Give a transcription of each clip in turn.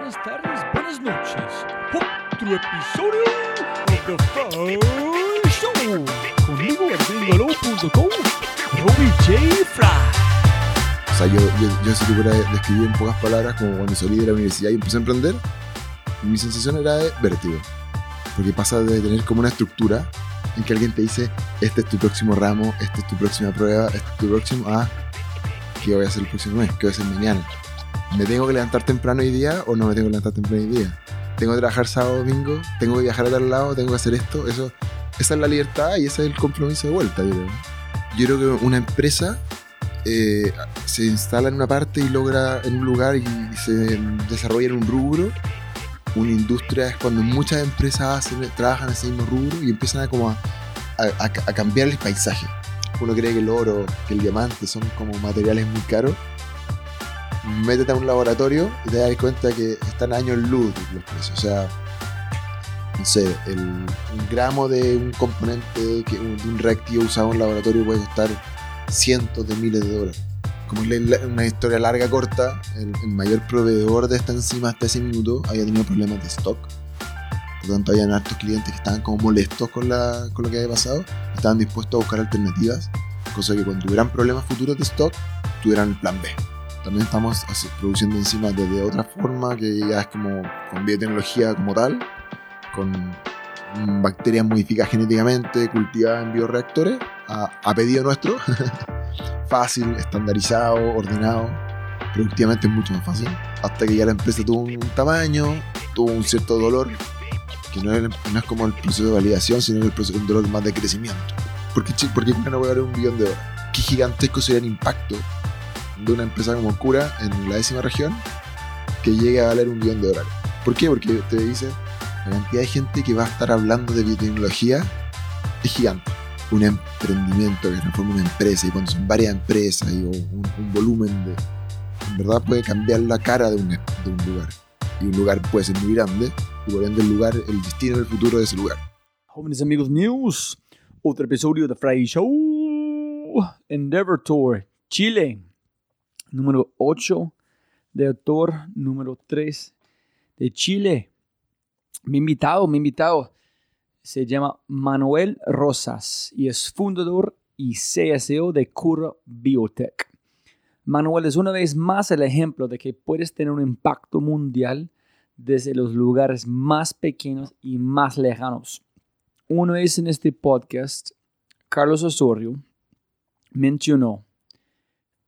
buenas tardes, buenas noches. Otro episodio of The Fry Show. Conmigo, gringolo.com, Robbie J. Fry. O sea, yo, yo, yo si describir en pocas palabras, como cuando salí de la universidad y empecé a emprender, mi sensación era de vértigo. Porque pasa de tener como una estructura en que alguien te dice, este es tu próximo ramo, esta es tu próxima prueba, este es tu próximo, ah, ¿qué voy a hacer el próximo mes? ¿Qué voy a hacer mañana? ¿Me tengo que levantar temprano hoy día o no me tengo que levantar temprano hoy día? ¿Tengo que trabajar sábado, domingo? ¿Tengo que viajar a tal lado? ¿Tengo que hacer esto? Eso, esa es la libertad y ese es el compromiso de vuelta, yo creo. Yo creo que una empresa eh, se instala en una parte y logra en un lugar y se desarrolla en un rubro. Una industria es cuando muchas empresas hacen, trabajan en ese mismo rubro y empiezan a, como a, a- a cambiar el paisaje. Uno cree que el oro, que el diamante son como materiales muy caros. Métete a un laboratorio y te das cuenta que están años luz los precios. O sea, no sé, el, un gramo de un componente, que, de un reactivo usado en un laboratorio puede costar cientos de miles de dólares. Como es una historia larga, corta, el, el mayor proveedor de esta enzima hasta ese minuto había tenido problemas de stock. Por lo tanto, habían hartos clientes que estaban como molestos con, la, con lo que había pasado. Estaban dispuestos a buscar alternativas. Cosa que cuando tuvieran problemas futuros de stock, tuvieran el plan B. También estamos produciendo enzimas desde otra forma, que ya es como con biotecnología como tal, con bacterias modificadas genéticamente, cultivadas en bioreactores, a, a pedido nuestro. fácil, estandarizado, ordenado. Productivamente es mucho más fácil. Hasta que ya la empresa tuvo un tamaño, tuvo un cierto dolor, que no es, como el proceso de validación, sino el proceso, un dolor más de crecimiento. Porque, porque no puede valer un billón de dólares. Qué gigantesco sería el impacto de una empresa como Cura en la décima región que llegue a valer un billón de dólares. ¿Por qué? Porque te dice la cantidad de gente que va a estar hablando de biotecnología es gigante. Un emprendimiento que transforma una empresa y cuando son varias empresas y un, un volumen de. En verdad puede cambiar la cara de un, de un lugar. Y un lugar puede ser muy grande y por ende el lugar, el destino del futuro de ese lugar. Jóvenes amigos míos, otro episodio de Fry Show. Endeavor Tour, Chile. Número 8 de autor, número 3 de Chile. Mi invitado, mi invitado se llama Manuel Rosas y es fundador y CSO de Cura Biotech. Manuel es una vez más el ejemplo de que puedes tener un impacto mundial desde los lugares más pequeños y más lejanos. Una vez en este podcast, Carlos Osorio mencionó,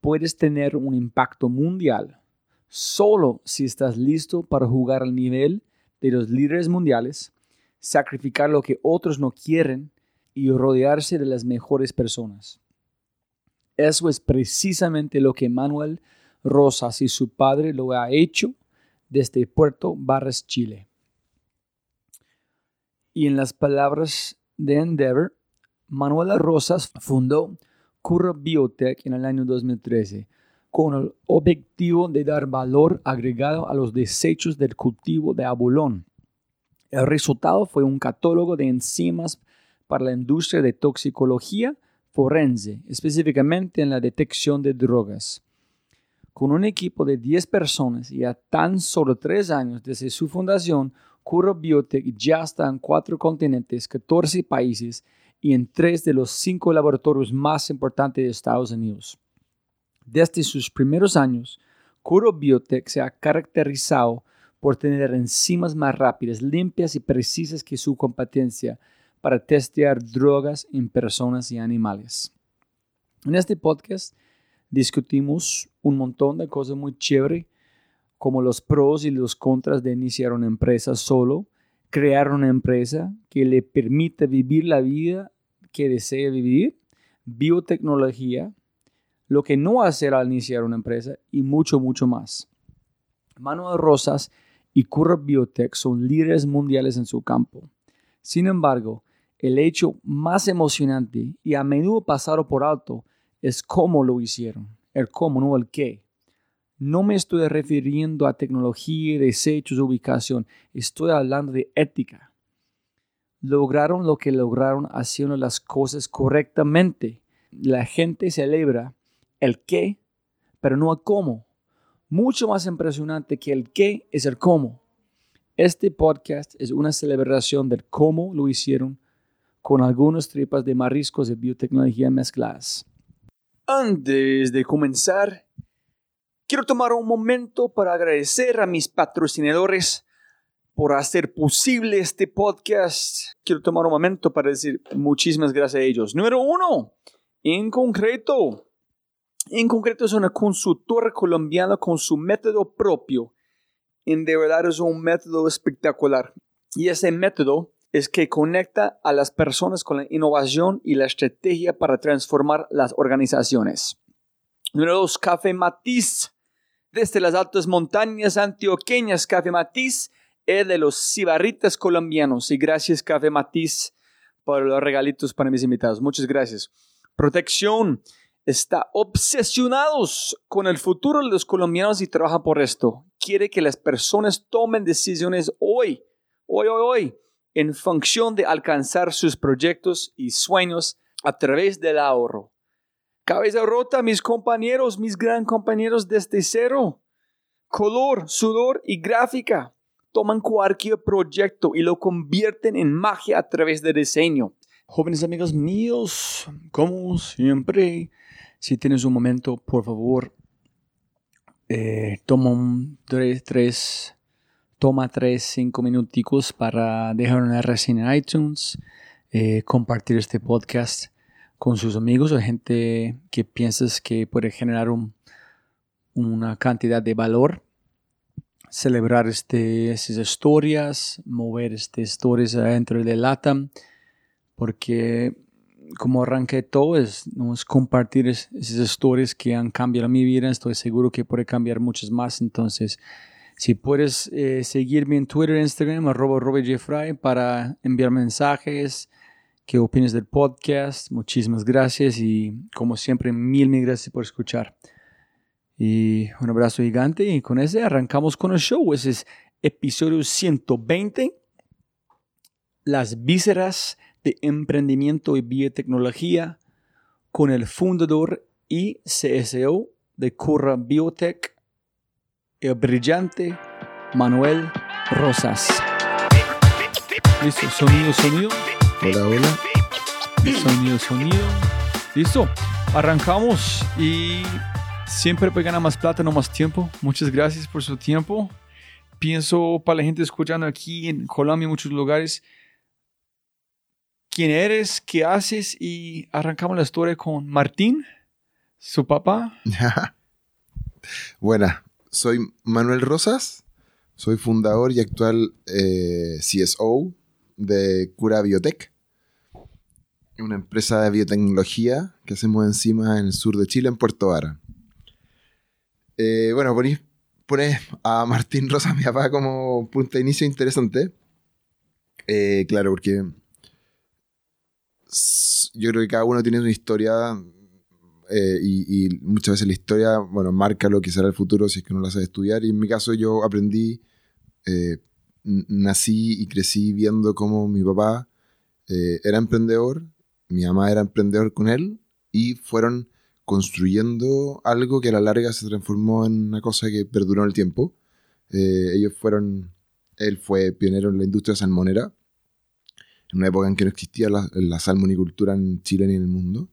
puedes tener un impacto mundial solo si estás listo para jugar al nivel de los líderes mundiales, sacrificar lo que otros no quieren y rodearse de las mejores personas. Eso es precisamente lo que Manuel Rosas y su padre lo ha hecho desde Puerto Barras, Chile. Y en las palabras de Endeavor, Manuel Rosas fundó Cura Biotech en el año 2013 con el objetivo de dar valor agregado a los desechos del cultivo de abulón. El resultado fue un catálogo de enzimas para la industria de toxicología forense, específicamente en la detección de drogas. Con un equipo de 10 personas y a tan solo 3 años desde su fundación, Cura Biotech ya está en 4 continentes, 14 países y en 3 de los 5 laboratorios más importantes de Estados Unidos. Desde sus primeros años, Cura Biotech se ha caracterizado por tener enzimas más rápidas, limpias y precisas que su competencia para testear drogas en personas y animales. En este podcast discutimos un montón de cosas muy chévere, como los pros y los contras de iniciar una empresa solo, crear una empresa que le permita vivir la vida que desea vivir, biotecnología, lo que no hacer al iniciar una empresa y mucho, mucho más. Manuel Rosas y Cura Biotech son líderes mundiales en su campo. Sin embargo, el hecho más emocionante y a menudo pasado por alto es cómo lo hicieron, el cómo, no el qué. No me estoy refiriendo a tecnología, desechos, ubicación, estoy hablando de ética. Lograron lo que lograron haciendo las cosas correctamente. La gente celebra el qué, pero no el cómo. Mucho más impresionante que el qué es el cómo. Este podcast es una celebración del cómo lo hicieron con algunas tripas de mariscos de biotecnología mezcladas. Antes de comenzar, quiero tomar un momento para agradecer a mis patrocinadores por hacer posible este podcast. Quiero tomar un momento para decir muchísimas gracias a ellos. Número uno, en concreto, en concreto es una consultora colombiana con su método propio en de verdad es un método espectacular. Y ese método es que conecta a las personas con la innovación y la estrategia para transformar las organizaciones. Número dos, Café Matiz. Desde las altas montañas antioqueñas, Café Matiz es de los cibarritas colombianos. Y gracias, Café Matiz, por los regalitos para mis invitados. Muchas gracias. Protección está obsesionados con el futuro de los colombianos y trabaja por esto. Quiere que las personas tomen decisiones hoy, hoy, hoy, hoy, en función de alcanzar sus proyectos y sueños a través del ahorro. Cabeza rota, mis compañeros, mis gran compañeros desde cero. Color, sudor y gráfica. Toman cualquier proyecto y lo convierten en magia a través de diseño. Jóvenes amigos míos, como siempre, si tienes un momento, por favor, eh, toma un tres, tres, toma tres, cinco minuticos para dejar una reseña en iTunes, eh, compartir este podcast con sus amigos o gente que piensas que puede generar una cantidad de valor celebrar este, estas historias, mover estas historias dentro de LATAM, porque como arranqué todo es, es compartir esas historias que han cambiado mi vida. Estoy seguro que puede cambiar muchas más. Entonces, si puedes eh, seguirme en Twitter, Instagram, arroba Jeffrey para enviar mensajes, qué opinas del podcast. Muchísimas gracias y como siempre, mil, mil gracias por escuchar. Y un abrazo gigante y con ese arrancamos con el show. Ese es episodio 120. Las vísceras de emprendimiento y biotecnología con el fundador y CSO de Curra Biotech, el brillante Manuel Rosas. Listo, sonido, sonido. Hola, hola. Sonido, sonido. Listo, arrancamos y siempre pegan más plata, no más tiempo. Muchas gracias por su tiempo. Pienso para la gente escuchando aquí en Colombia, en muchos lugares, quién eres, qué haces y arrancamos la historia con Martín, su papá. Buena, soy Manuel Rosas, soy fundador y actual eh, CSO de Cura Biotech, una empresa de biotecnología que hacemos encima en el sur de Chile, en Puerto Vara. Eh, bueno, pones, a Martín Rosas, mi papá, como punto de inicio interesante. Eh, claro, porque yo creo que cada uno tiene una historia eh, y, muchas veces la historia, bueno, marca lo que será el futuro si es que no lo haces estudiar. Y en mi caso yo aprendí, nací y crecí viendo cómo mi papá era emprendedor, mi mamá era emprendedor con él y fueron construyendo algo que a la larga se transformó en una cosa que perduró en el tiempo. ellos fueron, él fue pionero en la industria salmonera en una época en que no existía la, salmonicultura en Chile ni en el mundo.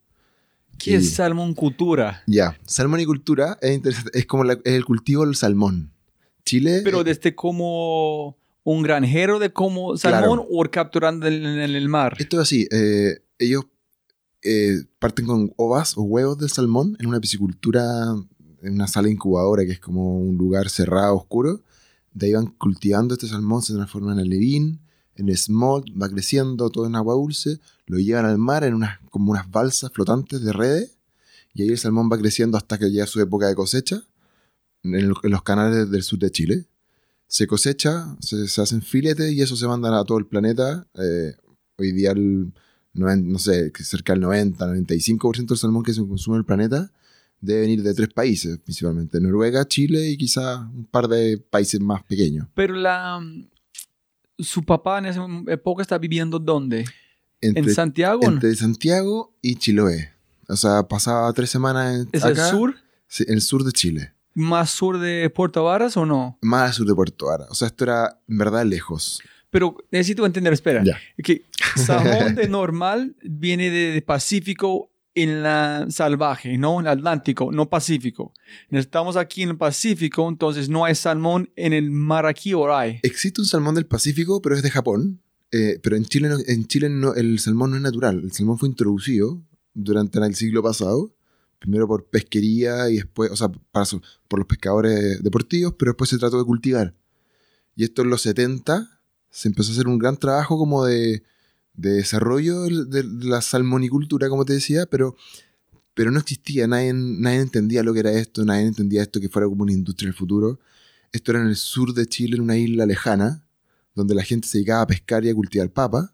¿Qué es salmonicultura? Ya, salmonicultura es interesante, es como el cultivo del salmón. Chile... Pero desde como un granjero de como salmón o capturando en, el mar. Esto es así, eh, ellos eh, parten con ovas o huevos del salmón en una piscicultura, en una sala incubadora que es como un lugar cerrado, oscuro. De ahí van cultivando este salmón, se transforma en alevín, en smolt, va creciendo todo en agua dulce, lo llevan al mar en unas, como unas balsas flotantes de redes, y ahí el salmón va creciendo hasta que llega su época de cosecha, en, los canales del sur de Chile. Se cosecha, se, hacen filetes y eso se mandan a todo el planeta. Eh, hoy día, no sé, cerca del 90, 95% del salmón que se consume en el planeta debe venir de tres países, principalmente Noruega, Chile y quizá un par de países más pequeños. Pero la, su papá en esa época está viviendo dónde? ¿En Santiago? Entre Santiago y Chiloé. O sea, pasaba tres semanas en, ¿Es el sur? Sí, en el sur de Chile. más sur de Puerto Varas o no? Más sur de Puerto Vara. O sea, esto era en verdad lejos. Pero necesito entender, espera. Ya. Que salmón de normal viene de, de Pacífico en la salvaje, no en Atlántico, no Pacífico. Estamos aquí en el Pacífico, entonces no hay salmón en el mar aquí o hay. Existe un salmón del Pacífico, pero es de Japón. Eh, pero en Chile, no- en Chile no, el salmón no es natural. El salmón fue introducido durante el siglo pasado. Primero por pesquería y después, o sea, para por los pescadores deportivos, pero después se trató de cultivar. Y esto en los 70 se empezó a hacer un gran trabajo como de, de desarrollo de, la salmonicultura, como te decía, pero, pero no existía, nadie, nadie entendía lo que era esto, nadie entendía esto que fuera como una industria del futuro. Esto era en el sur de Chile, en una isla lejana, donde la gente se dedicaba a pescar y a cultivar papa.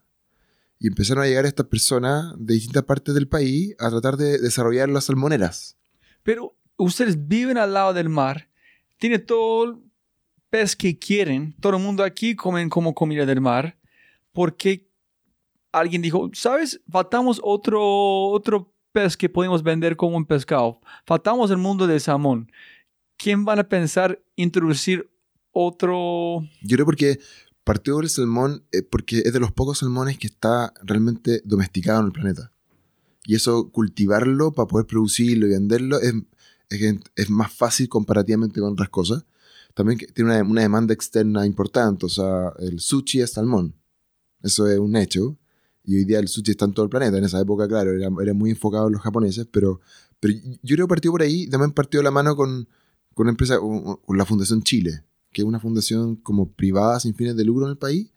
Y empezaron a llegar estas personas de distintas partes del país a tratar de desarrollar las salmoneras. Pero ustedes viven al lado del mar, tiene todo pez que quieren, todo el mundo aquí comen como comida del mar, porque alguien dijo, ¿sabes? Faltamos otro, otro pez que podemos vender como un pescado. Faltamos el mundo del salmón. ¿Quién van a pensar introducir otro? Yo creo porque partió el salmón, eh, porque es de los pocos salmones que está realmente domesticado en el planeta. Y eso, cultivarlo para poder producirlo y venderlo es, es, es más fácil comparativamente con otras cosas. También tiene una, una demanda externa importante, o sea, el sushi es salmón. Eso es un hecho. Y hoy día el sushi está en todo el planeta. En esa época, claro, era, era muy enfocado en los japoneses, pero, pero yo creo que partió por ahí. También partió la mano con, con una empresa, con la Fundación Chile, que es una fundación como privada sin fines de lucro en el país,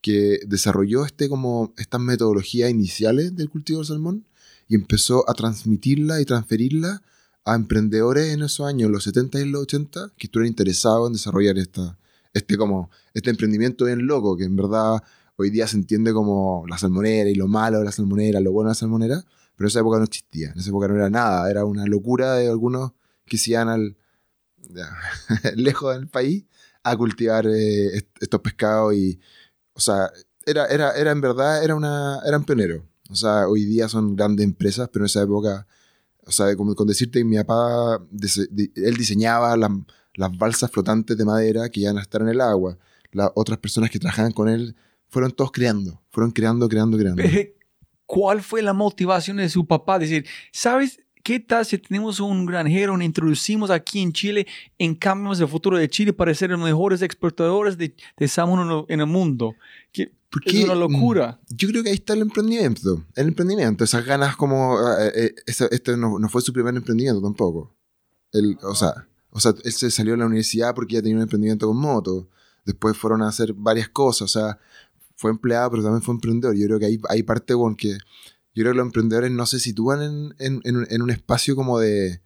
que desarrolló este como estas metodologías iniciales del cultivo del salmón y empezó a transmitirla y transferirla a emprendedores en esos años, los 70 y los 80, que estuvieron interesados en desarrollar esta, este, como, este emprendimiento bien loco, que en verdad hoy día se entiende como la salmonera y lo malo de la salmonera, lo bueno de la salmonera, pero en esa época no existía, en esa época no era nada, era una locura de algunos que se iban al, lejos del país a cultivar eh, est- estos pescados y, o sea, era, era, era en verdad, era una, eran pioneros. O sea, hoy día son grandes empresas, pero en esa época, o sea, como con decirte, mi papá, él diseñaba las, balsas flotantes de madera que iban a estar en el agua. Las otras personas que trabajaban con él fueron todos creando, fueron creando, creando, creando. ¿Cuál fue la motivación de su papá? Decir, ¿sabes qué tal si tenemos un granjero, lo introducimos aquí en Chile, en cambios el futuro de Chile para ser los mejores exportadores de, de en el- mundo? Que Porque, es una locura. mm, Yo creo que ahí está el emprendimiento. El emprendimiento, esas ganas como... eh, eh, esa- este no, no fue su primer emprendimiento tampoco. Él, o, sea, o sea, él se salió de la universidad porque ya tenía un emprendimiento con moto. Después fueron a hacer varias cosas. O sea, fue empleado, pero también fue emprendedor. Yo creo que ahí, ahí parte con que... Yo creo que los emprendedores no se sitúan en, en, en un- en un espacio como de,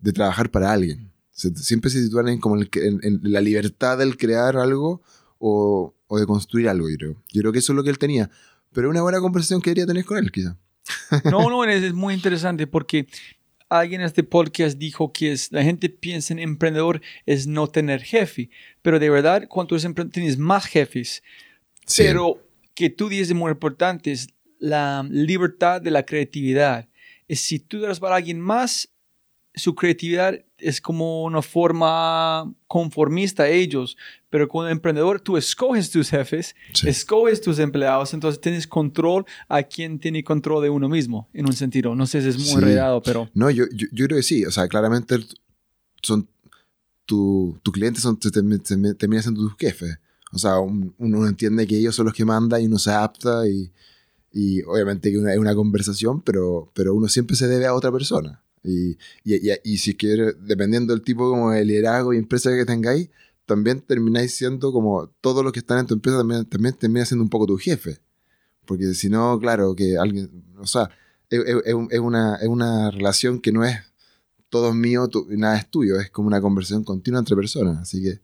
de trabajar para alguien. Se- siempre se sitúan en, como el en la libertad del crear algo o, o de construir algo, yo creo. Yo creo que eso es lo que él tenía. Pero una buena conversación que debería tener con él, quizá. No, no, es, es muy interesante porque alguien en este podcast dijo que es, la gente piensa en emprendedor es no tener jefe, pero de verdad cuando eres emprendedor tienes más jefes. Sí. Pero que tú dices muy importante es la libertad de la creatividad. Es si tú das para alguien más, su creatividad es como una forma conformista a ellos, pero como emprendedor tú escoges tus jefes, Sí. escoges tus empleados, entonces tienes control a quien tiene control de uno mismo, en un sentido. No sé si es muy Sí. enredado, pero... No, yo, yo, yo creo que sí. O sea, claramente son tu- tus clientes son, siendo tus jefes. O sea, un- uno entiende que ellos son los que mandan y uno se adapta y, y obviamente que es una conversación, pero, pero uno siempre se debe a otra persona. Y, y, y, y si es que dependiendo del tipo como de liderazgo y empresa que tengáis, también termináis siendo como todos los que están en tu empresa también, también termina siendo un poco tu jefe. Porque si no, claro, que alguien, o sea, es, es- es un- es una, es una relación que no es todo es mío, tú- nada es tuyo, es como una conversación continua entre personas. Así que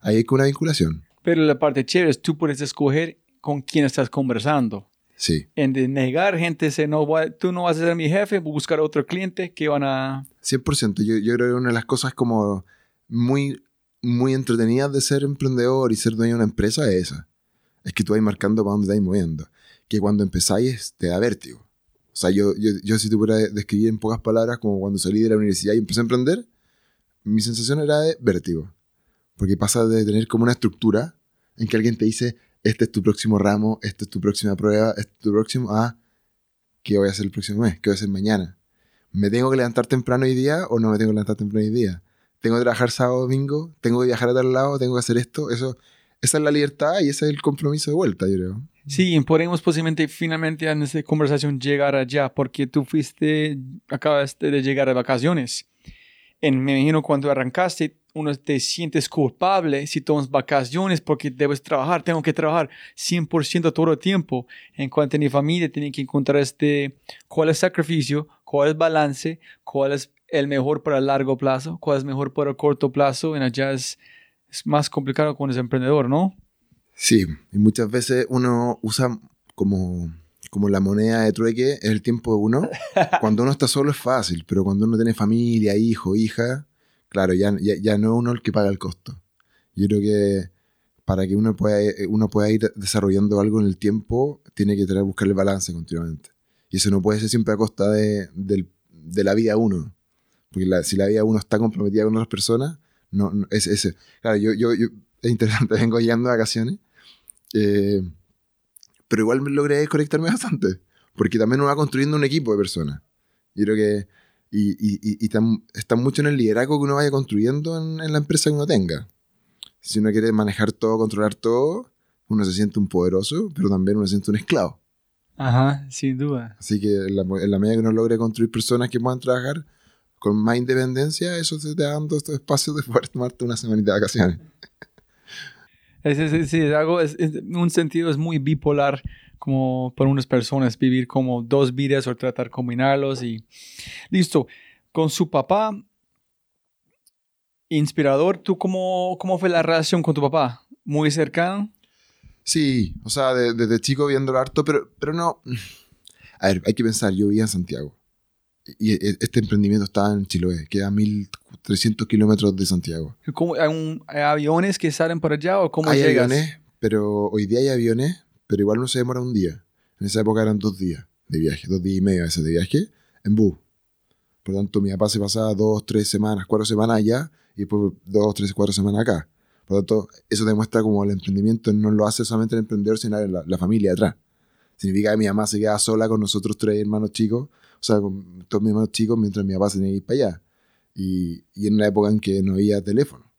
ahí hay una vinculación. Pero la parte chévere es tú puedes escoger con quién estás conversando. Sí, En de negar gente, se no tú no vas a ser mi jefe, buscar otro cliente que van a... 100%. Yo, yo creo que una de las cosas como muy, muy entretenidas de ser emprendedor y ser dueño de una empresa es esa. Es que tú vas marcando para dónde te vas moviendo. Que cuando empezáis te da vértigo. O sea, yo, yo, yo si te pudiera describir en pocas palabras como cuando salí de la universidad y empecé a emprender, mi sensación era de vértigo. Porque pasa de tener como una estructura en que alguien te dice, este es tu próximo ramo, esta es tu próxima prueba, este es tu próximo, ah, ¿qué voy a hacer el próximo mes? ¿Qué voy a hacer mañana? ¿Me tengo que levantar temprano hoy día o no me tengo que levantar temprano hoy día? ¿Tengo que trabajar sábado, domingo? ¿Tengo que viajar a tal lado? ¿Tengo que hacer esto? Eso, esa es la libertad y ese es el compromiso de vuelta, yo creo. Sí, podemos posiblemente finalmente en esta conversación llegar allá, porque tú fuiste, acabaste de llegar de vacaciones. En, me imagino cuando arrancaste, uno te sientes culpable si tomas vacaciones porque debes trabajar, tengo que trabajar 100% todo el tiempo. En cuanto a mi familia, tiene que encontrar este, cuál es sacrificio, cuál es balance, cuál es el mejor para el largo plazo, cuál es mejor para el corto plazo. En allá es, es más complicado cuando es emprendedor, ¿no? Sí, y muchas veces uno usa como, como la moneda de trueque es el tiempo de uno. Cuando uno está solo es fácil, pero cuando uno tiene familia, hijo, hija, claro, ya, ya, no es uno el que paga el costo. Yo creo que para que uno pueda, uno pueda ir desarrollando algo en el tiempo, tiene que tener buscar el balance continuamente. Y eso no puede ser siempre a costa de, de la vida uno. Porque si la vida de uno está comprometida con otras personas, no, es ese. Claro, yo, yo, es interesante, vengo yendo de vacaciones, eh, pero igual me logré desconectarme bastante, porque también uno va construyendo un equipo de personas. Yo creo que y, y, y, está mucho en el liderazgo que uno vaya construyendo en, en, la empresa que uno tenga. Si uno quiere manejar todo, controlar todo, uno se siente un poderoso, pero también uno se siente un esclavo. Ajá, sin duda. Así que en la, medida que uno logre construir personas que puedan trabajar con más independencia, eso te da dando estos espacios de poder tomarte una semanita de vacaciones. Es, es, es, algo, en un sentido es muy bipolar como para unas personas vivir como dos vidas o tratar de combinarlos y listo. Con su papá, inspirador, ¿tú cómo, cómo fue la relación con tu papá? ¿Muy cercano? Sí, o sea, desde chico viéndolo harto, pero, pero no... A ver, hay que pensar, yo vivía en Santiago y e, este emprendimiento estaba en Chiloé, queda a 1300 kilómetros de Santiago. ¿Cómo, hay, aviones que salen por allá o cómo hay llegas? aviones, pero hoy día hay aviones, pero igual no se demora un día. En esa época eran dos días de viaje, dos días y medio a veces de viaje en bus. Por lo tanto, mi papá se pasaba dos, tres semanas, cuatro semanas allá y después dos, tres, cuatro semanas acá. Por lo tanto, eso demuestra como el emprendimiento no lo hace solamente el emprendedor, sino la, la familia atrás. Significa que mi mamá se queda sola con nosotros tres hermanos chicos, o sea, con todos mis hermanos chicos, mientras mi papá se tenía que ir para allá. Y, y en una época en que no había teléfono.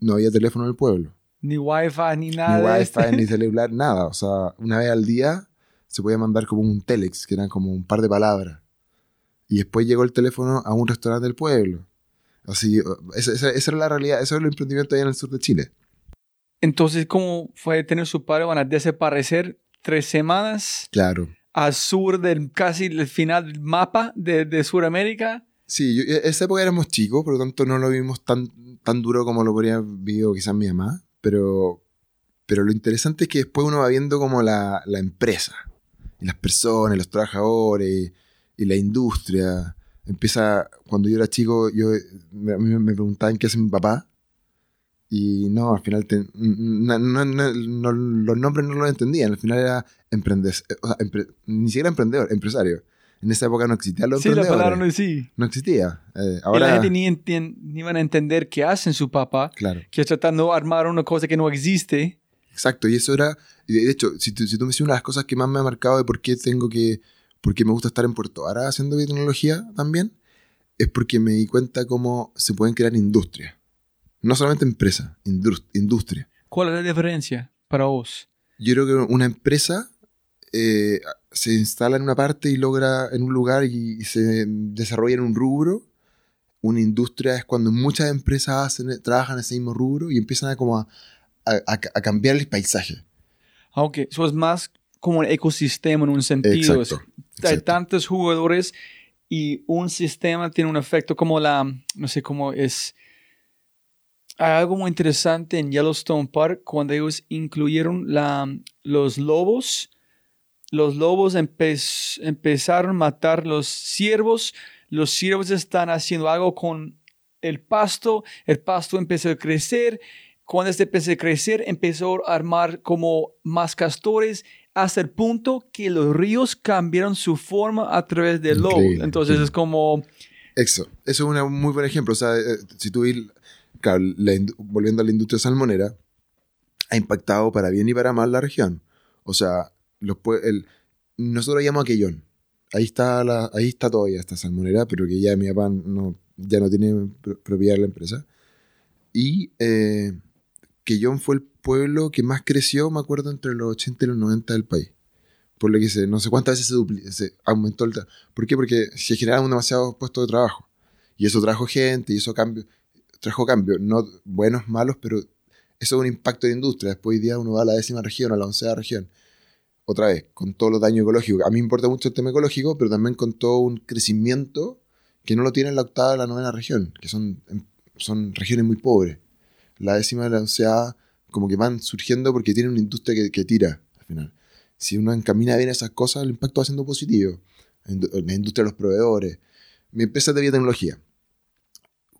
No había teléfono en el pueblo. Ni wifi, ni nada. Ni wifi, ni celular, nada. O sea, una vez al día se podía mandar como un telex, que eran como un par de palabras. Y después llegó el teléfono a un restaurante del pueblo. Así, esa, esa, esa era la realidad, eso era el emprendimiento allá en el sur de Chile. Entonces, ¿cómo fue tener su padre? Van a desaparecer tres semanas. Claro. Al sur del casi el final del mapa de, de Sudamérica. Sí, yo, esa época éramos chicos, por lo tanto no lo vimos tan, tan duro como lo podría haber vivido quizás mi mamá. Pero, pero lo interesante es que después uno va viendo como la, la empresa, y las personas, los trabajadores, y, la industria. Empieza, cuando yo era chico, yo, mí me preguntaban qué hace mi papá. Y no, al final no, no, los nombres no los entendían. Al final era emprender, o sea, ni siquiera emprendedor, empresario. En esa época no existía los sí, la palabra no, sí. no existía. Eh, ahora, y la gente ni, ni van a entender qué hacen su papá. Claro. Que está tratando de armar una cosa que no existe. Exacto, y eso era, de hecho, si tú, si tú me dices una de las cosas que más me ha marcado de por qué tengo que, por qué me gusta estar en Puerto Ara haciendo biotecnología también, es porque me di cuenta cómo se pueden crear industrias. No solamente empresas, industria. ¿Cuál es la diferencia para vos? Yo creo que una empresa eh, se instala en una parte y logra en un lugar y, se desarrolla en un rubro. Una industria es cuando muchas empresas hacen, trabajan en ese mismo rubro y empiezan a, como a, cambiar el paisaje. Aunque ah, eso es más como un ecosistema en un sentido. Exacto, Hay tantos jugadores y un sistema tiene un efecto como la, no sé cómo es. Hay algo muy interesante en Yellowstone Park cuando ellos incluyeron la, los lobos. Los lobos empezaron a matar los ciervos, los ciervos están haciendo algo con el pasto, el pasto empezó a crecer, cuando este empezó a crecer empezó a armar como más castores hasta el punto que los ríos cambiaron su forma a través del lobo. Entonces es como Eso, eso es un muy buen ejemplo. O sea, eh, si tú volviendo a la industria salmonera, ha impactado para bien y para mal la región. O sea, los, el, nosotros llamamos a Quellón. Ahí está, la, ahí está todavía esta salmonera, pero que ya mi papá no, ya no tiene pro- propiedad de la empresa. Y eh, Quellón fue el pueblo que más creció, me acuerdo, entre los 80 y los 90 del país. Por lo que se, no sé cuántas veces se, se aumentó el... ¿Por qué? Porque se generaron demasiados puestos de trabajo. Y eso trajo gente, y eso cambio, trajo cambios, no buenos, malos, pero eso es un impacto de industria. Después hoy día uno va a la décima región, a la oncea región. Otra vez, con todos los daños ecológicos. A mí me importa mucho el tema ecológico, pero también con todo un crecimiento que no lo tiene la octava y la novena región, que son, em, son regiones muy pobres. La décima y la onceava como que van surgiendo porque tienen una industria que, tira al final. Si uno encamina bien esas cosas, el impacto va siendo positivo. Indu- La industria de los proveedores. Mi empresa es de biotecnología.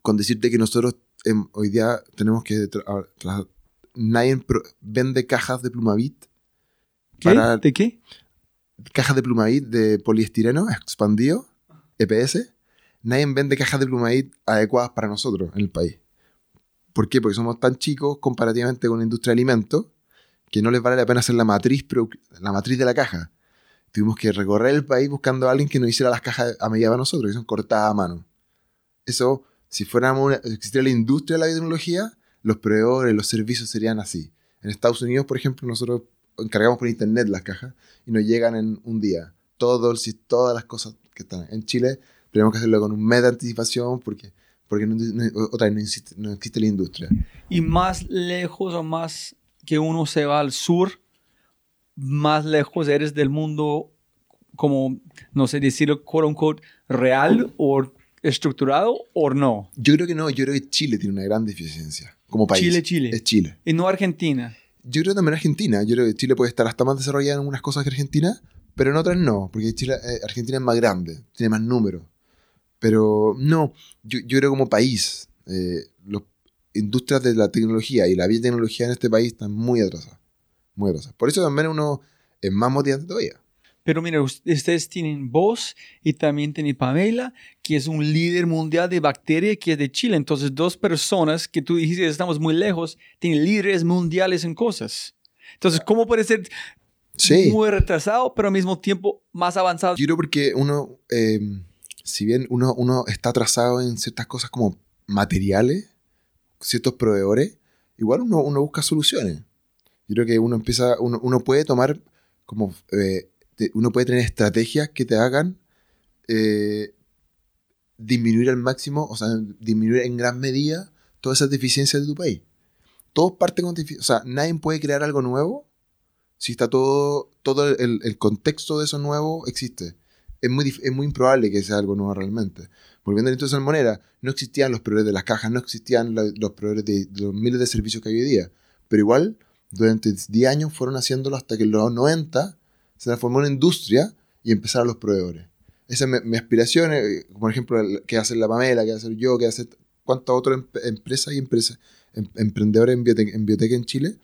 Con decirte que nosotros em, hoy día tenemos que... nadie vende cajas de plumavit. ¿Qué? Para- ¿De qué? Cajas de plumavit de poliestireno expandido, EPS. Nadie vende cajas de plumavit adecuadas para nosotros en el país. ¿Por qué? Porque somos tan chicos comparativamente con la industria de alimentos que no les vale la pena hacer la matriz, la matriz de la caja. Tuvimos que recorrer el país buscando a alguien que nos hiciera las cajas a medida para nosotros, que son cortadas a mano. Eso, si fuéramos una, existiera la industria de la biotecnología, los proveedores, los servicios serían así. En Estados Unidos, por ejemplo, nosotros encargamos por internet las cajas y nos llegan en un día. Todo, todas las cosas que están. En Chile tenemos que hacerlo con un mes de anticipación porque, porque no, no- otra vez no existe, no existe la industria. Y más lejos o más que uno se va al sur, más lejos eres del mundo, como, no sé decirlo, quote unquote, real o estructurado o no. Yo creo que no, yo creo que Chile tiene una gran deficiencia como país. Chile, Chile. Es Chile. Y no Argentina. Yo creo también Argentina. Yo creo que Chile puede estar hasta más desarrollado en algunas cosas que Argentina, pero en otras no, porque Chile, eh, Argentina es más grande, tiene más números. Pero no, yo, yo creo como país, eh, las industrias de la tecnología y la biotecnología en este país están muy atrasadas. Muy atrasadas. Por eso también uno es más motivante todavía. Pero mira, us- ustedes tienen vos y también tienen Pamela, que es un líder mundial de bacteria que es de Chile. Entonces, dos personas que tú dijiste estamos muy lejos, tienen líderes mundiales en cosas. Entonces, ¿cómo puede ser Sí. muy retrasado, pero al mismo tiempo más avanzado? Yo creo porque uno, eh, si bien uno, uno está atrasado en ciertas cosas como materiales, ciertos proveedores, igual uno, uno busca soluciones. Yo creo que uno empieza, uno, uno puede tomar como, eh, uno puede tener estrategias que te hagan eh, disminuir al máximo, o sea, disminuir en gran medida todas esas deficiencias de tu país. Todos parten con deficiencias, o sea, nadie puede crear algo nuevo si está todo, todo el, contexto de eso nuevo existe. Es muy, es muy improbable que sea algo nuevo realmente. Volviendo a la industria salmonera, no existían los proveedores de las cajas, no existían los proveedores de, de los miles de servicios que hay hoy día. Pero igual, durante 10 años fueron haciéndolo hasta que en los 90 se transformó en industria y empezaron los proveedores. Esa es mi, mi aspiración, eh, por ejemplo, el- que hace la Pamela, que hacer yo, que hace cuántas otras em- empresas y empresas, em- emprendedores en biotec, en en Chile,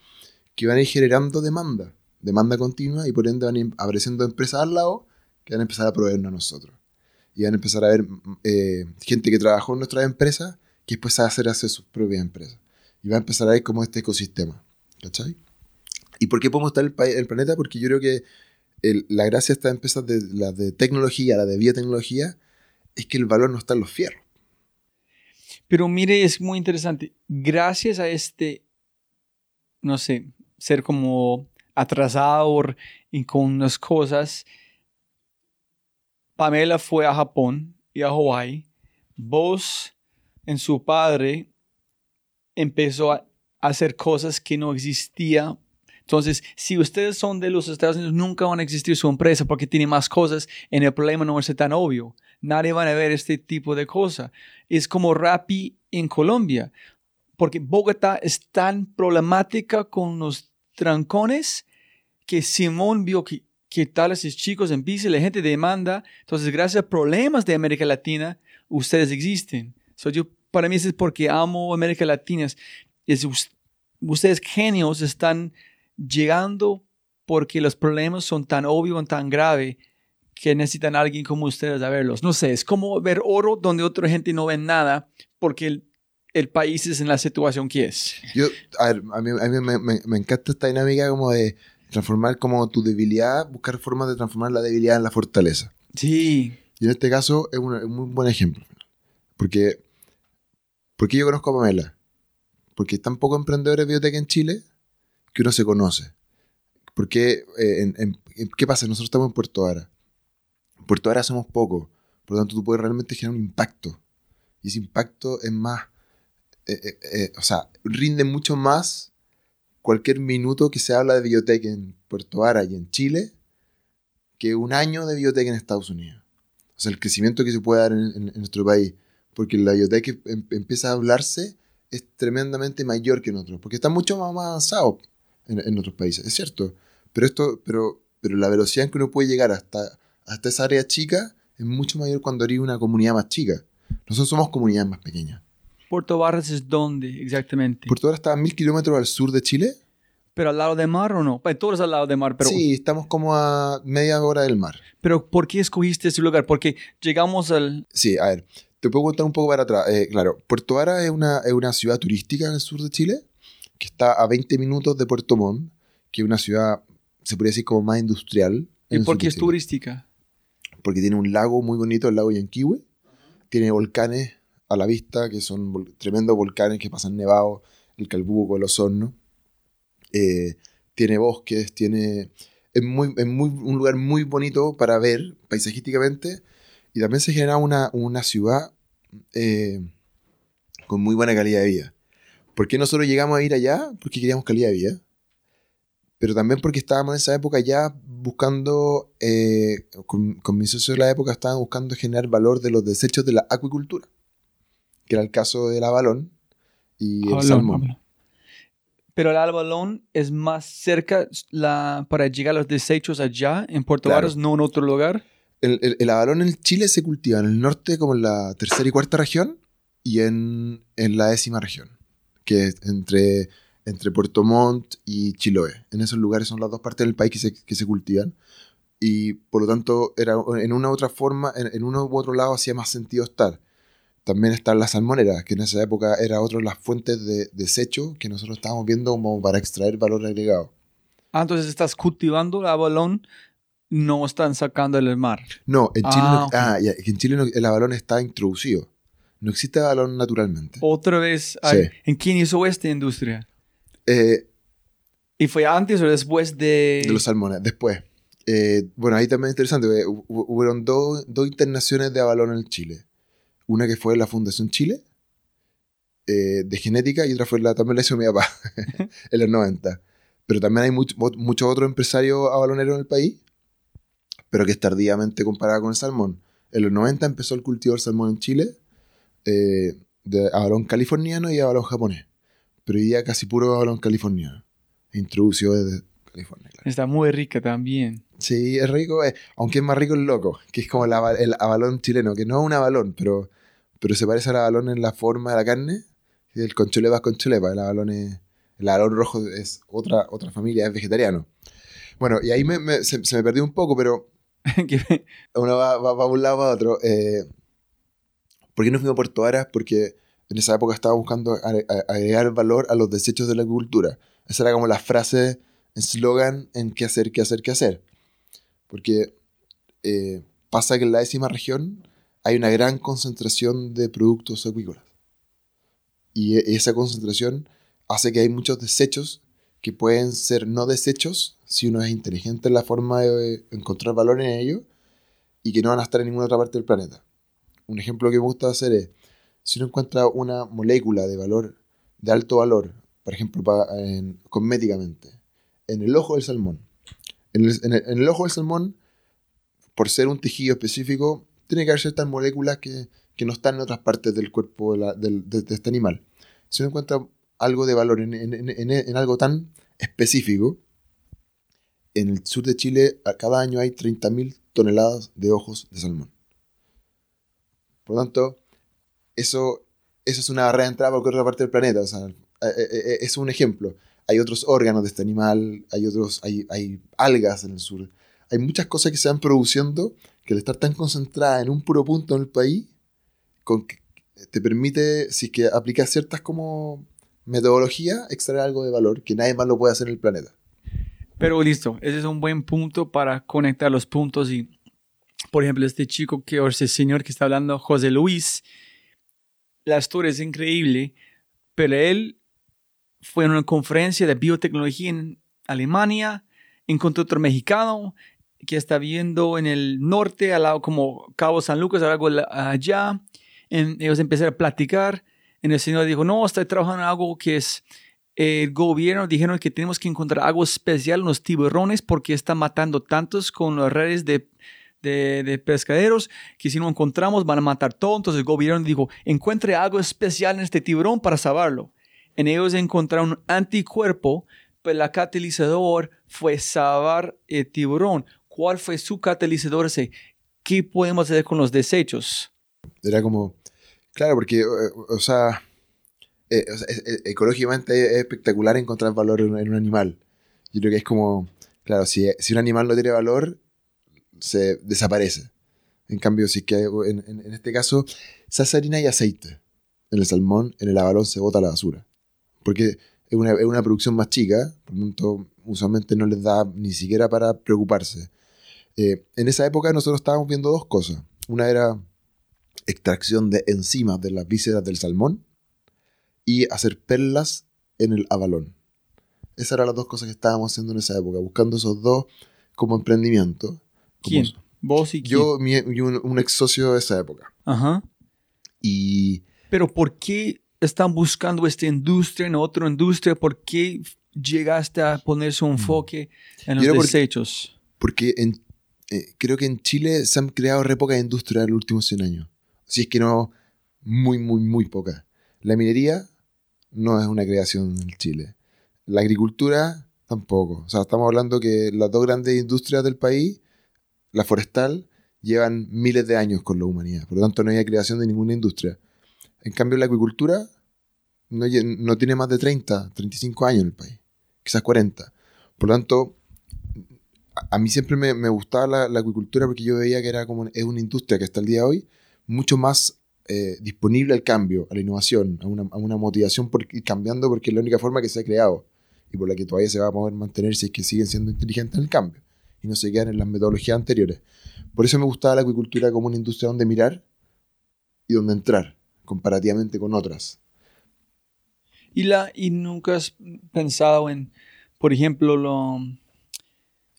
que van a ir generando demanda, demanda continua, y por ende van a ir apareciendo empresas al lado que van a empezar a proveernos a nosotros. Y van a empezar a ver eh, gente que trabajó en nuestras empresas que después va a hacer hacer sus propias empresas. Y va a empezar a ver como este ecosistema. ¿Cachai? ¿Y por qué podemos estar el, pa- el planeta? Porque yo creo que la gracia de estas empresas, de, la de tecnología, la de biotecnología, es que el valor no está en los fierros. Pero mire, es muy interesante. Gracias a este, no sé, ser como atrasado y con las cosas, Pamela fue a Japón y a Hawái. Vos, en su padre, empezó a hacer cosas que no existía. Entonces, si ustedes son de los Estados Unidos, nunca van a existir su empresa porque tiene más cosas y el problema no es tan obvio. Nadie va a ver este tipo de cosas es como Rappi en Colombia, porque Bogotá es tan problemática con los trancones que Simón vio que, que tal esos chicos en bici, la gente demanda, entonces gracias a problemas de América Latina, ustedes existen. So, yo, para mí eso es porque amo América Latina, es, es us- ustedes genios están llegando porque los problemas son tan obvios, tan graves, que necesitan a alguien como ustedes a verlos. No sé, es como ver oro donde otra gente no ve nada porque el, el país es en la situación que es. Yo, a ver, a mí, a mí me, me- me encanta esta dinámica como de transformar como tu debilidad, buscar formas de transformar la debilidad en la fortaleza. Sí, Y en este caso es un, es un muy buen ejemplo. Porque, porque yo conozco a Pamela. Porque tan pocos emprendedores de biotech en Chile que uno se conoce. Porque, eh, ¿qué pasa? Nosotros estamos en Puerto Vara. En Puerto Vara somos pocos. Por lo tanto, tú puedes realmente generar un impacto. Y ese impacto es más... eh, eh, eh, o sea, rinde mucho más cualquier minuto que se habla de biotech en Puerto Vara y en Chile que un año de biotech en Estados Unidos. O sea, el crecimiento que se puede dar en, nuestro país. Porque la biotech em- empieza a hablarse es tremendamente mayor que en otros. Porque está mucho más avanzado en, en otros países, es cierto. Pero, esto, pero, pero la velocidad en que uno puede llegar hasta, hasta esa área chica es mucho mayor cuando eres una comunidad más chica. Nosotros somos comunidades más pequeñas. Puerto Barras es dónde exactamente. Puerto Vara está a mil kilómetros al sur de Chile. ¿Pero al lado de mar o no? Pues todos al lado de mar, pero, sí, estamos como a media hora del mar. pero ¿por qué escogiste ese lugar? Porque llegamos al... Sí, a ver, te puedo contar un poco para atrás. Eh, claro, Puerto Vara es una, es una ciudad turística en el sur de Chile, que está a 20 minutos de Puerto Montt, que es una ciudad, se podría decir, como más industrial. ¿Y por qué es turística? Porque tiene un lago muy bonito, el lago Yanquihue. Tiene volcanes a la vista, que son vol- tremendos volcanes que pasan nevados, el Calbuco, el Osorno. Eh, tiene bosques, tiene... Es, muy, es muy, un lugar muy bonito para ver paisajísticamente y también se genera una, una ciudad eh, con muy buena calidad de vida. ¿Por qué nosotros llegamos a ir allá? Porque queríamos calidad de vida. Pero también porque estábamos en esa época ya buscando, eh, con, con mis socios de la época, estaban buscando generar valor de los desechos de la acuicultura, que era el caso del abalón y el salmón. Pero el Albalón es más cerca la, para llegar a los desechos allá en Puerto Claro. Varas, no en otro lugar. El, el- el abalón en Chile se cultiva en el norte como en la tercera y cuarta región y en, en la décima región, que es entre, entre Puerto Montt y Chiloé. En esos lugares son las dos partes del país que se, que se cultivan y por lo tanto era, en una u otra forma, en, en uno u otro lado hacía más sentido estar. También están las salmoneras, que en esa época era otra de las fuentes de desecho que nosotros estábamos viendo como para extraer valor agregado. Ah, entonces estás cultivando el Avalón, no están sacando del mar. No, en Chile, Ah, no- ah, ya, en Chile no- el abalón está introducido. No existe abalón naturalmente. Otra vez, Sí. ¿en quién hizo esta industria? Eh, ¿Y fue antes o después de...? de los salmones. Después, eh, bueno, ahí también es interesante. hu- hubieron dos, dos internaciones de abalón en Chile. Una que fue la Fundación Chile, eh, de genética, y otra fue la, también la hizo mi papá, en los 90. Pero también hay muchos otros empresarios abaloneros en el país, pero que es tardíamente comparado con el salmón. En los 90 empezó el cultivo del salmón en Chile, eh, de abalón californiano y abalón japonés. Pero hoy día casi puro abalón californiano. Introducido desde California, claro. Está muy rica también. Sí, es rico, eh, aunque es más rico el loco, que es como el, aba- el abalón chileno, que no es un abalón, pero, pero se parece al abalón en la forma de la carne. El concholepa es concholepa, el abalón, es, el abalón rojo es otra, otra familia, es vegetariano. Bueno, y ahí me- me- se, se me perdió un poco, pero uno va, va, va de un lado para otro. Eh, ¿Por qué no fuimos a Puerto Varas? Porque en esa época estaba buscando agregar valor a los desechos de la agricultura. Esa era como la frase, eslogan en qué hacer, qué hacer, qué hacer. Porque eh, pasa que en la décima región hay una gran concentración de productos acuícolas. Y e- esa concentración hace que hay muchos desechos que pueden ser no desechos si uno es inteligente en la forma de encontrar valor en ellos y que no van a estar en ninguna otra parte del planeta. Un ejemplo que me gusta hacer es, si uno encuentra una molécula de valor, de alto valor, por ejemplo, en- cosméticamente, en el ojo del salmón. En el, ojo del salmón, por ser un tejido específico, tiene que haber ciertas moléculas que, que no están en otras partes del cuerpo de, de- este animal. Si uno encuentra algo de valor en, algo tan específico, en el sur de Chile cada año hay 30.000 toneladas de ojos de salmón. Por lo tanto, eso, eso es una barrera de entrada cualquier otra parte del planeta. O sea, eh, eh, eh, es un ejemplo. Hay otros órganos de este animal, hay otros, hay, algas en el sur, hay muchas cosas que se van produciendo que al estar tan concentrada en un puro punto en el país, te permite, si es que aplicas ciertas como metodologías, extraer algo de valor que nadie más lo puede hacer en el planeta. Pero listo, ese es un buen punto para conectar los puntos y, por ejemplo, este chico que, o ese señor que está hablando, José Luis, la historia es increíble, pero él fue en una conferencia de biotecnología en Alemania, encontró otro mexicano que está viviendo en el norte, al lado como Cabo San Lucas, algo allá. ellos empezaron a platicar. En el señor dijo, no, estoy trabajando en algo que es el gobierno dijeron que tenemos que encontrar algo especial en los tiburones porque están matando tantos con las redes de, de, pescaderos que si no encontramos van a matar todo. Entonces el gobierno dijo, encuentre algo especial en este tiburón para salvarlo. En ellos encontraron un anticuerpo, pero el catalizador fue salvar el tiburón. ¿Cuál fue su catalizador? ¿Qué podemos hacer con los desechos? Era como, claro, porque, o sea, eh, ecológicamente es espectacular encontrar valor en, un animal. Yo creo que es como, claro, si, si un animal no tiene valor, se desaparece. En cambio, si que en, este caso, se hace harina y aceite. En el salmón, en el avalón se bota la basura. Porque es una, es una producción más chica, por lo tanto, usualmente no les da ni siquiera para preocuparse. Eh, en esa época nosotros estábamos viendo dos cosas. Una era extracción de enzimas de las vísceras del salmón y hacer perlas en el avalón. Esas eran las dos cosas que estábamos haciendo en esa época, buscando esos dos como emprendimiento. ¿Quién? ¿Vos y quién? Yo y un, ex socio de esa época. Ajá. Y... Pero ¿por qué están buscando esta industria en otra industria? ¿Por qué llegaste a poner su mm. enfoque en los desechos? Porque, en, eh, creo que en Chile se han creado re pocas industrias en los últimos 100 años. Si es que no, muy, muy, muy pocas. La minería no es una creación en Chile. La agricultura tampoco. O sea, estamos hablando que las dos grandes industrias del país, la forestal, llevan miles de años con la humanidad. Por lo tanto, no hay creación de ninguna industria. En cambio, la acuicultura no, tiene más de 30, 35 años en el país. Quizás 40. Por lo tanto, a, mí siempre me, gustaba la, acuicultura porque yo veía que era como es una industria que hasta el día de hoy mucho más eh, disponible al cambio, a la innovación, a una, a una, motivación por ir cambiando porque es la única forma que se ha creado y por la que todavía se va a poder mantener si es que siguen siendo inteligentes en el cambio y no se quedan en las metodologías anteriores. Por eso me gustaba la acuicultura como una industria donde mirar y donde entrar comparativamente con otras. ¿Y, la, y nunca has pensado en, por ejemplo, lo,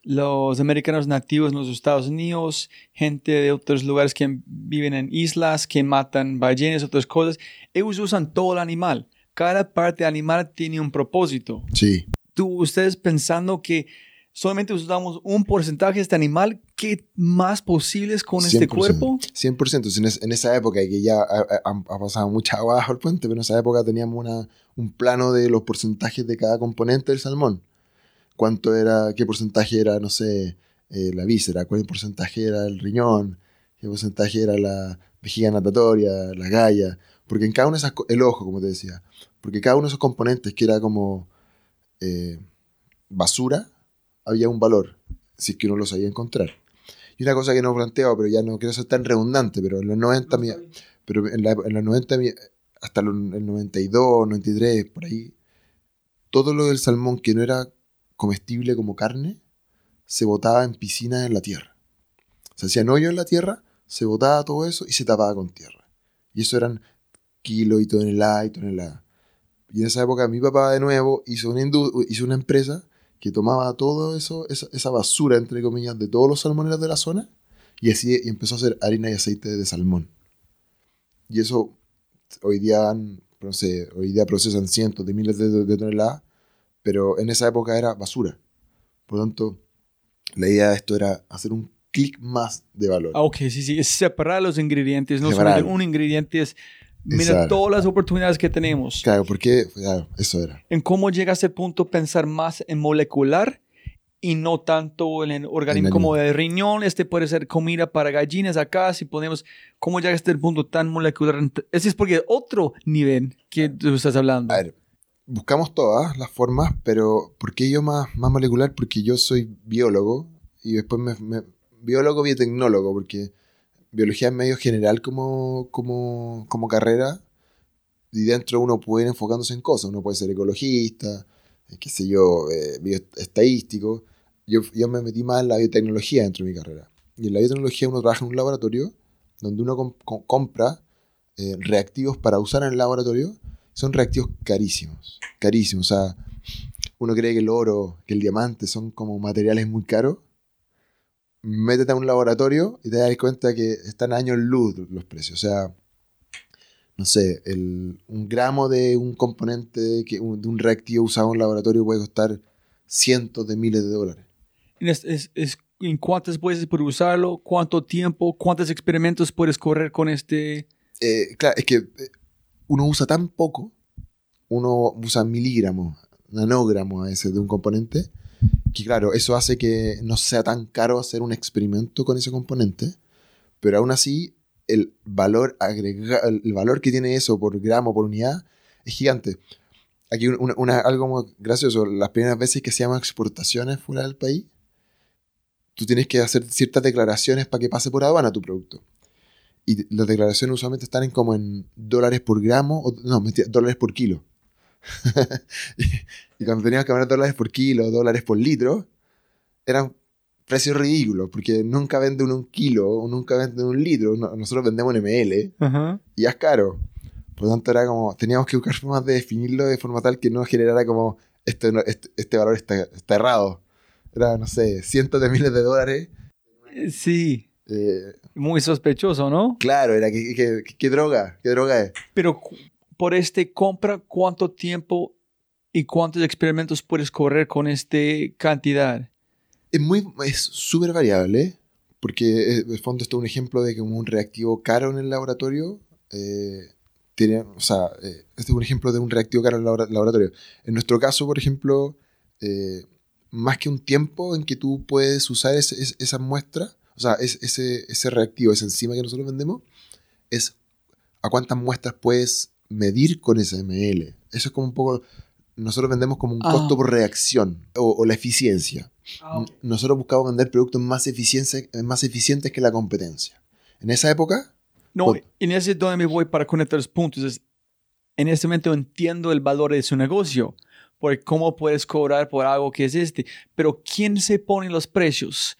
los americanos nativos en los Estados Unidos, gente de otros lugares que viven en islas, que matan ballenas, otras cosas, ellos usan todo el animal. Cada parte animal tiene un propósito. Sí. Tú, ustedes pensando que solamente usamos un porcentaje de este animal, ¿qué más posibles con este cuerpo? 100%. En, esa época, que ya ha, pasado mucha agua bajo el puente, pero en esa época teníamos una, un plano de los porcentajes de cada componente del salmón. Cuánto era, qué porcentaje era, no sé, eh, la víscera, cuál porcentaje era el riñón, qué porcentaje era la vejiga natatoria, la galla, porque en cada uno de esas, el ojo, como te decía, porque cada uno de esos componentes que era como eh, basura, había un valor, si es que uno lo sabía encontrar. Y una cosa que no planteo, pero ya no quiero ser tan redundante, pero en los 90, pero en, en los 90, hasta el 92, 93, por ahí, todo lo del salmón que no era comestible como carne, se botaba en piscinas en la tierra. Se hacían hoyos en la tierra, se botaba todo eso y se tapaba con tierra. Y eso eran kilos y toneladas y toneladas. Y en esa época mi papá de nuevo hizo una, hizo una empresa que tomaba todo eso, esa, basura, entre comillas, de todos los salmoneros de la zona y así y empezó a hacer harina y aceite de salmón. Y eso hoy día, no sé, hoy día procesan cientos de miles de toneladas pero en esa época era basura. Por lo tanto, la idea de esto era hacer un clic más de valor. Ah, ok, sí, sí, es separar los ingredientes, no solamente un ingrediente, es mira todas las oportunidades que tenemos. Claro, porque claro, eso era. En cómo llega a ese punto pensar más en molecular y no tanto en el organismo como de riñón, este puede ser comida para gallinas acá, si podemos, ¿cómo llega a este punto tan molecular? Ese es porque otro nivel que tú estás hablando. A ver, buscamos todas las formas, pero ¿por qué yo más, más molecular? Porque yo soy biólogo y después me, me biólogo, biotecnólogo, porque biología es medio general como, como, como carrera, y dentro uno puede ir enfocándose en cosas, uno puede ser ecologista, eh, qué sé yo, eh, bioestadístico. Yo, yo me metí más en la biotecnología dentro de mi carrera. Y en la biotecnología uno trabaja en un laboratorio donde uno com- com- compra eh, reactivos para usar en el laboratorio. Son reactivos carísimos, carísimos. O sea, uno cree que el oro, que el diamante son como materiales muy caros. Métete a un laboratorio y te das cuenta que están años luz los precios. O sea, no sé, el, un gramo de un componente, que, un- de un reactivo usado en un laboratorio puede costar cientos de miles de dólares. Es, es- es- ¿En cuántas veces puedes usarlo? ¿Cuánto tiempo? ¿Cuántos experimentos puedes correr con este? Eh, claro, es que eh, uno usa tan poco, uno usa miligramos, nanogramos a veces de un componente, que claro, eso hace que no sea tan caro hacer un experimento con ese componente, pero aún así el valor el valor que tiene eso por gramo, por unidad, es gigante. Aquí un- una, algo gracioso, las primeras veces que se exportaciones fuera del país, tú tienes que hacer ciertas declaraciones para que pase por aduana tu producto. Y las declaraciones usualmente están en como en dólares por gramo, o, no, dólares por kilo. Y, y cuando teníamos que hablar dólares por kilo, dólares por litro, eran precios ridículos, porque nunca venden un kilo nunca venden un litro. No- nosotros vendemos en ml y ya es caro. Por lo tanto, era como, teníamos que buscar formas de definirlo de forma tal que no generara como, este, este, este valor está, está errado. Era, no sé, cientos de miles de dólares. Eh, Sí, Eh, muy sospechoso, ¿no? claro, era, ¿qué, qué, qué- droga? ¿Qué droga es? Pero por este compra, ¿cuánto tiempo y cuántos experimentos puedes correr con esta cantidad? Es muy, es súper variable, porque eh, en el fondo esto es un ejemplo de que un reactivo caro en el laboratorio, eh, tiene, o sea, eh, este es un ejemplo de un reactivo caro en el labora- laboratorio. En nuestro caso, por ejemplo, eh, más que un tiempo en que tú puedes usar esa muestra, o sea, es- ese, ese reactivo, esa enzima que nosotros vendemos, es a cuántas muestras puedes medir con ese ml. Eso es como un poco, nosotros vendemos como un Ah. costo por reacción o, o la eficiencia. N- Nosotros buscamos vender productos más, eficiencia- más eficientes que la competencia. En esa época, No, Por- en ese es donde me voy para conectar los puntos. Es, en este momento entiendo el valor de su negocio, porque cómo puedes cobrar por algo que es este. Pero ¿quién se pone los precios?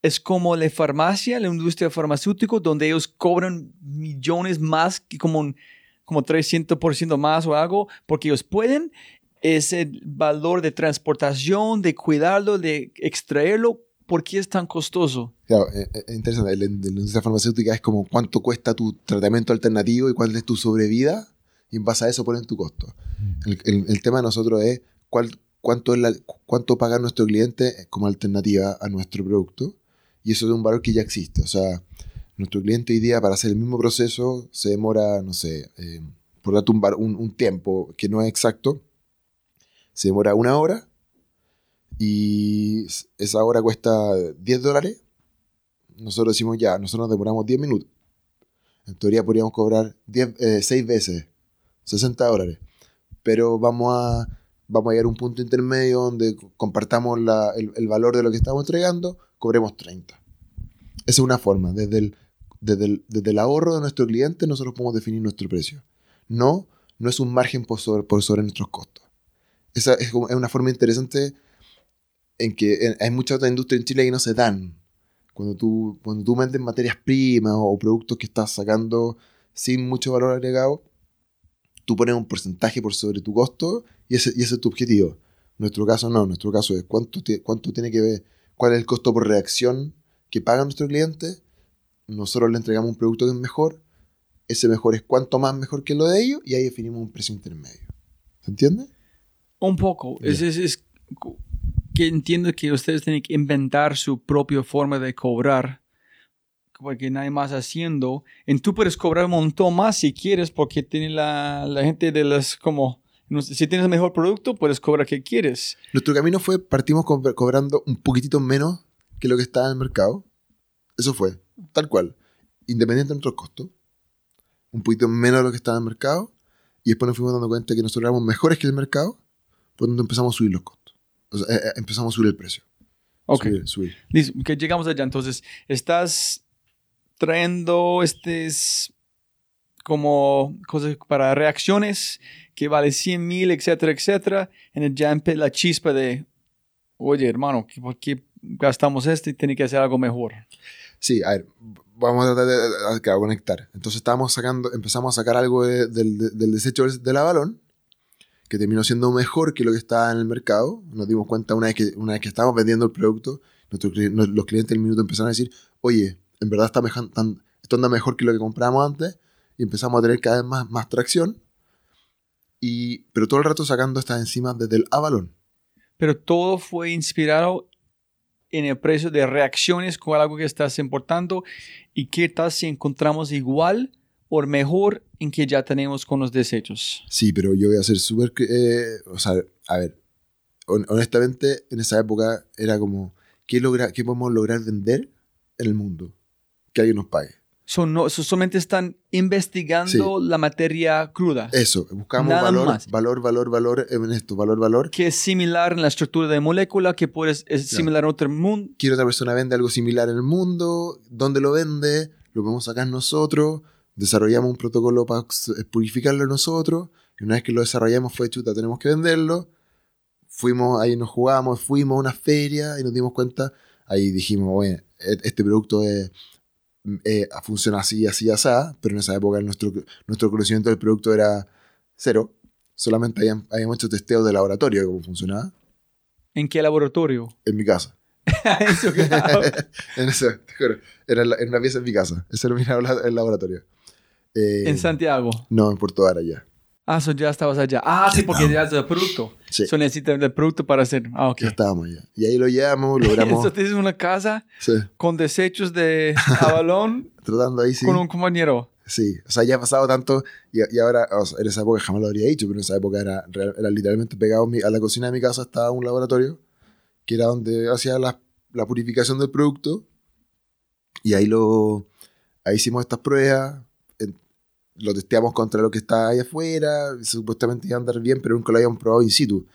Es como la farmacia, la industria farmacéutica, donde ellos cobran millones más, que como, un- como 300% más o algo, porque ellos pueden. Es el valor de transportación, de cuidarlo, de extraerlo. ¿Por qué es tan costoso? claro, eh, eh, es interesante, la, la industria farmacéutica es como cuánto cuesta tu tratamiento alternativo y cuál es tu sobrevida, y en base a eso ponen tu costo. El, el- el tema de nosotros es cuál, cuánto, es la- cuánto paga nuestro cliente como alternativa a nuestro producto, y eso es un valor que ya existe. O sea, nuestro cliente hoy día para hacer el mismo proceso se demora, no sé, eh, por darte un, un, tiempo que no es exacto, se demora una hora y esa hora cuesta 10 dólares. Nosotros decimos ya, nosotros nos demoramos 10 minutos. En teoría podríamos cobrar 10, eh, 6 veces, 60 dólares. Pero vamos a, vamos a llegar a un punto intermedio donde compartamos la- el, el valor de lo que estamos entregando, cobremos 30. Esa es una forma. Desde el, desde el, ahorro de nuestro cliente nosotros podemos definir nuestro precio. No, no es un margen por sobre, por sobre nuestros costos. Esa es, una forma interesante en que hay muchas otras industrias en Chile que no se dan. Cuando tú, cuando tú vendes materias primas o, productos que estás sacando sin mucho valor agregado, tú pones un porcentaje por sobre tu costo y ese, y ese es tu objetivo. Nuestro caso no, nuestro caso es cuánto, cuánto tiene que ver, cuál es el costo por reacción que paga nuestro cliente. Nosotros le entregamos un producto que es mejor, ese mejor es cuánto más mejor que lo de ellos y ahí definimos un precio intermedio. ¿Se entiende? Un poco. Es, es- es que entiendo que ustedes tienen que inventar su propia forma de cobrar. Porque nadie más haciendo. Y tú puedes cobrar un montón más si quieres, porque tiene la, la gente de las como. no sé, si tienes el mejor producto, puedes cobrar que quieres. Nuestro camino fue, partimos co- cobrando un poquitito menos que lo que estaba en el mercado. Eso fue, tal cual. Independiente de nuestros costos. Un poquito menos de lo que estaba en el mercado. Y después nos fuimos dando cuenta que nosotros éramos mejores que el mercado. Por lo tanto empezamos a subir los costos. O sea, eh, eh, empezamos a subir el precio. Ok. subir, subir. Listo, que llegamos allá. Entonces, estás trayendo estos como cosas para reacciones que vale 100 mil, etcétera, etcétera. En el empe- la chispa de, oye, hermano, ¿qué- ¿por qué gastamos esto y tiene que hacer algo mejor? Sí, a ver, vamos a tratar de, de- de- de conectar. Entonces estábamos sacando, empezamos a sacar algo de- del, de- desecho del- del avalón, que terminó siendo mejor que lo que estaba en el mercado. Nos dimos cuenta una vez que, una vez que estábamos vendiendo el producto, no- los clientes del minuto empezaron a decir, oye, en verdad está tan- esto anda mejor que lo que compramos antes, y empezamos a tener cada vez más, más tracción, y, pero todo el rato sacando estas enzimas desde el avalón. Pero todo fue inspirado en el precio de reacciones con algo que estás importando y qué tal si encontramos igual o mejor en que ya tenemos con los desechos. Sí, pero yo voy a ser súper... eh, o sea, a ver, hon- honestamente, en esa época era como, ¿qué, logra, ¿qué podemos lograr vender en el mundo? Que alguien nos pague. Son no, so- solamente están investigando la materia cruda, Eso, buscamos Nada valor, más. valor, valor, valor en esto, valor, valor. que es similar en la estructura de molécula, que puede, es Claro. similar a otro mundo. Quiero otra persona vende algo similar en el mundo, ¿dónde lo vende? Lo podemos sacar nosotros, desarrollamos un protocolo para purificarlo nosotros, y una vez que lo desarrollamos fue chuta, tenemos que venderlo. Fuimos, ahí nos jugamos, fuimos a una feria y nos dimos cuenta, ahí dijimos, bueno, e- este producto es, eh, funciona así, así, así, pero en esa época nuestro, nuestro conocimiento del producto era cero. Solamente habían- habíamos hecho testeos de laboratorio de cómo funcionaba ¿En qué laboratorio? en mi casa. Eso, en ese, te juro, era en, la- en una pieza en mi casa. Ese era el laboratorio. Eh, en Santiago. No, en Puerto Vara ya. Ah, so ya estabas allá. Ah, sí, porque ya es el producto. Sí, So necesitan el producto para hacer. Ah, ok. ya estábamos allá. Y ahí lo llevamos, logramos. Entonces tienes una casa sí, con desechos de avalón tratando ahí, sí. con un compañero. Sí, o sea, ya ha pasado tanto. Y, y ahora, o sea, en esa época jamás lo habría dicho, pero en esa época era, era literalmente pegado a la cocina de mi casa, estaba un laboratorio que era donde hacía la, la purificación del producto. Y ahí lo. Ahí hicimos estas pruebas. Lo testeamos contra lo que está ahí afuera. Supuestamente iba a andar bien, pero nunca lo habíamos probado in situ.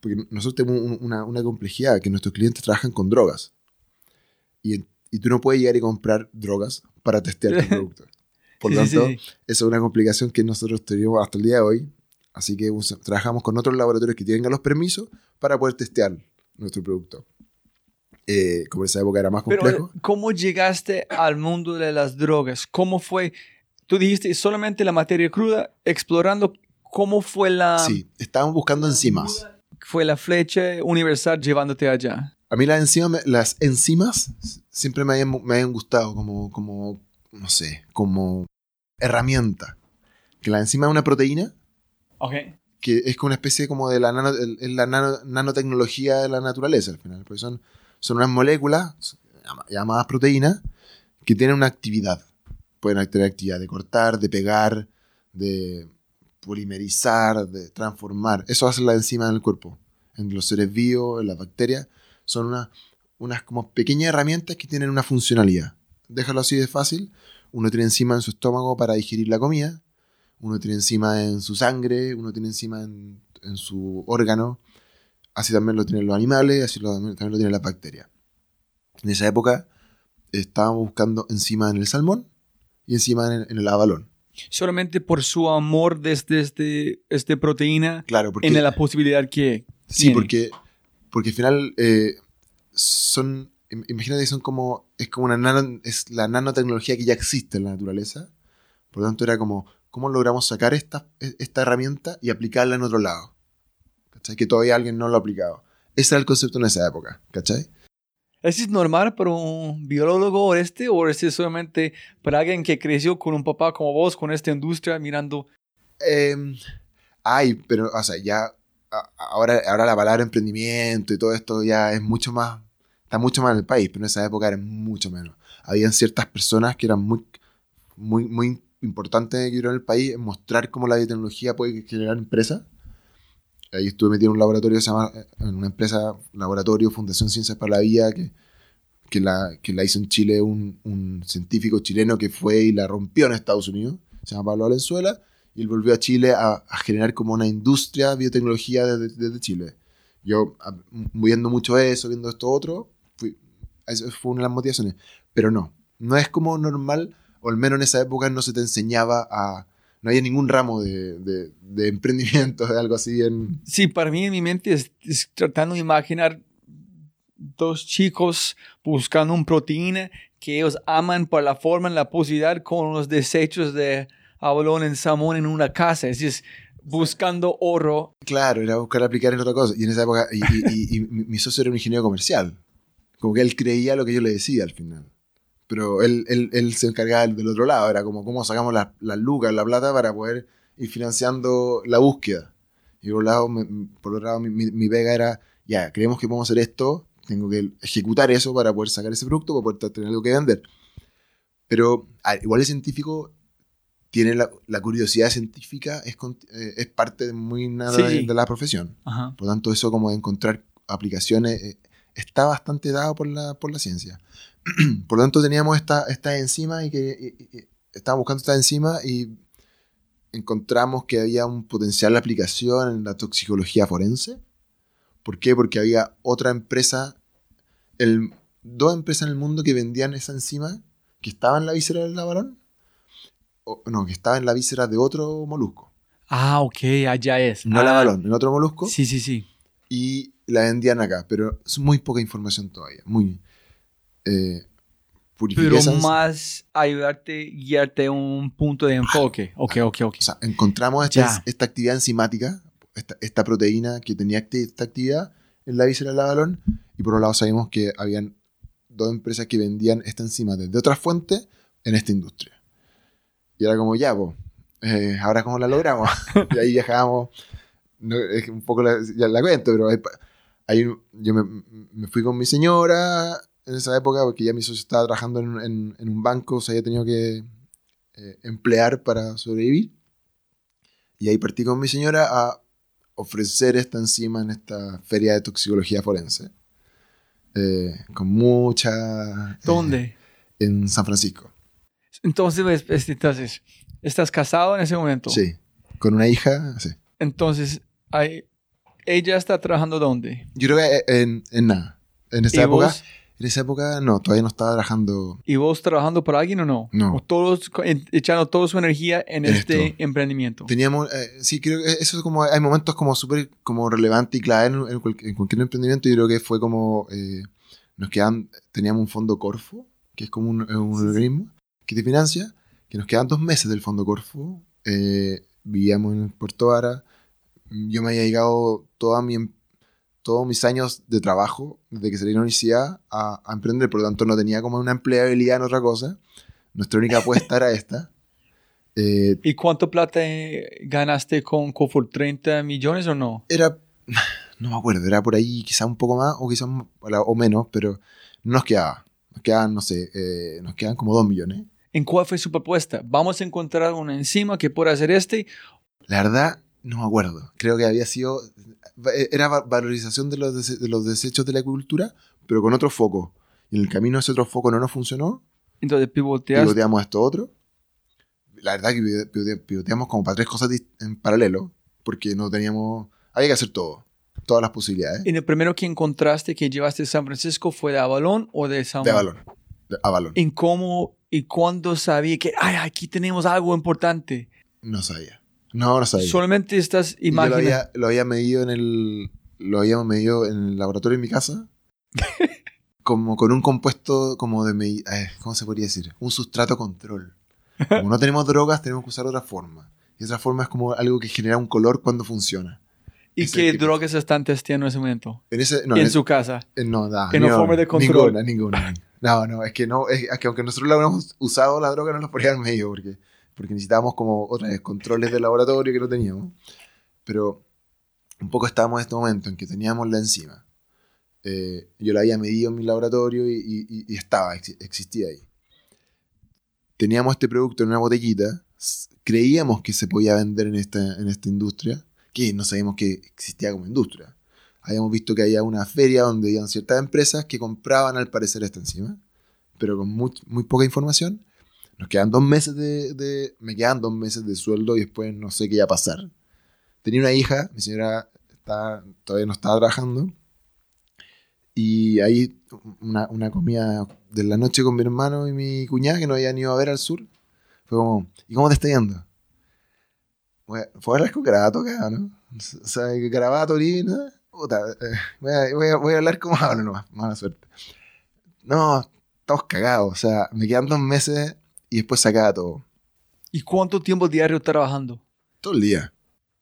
Porque nosotros tenemos un- una, una complejidad, que nuestros clientes trabajan con drogas. Y, y tú no puedes llegar y comprar drogas para testear tu producto. Por lo sí, tanto, sí. esa es una complicación que nosotros tenemos hasta el día de hoy. Así que us- trabajamos con otros laboratorios que tengan los permisos para poder testear nuestro producto. Eh, como en esa época era más Pero, complejo. ¿cómo llegaste al mundo de las drogas? ¿Cómo fue? Tú dijiste solamente la materia cruda, explorando cómo fue la, sí, estábamos buscando enzimas. fue la flecha universal llevándote allá. A mí las enzimas, las enzimas siempre me habían, me habían gustado como, como, no sé, como herramienta. Que la enzima es una proteína Ok. que es como una especie como de la, nano, la nano- nanotecnología de la naturaleza al final, porque son, son unas moléculas llama- llamadas proteínas que tienen una actividad. Pueden tener actividad de cortar, de pegar, de polimerizar, de transformar. Eso hace la enzima en el cuerpo. En los seres vivos, en las bacterias, son unas, como pequeñas herramientas que tienen una funcionalidad. Déjalo así de fácil. Uno tiene enzima en su estómago para digerir la comida uno tiene enzima en su sangre, uno tiene enzima en, su órgano, así también lo tienen los animales, así lo- también lo tienen las bacterias. En esa época estábamos buscando enzima en el salmón y enzima en, en el abalón. Solamente por su amor desde este, este proteína Claro, porque, en la posibilidad que sí, tiene. porque, porque al final eh, son, im- imagínate que son como, es como una nano, es la nanotecnología que ya existe en la naturaleza. Por lo tanto, era como, ¿cómo logramos sacar esta, esta herramienta y aplicarla en otro lado? ¿Cachai? Que todavía alguien no lo ha aplicado. Ese era el concepto en esa época, ¿cachai? ¿Eso es normal para un biólogo este o es solamente para alguien que creció con un papá como vos, con esta industria, mirando? Eh, ay, pero, o sea, ya, ahora, ahora la palabra emprendimiento y todo esto ya es mucho más, está mucho más en el país, pero en esa época era mucho menos. Habían ciertas personas que eran muy, muy, muy importantes en el país en mostrar cómo la biotecnología puede generar empresas. Ahí estuve metido en un laboratorio, se llama, en una empresa, laboratorio, Fundación Ciencias para la Vida, que, que, la, que la hizo en Chile un, un científico chileno que fue y la rompió en Estados Unidos, se llama Pablo Valenzuela, y él volvió a Chile a, a generar como una industria de biotecnología desde, desde Chile. Yo, a- viendo mucho eso, viendo esto otro, Eso fue una de las motivaciones. Pero no, no es como normal, o al menos en esa época no se te enseñaba a... No había ningún ramo de, de, de emprendimiento, de algo así en... Sí, para mí en mi mente es, es tratando de imaginar dos chicos buscando un proteína que ellos aman por la forma y la posibilidad con los desechos de abalón en salmón en una casa. Es decir, buscando oro. Claro, era buscar aplicar en otra cosa. Y en esa época, y, y- y- y mi mi socio era un ingeniero comercial. Como que él creía lo que yo le decía al final. Pero él, él, él se encargaba del, del otro lado. Era como cómo sacamos las las lucas, la plata para poder ir financiando la búsqueda. Y por otro lado, me- por otro lado mi, mi, mi pega era, ya, creemos que podemos hacer esto, tengo que ejecutar eso para poder sacar ese producto, para poder tener algo que vender. Pero igual el científico tiene la, la curiosidad científica, es, eh, es parte muy nada Sí, de, de la profesión. Ajá. Por lo tanto, eso como de encontrar aplicaciones eh, está bastante dado por la, por la ciencia. por lo tanto, teníamos esta, esta enzima y que y- y- estábamos buscando esta enzima y encontramos que había un potencial de aplicación en la toxicología forense. ¿Por qué? Porque había otra empresa, el, dos empresas en el mundo que vendían esa enzima que estaba en la víscera del lavarón. O, no, que estaba en la víscera de otro molusco. Ah, ok, allá es. No ah, la balón, en otro molusco. Sí, sí, sí. y la vendían acá, pero es muy poca información todavía, muy eh, Pero más ayudarte, guiarte a un punto de enfoque. Ok, ok, ok. o sea, encontramos esta, esta actividad enzimática, esta, esta proteína que tenía esta actividad en la víscera del balón, y por otro lado sabíamos que habían dos empresas que vendían esta enzima desde otras fuentes en esta industria. Y era como, ya, pues, ahora cómo la logramos. y ahí viajábamos, no, es un poco la, ya la cuento, pero pa- ahí yo me, me fui con mi señora en esa época, porque ya mi socio estaba trabajando en, en- en un banco, se había tenido que eh, emplear para sobrevivir. Y ahí partí con mi señora a ofrecer esta enzima en esta feria de toxicología forense. Eh, con mucha... eh, ¿Dónde? en San Francisco. Entonces, ves, ves, entonces, ¿estás casado en ese momento? Sí. Con una hija, sí. Entonces, hay- ella está trabajando ¿dónde? Yo creo que en, en nada. En ¿Y esa época, vos, en esa época no, todavía no estaba trabajando. ¿Y vos trabajando para alguien o no? No. ¿O todos echando toda su energía en En este esto. emprendimiento? Teníamos, eh, sí, creo que eso es como, hay momentos como súper como relevantes y clave en, en cual- en cualquier emprendimiento. Yo creo que fue como, eh, nos quedan, teníamos un fondo Corfo, que es como un, un organismo que te financia, que nos quedan dos meses del fondo Corfo. eh, vivíamos en Puerto Vara. Yo me había llegado toda mi, em- todos mis años de trabajo, desde que salí de la universidad, a, a emprender. Por lo tanto, no tenía como una empleabilidad en otra cosa. Nuestra única apuesta era esta. Eh, ¿Y cuánto plata eh, ganaste con Cofor? ¿30 millones o no? era, no me acuerdo, era por ahí quizá un poco más o quizás o menos, pero no nos quedaba. Nos quedaban, no sé, eh, nos quedan como dos millones. ¿En cuál fue su propuesta? Vamos a encontrar una enzima que pueda hacer este. La verdad, no me acuerdo. Creo que había sido, era va- valorización de los, dese- de los desechos de la agricultura, pero con otro foco. Y en el camino ese otro foco no nos funcionó, Entonces pivoteas. pivoteamos a esto otro. La verdad que pivote- pivoteamos como para tres cosas en paralelo, porque no teníamos, había que hacer todo, todas las posibilidades. ¿Y el primero que encontraste que llevaste a San Francisco fue de Avalon o de San De balón, de- a balón. ¿En cómo y cuándo sabía que ay, aquí tenemos algo importante? No sabía. No, no sabía. Solamente estás Y yo lo había, lo había medido en el. Lo habíamos medido en el laboratorio en mi casa. como con un compuesto como de. eh, ¿Cómo se podría decir? Un sustrato control. Como no tenemos drogas, tenemos que usar otra forma. Y esa forma es como algo que genera un color cuando funciona. ¿Y ese qué tipo. drogas están testeando en ese momento? En ese. No, en en su casa. eh, no, nada, en una no, forma de control. Ninguna, ninguna. No, no, es que no, es, que aunque nosotros la hubiéramos usado la droga, no nos ponían medio, porque, porque necesitábamos como otra vez controles de laboratorio que no teníamos. Pero un poco estábamos en este momento en que teníamos la enzima. Eh, yo la había medido en mi laboratorio y, y- y estaba, ex- existía ahí. Teníamos este producto en una botellita, creíamos que se podía vender en esta, en esta industria, que no sabíamos que existía como industria habíamos visto que había una feria donde habían ciertas empresas que compraban al parecer esta enzima, pero con muy, muy poca información. Nos quedan dos meses de, de- Me quedan dos meses de sueldo y después no sé qué iba a pasar. Tenía una hija, mi señora está- todavía no estaba trabajando, Y ahí una, una comida de la noche con mi hermano y mi cuñada que no habían ido a ver al sur. Fue como, ¿y cómo te está yendo? Bueno, fue a hablar con Garabato acá, ¿no? O sea, Garabato, Orina, puta, eh, voy, a, voy, a, voy a hablar como hablo nomás, mala suerte. No, todos cagados, o sea, me quedan dos meses y después se acaba todo. ¿Y cuánto tiempo diario trabajando? Todo el día,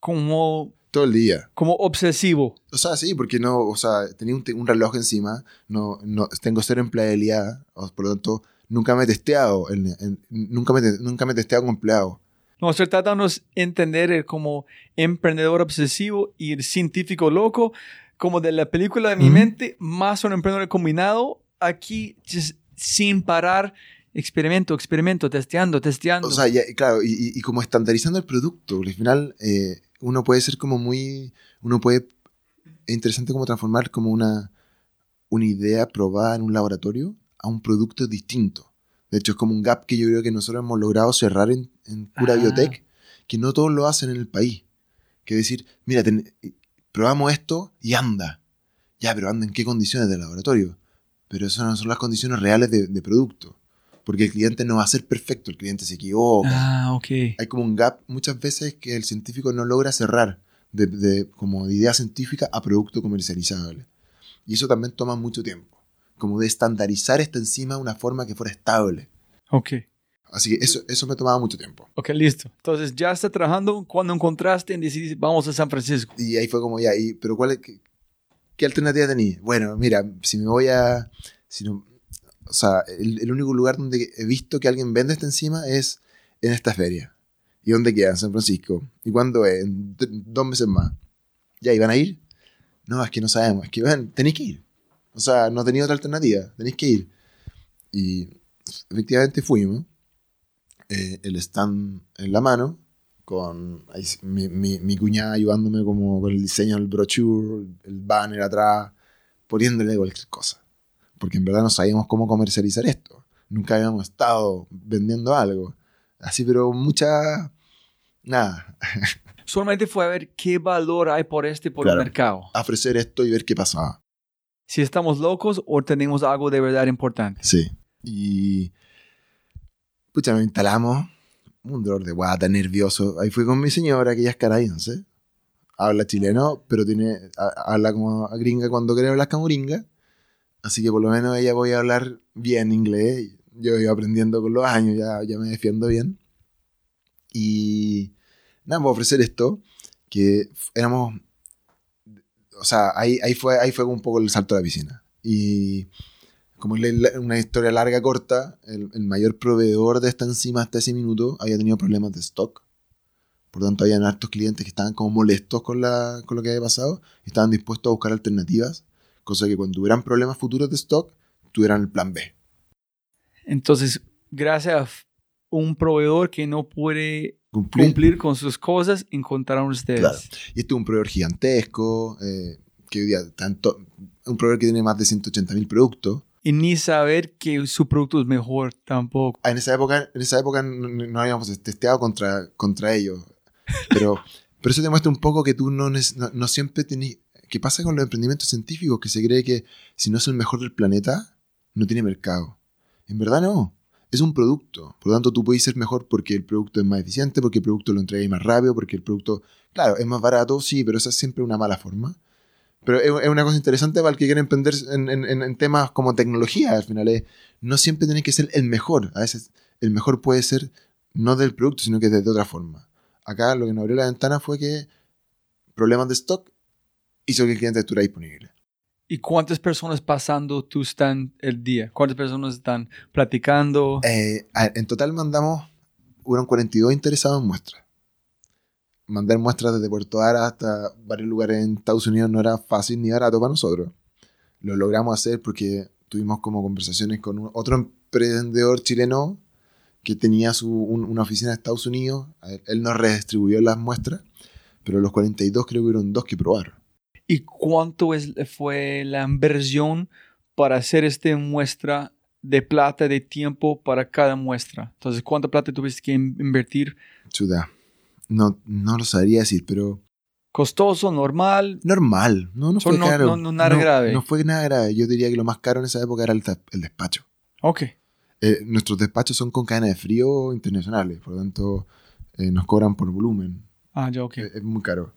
Como, todo el día. como obsesivo. O sea, sí, porque no, o sea, tenía un, un reloj encima, no, no, tengo cero empleabilidad, por lo tanto, nunca me he testeado, en- en- nunca, me, nunca me he testeado como empleado. No, estoy tratando de entender el como emprendedor obsesivo y el científico loco, como de la película de mi Ujú. mente, más un emprendedor combinado, aquí just sin parar, experimento, experimento, testeando, testeando. O sea, ya, claro, y, como estandarizando el producto, porque al final eh, uno puede ser como muy, uno puede, es interesante como transformar como una, una idea probada en un laboratorio a un producto distinto. De hecho, es como un gap que yo creo que nosotros hemos logrado cerrar en, en Cura Ah. Biotech, que no todos lo hacen en el país. Que decir, mira, ten- probamos esto y anda. Ya, pero anda en qué condiciones de laboratorio. Pero esas no son las condiciones reales de, de producto. Porque el cliente no va a ser perfecto, el cliente se equivoca. ah, ok. Hay como un gap muchas veces que el científico no logra cerrar de, de- como de idea científica a producto comercializable. Y eso también toma mucho tiempo. Como de estandarizar esta enzima de una forma que fuera estable. Ok. Así que eso, eso me tomaba mucho tiempo. Ok, listo. Entonces ya está trabajando. Cuando encontraste, decidiste, vamos a San Francisco. Y ahí fue como ya, y, pero ¿cuál es, qué, qué alternativa tenía? Bueno, mira, si me voy a... Si no, o sea, el, el único lugar donde he visto que alguien vende esta enzima es en esta feria. ¿Y dónde queda? En San Francisco. ¿Y cuándo es? En dos meses más. ¿Ya iban a ir? No, es que no sabemos. Es que ven, tenéis que ir. O sea, no tenía otra alternativa. Tenéis que ir. Y efectivamente fuimos. Eh, el stand en la mano, con ahí mi, mi, mi cuñada ayudándome como con el diseño del brochure, el banner atrás, poniéndole cualquier cosa. Porque en verdad no sabíamos cómo comercializar esto. Nunca habíamos estado vendiendo algo. Así, pero mucha... Nada, Solamente fue a ver qué valor hay por este por Claro. el mercado. ofrecer esto y ver qué pasaba. Si estamos locos o tenemos algo de verdad importante. Sí. Y... Pucha, nos instalamos. Un dolor de guata, nervioso. Ahí fui con mi señora, que ella es canadiense. Habla chileno, pero tiene ha- habla como a gringa cuando quiere hablar como gringa. Así que por lo menos ella voy a hablar bien inglés. Yo iba aprendiendo con los años, ya, ya me defiendo bien. Y nada, voy a ofrecer esto, que éramos... O sea, ahí, ahí, fue, ahí fue un poco el salto a la piscina. Y como es una historia larga, corta, el, el mayor proveedor de esta enzima hasta ese minuto había tenido problemas de stock. Por tanto, habían hartos clientes que estaban como molestos con, la, con lo que había pasado y estaban dispuestos a buscar alternativas, cosa que cuando tuvieran problemas futuros de stock, tuvieran el plan B. Entonces, gracias a un proveedor que no puede Cumplir. cumplir con sus cosas, encontraron ustedes. Claro. Y este es un proveedor gigantesco, eh, que hoy día tanto, un proveedor que tiene más de 180 mil productos. Y ni saber que su producto es mejor tampoco. Ah, En esa época, en esa época no, no habíamos testeado contra, contra ellos. Pero, pero eso demuestra un poco que tú no, no siempre tenés... ¿Qué pasa con los emprendimientos científicos? Que se cree que si no es el mejor del planeta, no tiene mercado. En verdad no. Es un producto. Por lo tanto, tú puedes ser mejor porque el producto es más eficiente, porque el producto lo entregáis más rápido, porque el producto, claro, es más barato, sí, pero esa es siempre una mala forma. Pero es, una cosa interesante para el que quiere emprender en, en- temas como tecnología. Al final, es, no siempre tiene que ser el mejor. A veces el mejor puede ser no del producto, sino que de, de otra forma. Acá lo que nos abrió la ventana fue que problemas de stock que el cliente estuviera disponible. ¿Y cuántas personas pasando tu stand el día? ¿Cuántas personas están platicando? Eh, en total mandamos, hubieron 42 interesados en muestras. Mandar muestras desde Puerto Vara hasta varios lugares en Estados Unidos no era fácil ni barato para nosotros. Lo logramos hacer porque tuvimos como conversaciones con un- otro emprendedor chileno que tenía su, un- una oficina en Estados Unidos. Él nos redistribuyó las muestras, pero los 42 creo que hubieron dos que probaron. ¿Y cuánto es, fue la inversión para hacer esta muestra de plata, de tiempo para cada muestra? Entonces, ¿cuánta plata tuviste que in- invertir? Chuta, no, no lo sabría decir, pero costoso, normal. Normal, no, no fue no- caro. no- no nada grave. No fue nada grave. Yo diría que lo más caro en esa época era el, el despacho. Ok. Eh, nuestros despachos son con cadenas de frío internacionales, por lo tanto eh, nos cobran por volumen. Ah, ya, ok. Eh, es muy caro.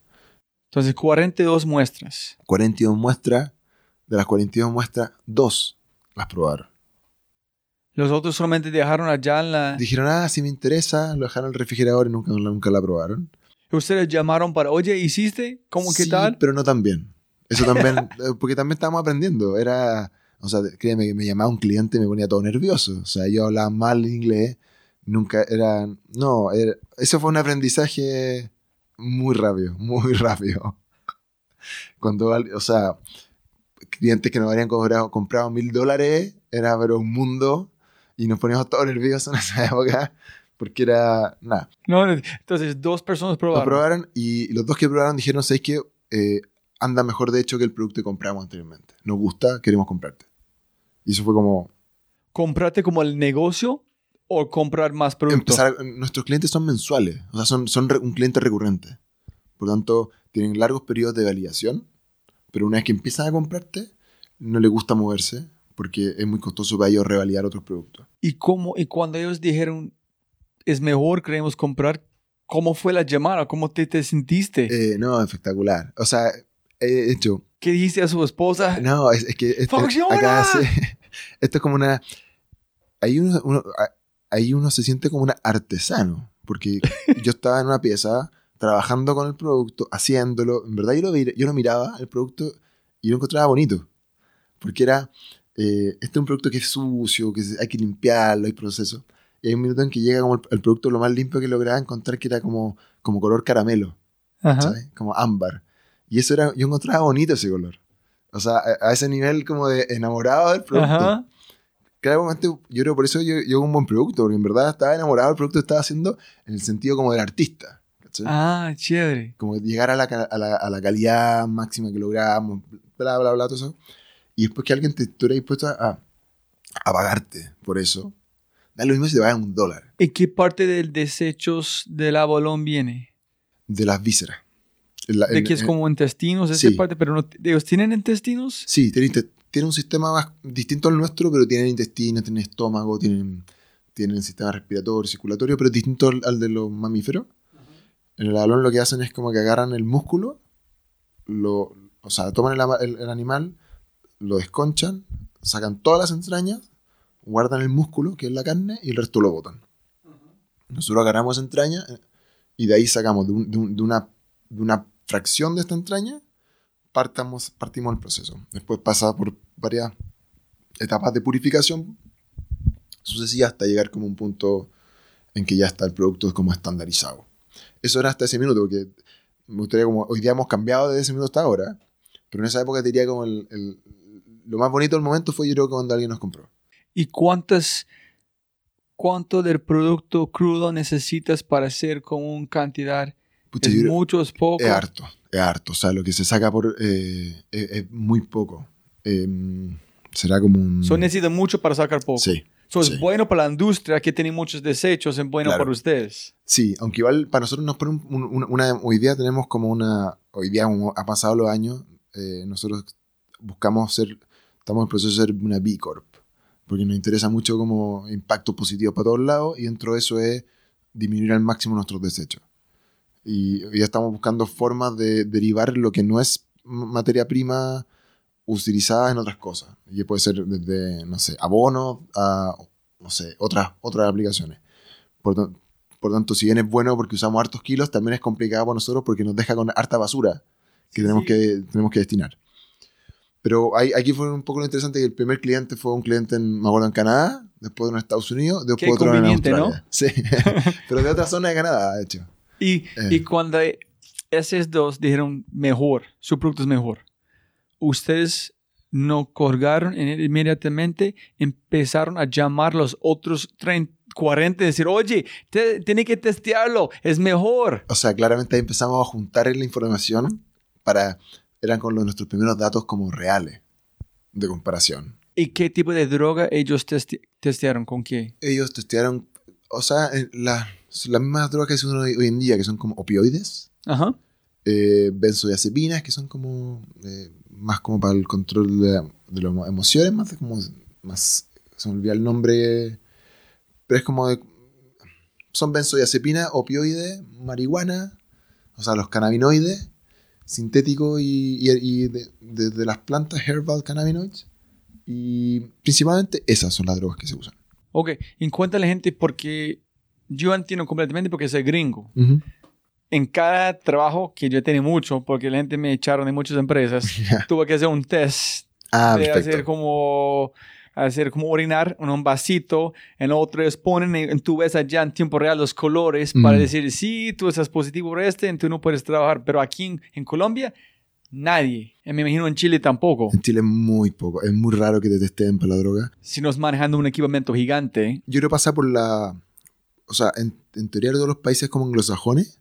Entonces, 42 muestras. 42 muestras, de las 42 muestras, dos las probaron. Los otros solamente dejaron allá en la... Dijeron, ah, si me interesa, lo dejaron en el refrigerador y nunca, nunca la probaron. Ustedes llamaron para, oye, ¿hiciste? ¿Cómo qué Sí, tal? pero no tan bien. Eso también, eh, porque también estábamos aprendiendo. Era, o sea, créeme que me llamaba un cliente y me ponía todo nervioso. O sea, yo hablaba mal inglés, nunca era, no, era- eso fue un aprendizaje muy rápido, muy rápido. Cuando, o sea, clientes que nos habrían cobrado, comprado mil dólares, era pero un mundo y nos poníamos todos nerviosos en esa época porque era, nada. No, entonces, dos personas Lo probaron. probaron y los dos que probaron dijeron, ¿sabes qué? Eh, anda mejor de hecho que el producto que compramos anteriormente. Nos gusta, queremos comprarte. Y eso fue como ¿Comprarte como el negocio o comprar más productos? nuestros clientes son mensuales, o sea, son, son un cliente recurrente. Por lo tanto, tienen largos periodos de validación, pero una vez que empiezan a comprarte, no les gusta moverse porque es muy costoso para ellos revalidar otros productos. ¿Y, cómo, y cuando ellos dijeron, es mejor, queremos comprar, ¿cómo fue la llamada? ¿Cómo te, te sentiste? Eh, no, espectacular. O sea, he hecho ¿Qué dijiste a su esposa? No, es, es que esto- ¡Funciona! acá se- esto es como una. Ahí uno, uno- ahí uno se siente como un artesano, porque yo estaba en una pieza trabajando con el producto, haciéndolo. En verdad, yo lo, yo lo miraba, el producto, y lo encontraba bonito, porque era. eh, este es un producto que es sucio, que hay que limpiarlo, hay procesos. Y hay un minuto en que llega como el, el producto lo más limpio que lograba encontrar, que era como, como color caramelo. Ajá. ¿sabes? Como ámbar. Y eso era, yo encontraba bonito ese color. O sea, a, a ese nivel como de enamorado del producto. Ajá. Claramente, yo creo por eso yo, yo hago un buen producto, porque en verdad estaba enamorado del producto que estaba haciendo en el sentido como del artista. ¿cachai? Ah, chévere. Como llegar a la, a, la, a la calidad máxima que logramos, bla, bla, bla, todo eso. Y después que alguien te estuviera dispuesto a, a pagarte por eso, da lo mismo si te pagan un dólar ¿Y qué parte del desechos del abolón viene? de las vísceras. En la- De en- que es en- como intestinos, esa sí. parte, pero no, ¿ellos tienen intestinos? Sí, tiene, inte- tiene un sistema más distinto al nuestro, pero tienen intestino, tienen estómago, tienen, tienen sistema respiratorio, circulatorio, pero distinto al, al de los mamíferos. En el balón lo que hacen es como que agarran el músculo, lo, o sea, toman el, el- el animal, lo desconchan, sacan todas las entrañas, guardan el músculo, que es la carne, y el resto lo botan. Nosotros agarramos esa entraña eh, y de ahí sacamos de, un- de un- de una, de una fracción de esta entraña, partamos, partimos el proceso. Después pasa por varias etapas de purificación sucesivas hasta llegar como un punto en que ya está el producto como estandarizado. Eso era hasta ese minuto, porque me gustaría como, hoy día hemos cambiado desde ese minuto hasta ahora, pero en esa época te diría como el, el- lo más bonito del momento fue yo creo que cuando alguien nos compró. ¿Y cuántas, cuánto del producto crudo necesitas para hacer con una cantidad? Pucha, ¿Es mucho, es poco? Es harto, es harto. O sea, lo que se saca por eh, es, es muy poco. Eh, será como un... So, necesitan mucho para sacar poco. Sí, So, es sí. bueno para la industria que tiene muchos desechos, es bueno Claro. para ustedes. sí, aunque igual para nosotros nos pone un- un- una, Hoy día tenemos como una... Hoy día, como ha pasado los años, eh, nosotros buscamos ser... Estamos en el proceso de ser una B Corp. Porque nos interesa mucho como impacto positivo para todos lados y dentro de eso es disminuir al máximo nuestros desechos. Y ya estamos buscando formas de derivar lo que no es materia prima utilizada en otras cosas. Y puede ser desde, no sé, abonos a, no sé, otras, otras aplicaciones. Por, por tanto, si bien es bueno porque usamos hartos kilos, también es complicado para nosotros porque nos deja con harta basura que, tenemos, sí. que tenemos que destinar. Pero aquí fue un poco lo interesante que el primer cliente fue un cliente, en, me acuerdo, en Canadá, después en Estados Unidos, después Qué otro en conveniente, ¿no? Australia. Sí, pero de otra zona de Canadá, de hecho. Y, Eh. y cuando esos dos dijeron mejor, su producto es mejor, ustedes no colgaron inmediatamente, empezaron a llamar los otros 30, 40 y decir, oye, te- tiene que testearlo, es mejor. O sea, claramente ahí empezamos a juntar la información para... Eran con los, nuestros primeros datos como reales de comparación. ¿Y qué tipo de droga ellos teste- testearon? ¿Con qué? Ellos testearon, o sea, la- las mismas drogas que se usan hoy, hoy en día, que son como opioides, Ajá. eh, benzodiazepinas, que son como eh, más como para el control de, de las emociones, más de como más se me olvidó el nombre, pero es como de, son benzodiazepinas, opioides, marihuana, o sea, los cannabinoides sintéticos y, y, y de, de- de las plantas herbal cannabinoids. Y principalmente esas son las drogas que se usan. Ok, y cuéntale gente porque yo entiendo completamente porque soy gringo. En cada trabajo que yo tenía mucho, porque la gente me echaron de muchas empresas, Ya. tuve que hacer un test Ah, de hacer perfecto. como hacer como orinar en un vasito, en otro es ponen en, tú ves allá en tiempo real los colores para Mm. decir sí, tú estás positivo por este, tú no puedes trabajar, pero aquí en, en Colombia nadie, me imagino en Chile tampoco. En Chile muy poco. Es muy raro que te testeen para la droga. Si nos manejando un equipamiento gigante, Yo creo que pasa por la. O sea, en, en teoría todos los países como anglosajones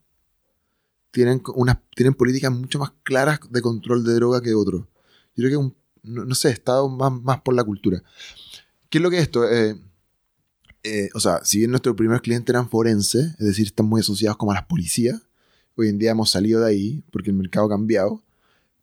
tienen, unas, tienen políticas mucho más claras de control de droga que otros. Yo creo que un, no, no sé, está más, más por la cultura. ¿Qué es lo que es esto? Eh, eh, o sea, si bien nuestros primeros clientes eran forenses, es decir, están muy asociados como a las policías, hoy en día hemos salido de ahí porque el mercado ha cambiado,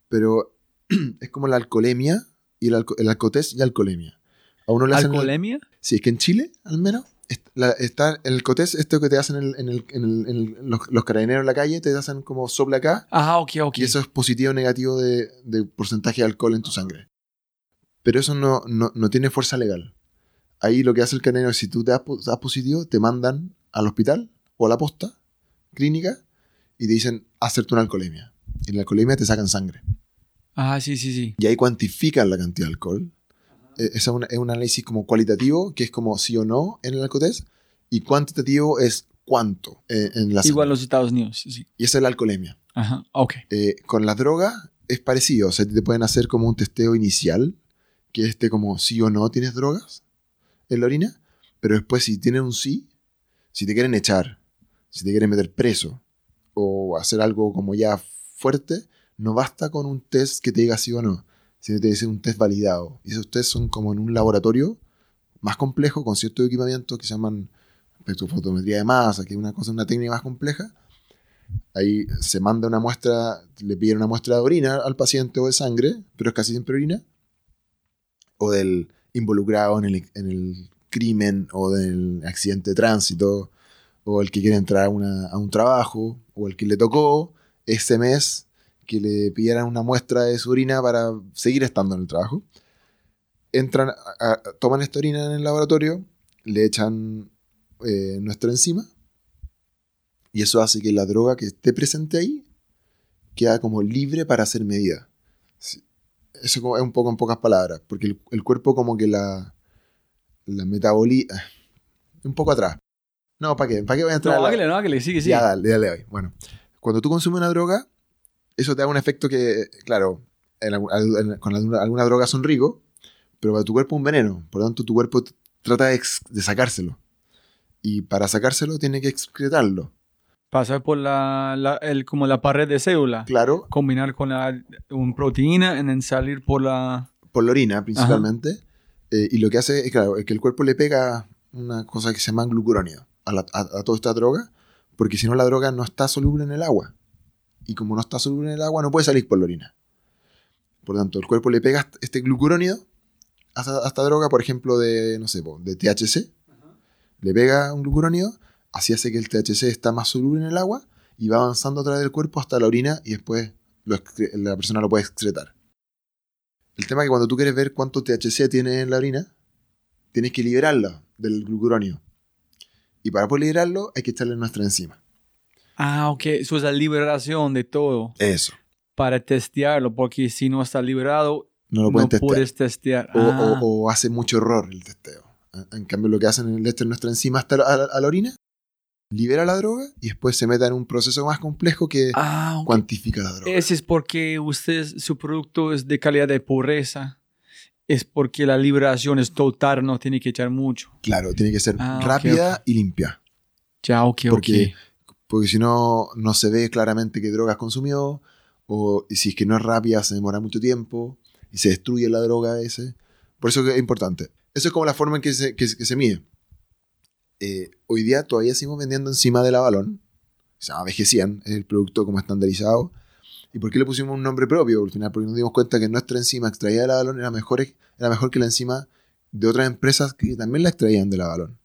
pero es como la alcoholemia y el, alco el alcotés y alcoholemia. A uno le hacen el- alcoholemia. Sí, es que en Chile, al menos, la- está el cotés, esto que te hacen en, el- en el- en el- en el- los, los carabineros en la calle, te hacen como sopla acá, Ah, ok, ok. y eso es positivo o negativo de, de porcentaje de alcohol en tu sangre. Pero eso no, no, no tiene fuerza legal. Ahí lo que hace el carabinero es si tú te das, das positivo, te mandan al hospital o a la posta clínica y te dicen hacerte una alcoholemia. Y en la alcoholemia te sacan sangre. Ah, sí, sí, sí. Y ahí cuantifican la cantidad de alcohol. Ese es un, es un análisis como cualitativo, que es como sí o no en el alcotest, y cuantitativo es cuánto eh, en la Igual los Estados Unidos, sí. Y esa es la alcoholemia. Ajá, ok. Eh, con las drogas es parecido, o sea, te pueden hacer como un testeo inicial, que es este como sí o no tienes drogas en la orina, pero después si tienes un sí, si te quieren echar, si te quieren meter preso, o hacer algo como ya fuerte, no basta con un test que te diga sí o no, sino te dice un test validado. Y esos test son como en un laboratorio más complejo, con ciertos equipamientos que se llaman espectrofotometría de masa, que es una cosa, una técnica más compleja. Ahí se manda una muestra, le piden una muestra de orina al paciente o de sangre, pero es casi siempre orina, o del involucrado en el, en el crimen o del accidente de tránsito, o el que quiere entrar a, a un trabajo, o el que le tocó ese mes que le pidieran una muestra de su orina para seguir estando en el trabajo. Entran, a- a- toman esta orina en el laboratorio, le echan eh, nuestra enzima, y eso hace que la droga que esté presente ahí queda como libre para ser medida. Eso es un poco en pocas palabras, porque el, el cuerpo como que la, la metaboliza... Un poco atrás. No, ¿para qué? ¿Para qué voy a entrar? No, a la- no, hágale, sigue, sigue. ya, dale, dale hoy. Bueno, cuando tú consumes una droga, eso te da un efecto que, claro, en en- con alguna, alguna droga son ricos, pero para tu cuerpo es un veneno. Por lo tanto, tu cuerpo trata de, sacárselo. Y para sacárselo tiene que excretarlo. Pasar por la, la- el, como la pared de célula. Claro, Combinar con la un proteína y then salir por la... por la orina principalmente. Eh, y lo que hace es, claro, es que el cuerpo le pega una cosa que se llama glucurónido a, la- a- a toda esta droga, porque si no la droga no está soluble en el agua. Y como no está soluble en el agua, no puede salir por la orina. Por lo tanto, el cuerpo le pega este glucurónido a esta, droga, por ejemplo, de, no sé, de THC. Le pega un glucurónido, así hace que el THC está más soluble en el agua y va avanzando a través del cuerpo hasta la orina y después lo la persona lo puede excretar. El tema es que cuando tú quieres ver cuánto THC tiene en la orina, tienes que liberarla del glucurónido. Y para poder liberarlo hay que echarle nuestra enzima. Ah, ok. Eso es la liberación de todo Eso. para testearlo, porque si no está liberado, No lo no, pueden testear. puedes testear. O, Ah, o- o hace mucho error el testeo. En cambio, lo que hacen es le echan nuestra enzima hasta la, a, la, a la orina, libera la droga y después se meta en un proceso más complejo que ah, ok. cuantifica la droga. Ese es porque usted, su producto es de calidad de pureza. Es porque la liberación es total, no tiene que echar mucho. Claro, tiene que ser Ah, rápida y limpia. Ya, ok, Porque-. Porque si no, no se ve claramente qué drogas consumió. O y si es que no es rápida, se demora mucho tiempo. Y se destruye la droga ese. Por eso es importante. Eso es como la forma en que se, que, se mide. Eh, hoy día todavía seguimos vendiendo encima de la balón. Se llama BG100, es el producto como estandarizado. ¿Y por qué le pusimos un nombre propio? Al final, porque nos dimos cuenta que nuestra enzima extraída de la balón era mejor, era mejor que la enzima de otras empresas que también la extraían de la balón.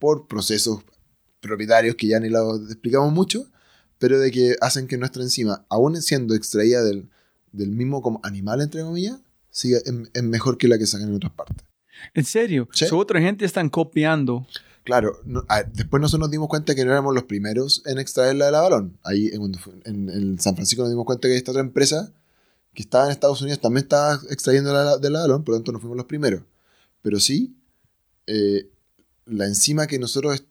Por procesos propietarios que ya ni lo explicamos mucho, pero de que hacen que nuestra enzima, aún siendo extraída del, del mismo como animal, entre comillas, siga, es, mejor que la que sacan en otras partes. ¿En serio? Sí. otra gente están copiando. Claro, después nosotros nos dimos cuenta que no éramos los primeros en extraerla de la balón. Ahí en, en, San Francisco nos dimos cuenta que esta otra empresa que estaba en Estados Unidos también estaba extrayendo la, de la balón, por lo tanto no fuimos los primeros. Pero sí, eh, la enzima que nosotros,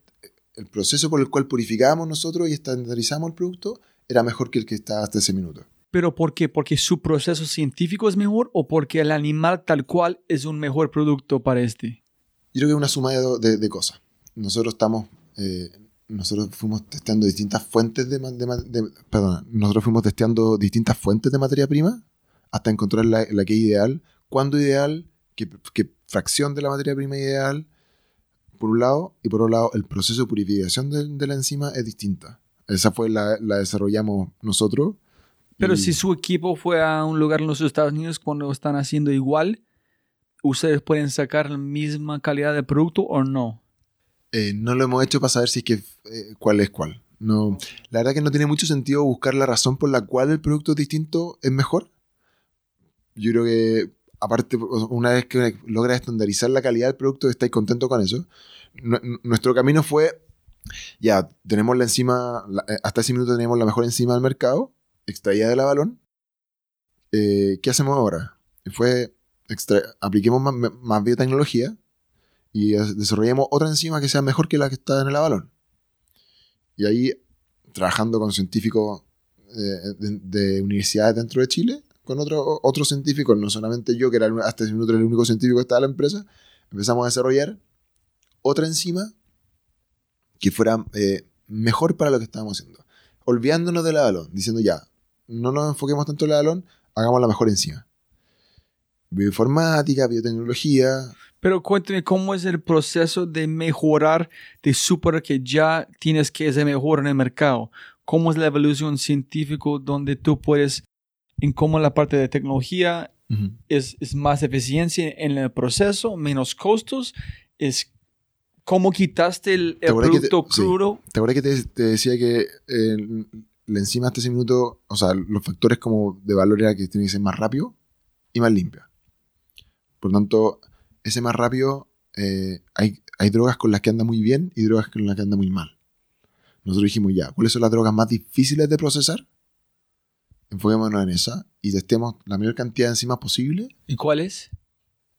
el proceso por el cual purificábamos nosotros y estandarizamos el producto, era mejor que el que estaba hasta ese minuto. ¿Pero por qué? ¿Porque su proceso científico es mejor o porque el animal tal cual es un mejor producto para este? Yo creo que es una suma de cosas nosotros estamos, eh, nosotros fuimos testeando distintas fuentes de, perdón, nosotros fuimos testeando distintas fuentes de materia prima hasta encontrar la, que es ideal, cuándo ideal, qué, fracción de la materia prima ideal, por un lado, y por otro lado, el proceso de purificación de, la enzima es distinta. Esa fue la, la desarrollamos nosotros. Pero si su equipo fue a un lugar en los Estados Unidos cuando están haciendo igual, ¿ustedes pueden sacar la misma calidad de producto o no? Eh, no lo hemos hecho para saber si es que eh, cuál es cuál. No, la verdad que no tiene mucho sentido buscar la razón por la cual el producto distinto es mejor. Yo creo que, aparte, una vez que logra estandarizar la calidad del producto, estáis contentos con eso. nuestro camino fue, ya, tenemos la enzima, eh, hasta ese minuto teníamos la mejor enzima del mercado, extraída de la balón. ¿Qué hacemos ahora? Fue, apliquemos más, biotecnología y desarrollamos otra enzima que sea mejor que la que está en el avalón. Y ahí, trabajando con científicos eh, de, universidades dentro de Chile, con otros otro científicos, no solamente yo, que era hasta ese minuto el único científico que estaba en la empresa, empezamos a desarrollar otra enzima que fuera eh, mejor para lo que estábamos haciendo. Olvidándonos del avalón, diciendo ya, no nos enfoquemos tanto en el avalón, hagamos la mejor enzima. Bioinformática, biotecnología, pero cuénteme cómo es el proceso de mejorar de super que ya tienes que ser mejor en el mercado. ¿Cómo es la evolución científica donde tú puedes, en cómo la parte de tecnología es, es, más eficiencia en el proceso, menos costos? Es cómo quitaste el, producto crudo. ¿Te acuerdas que te, decía que eh, la enzima hasta ese minuto, o sea, los factores como de valor era que tiene que ser más rápido y más limpia? Por lo tanto, ese más rápido, eh, hay, hay drogas con las que anda muy bien y drogas con las que anda muy mal. Nosotros dijimos ya, ¿cuáles son las drogas más difíciles de procesar? Enfoquémonos en esa y testemos la mayor cantidad de enzimas posible. ¿Y cuáles?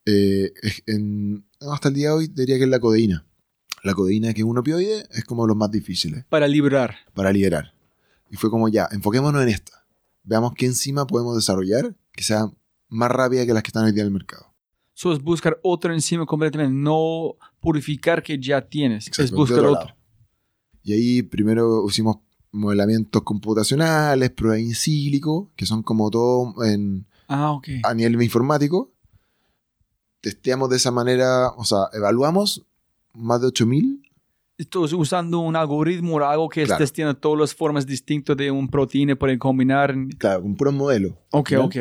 Eh, hasta el día de hoy diría que es la codeína. La codeína, que es un opioide, es como los más difíciles. Para liberar. Para liberar. Y fue como ya, enfoquémonos en esta. Veamos qué enzima podemos desarrollar que sea más rápida que las que están hoy día en el mercado. Eso es buscar otra enzima completamente, no purificar que ya tienes, es buscar otro. Y ahí primero hicimos modelamientos computacionales, pruebas in que son como todo en, ah, a nivel informático. Testeamos de esa manera, o sea, evaluamos más de 8000 Estás usando un algoritmo o algo que estés teniendo todas las formas distintas de un proteína para combinar. Claro, un puro modelo. Ok, ok.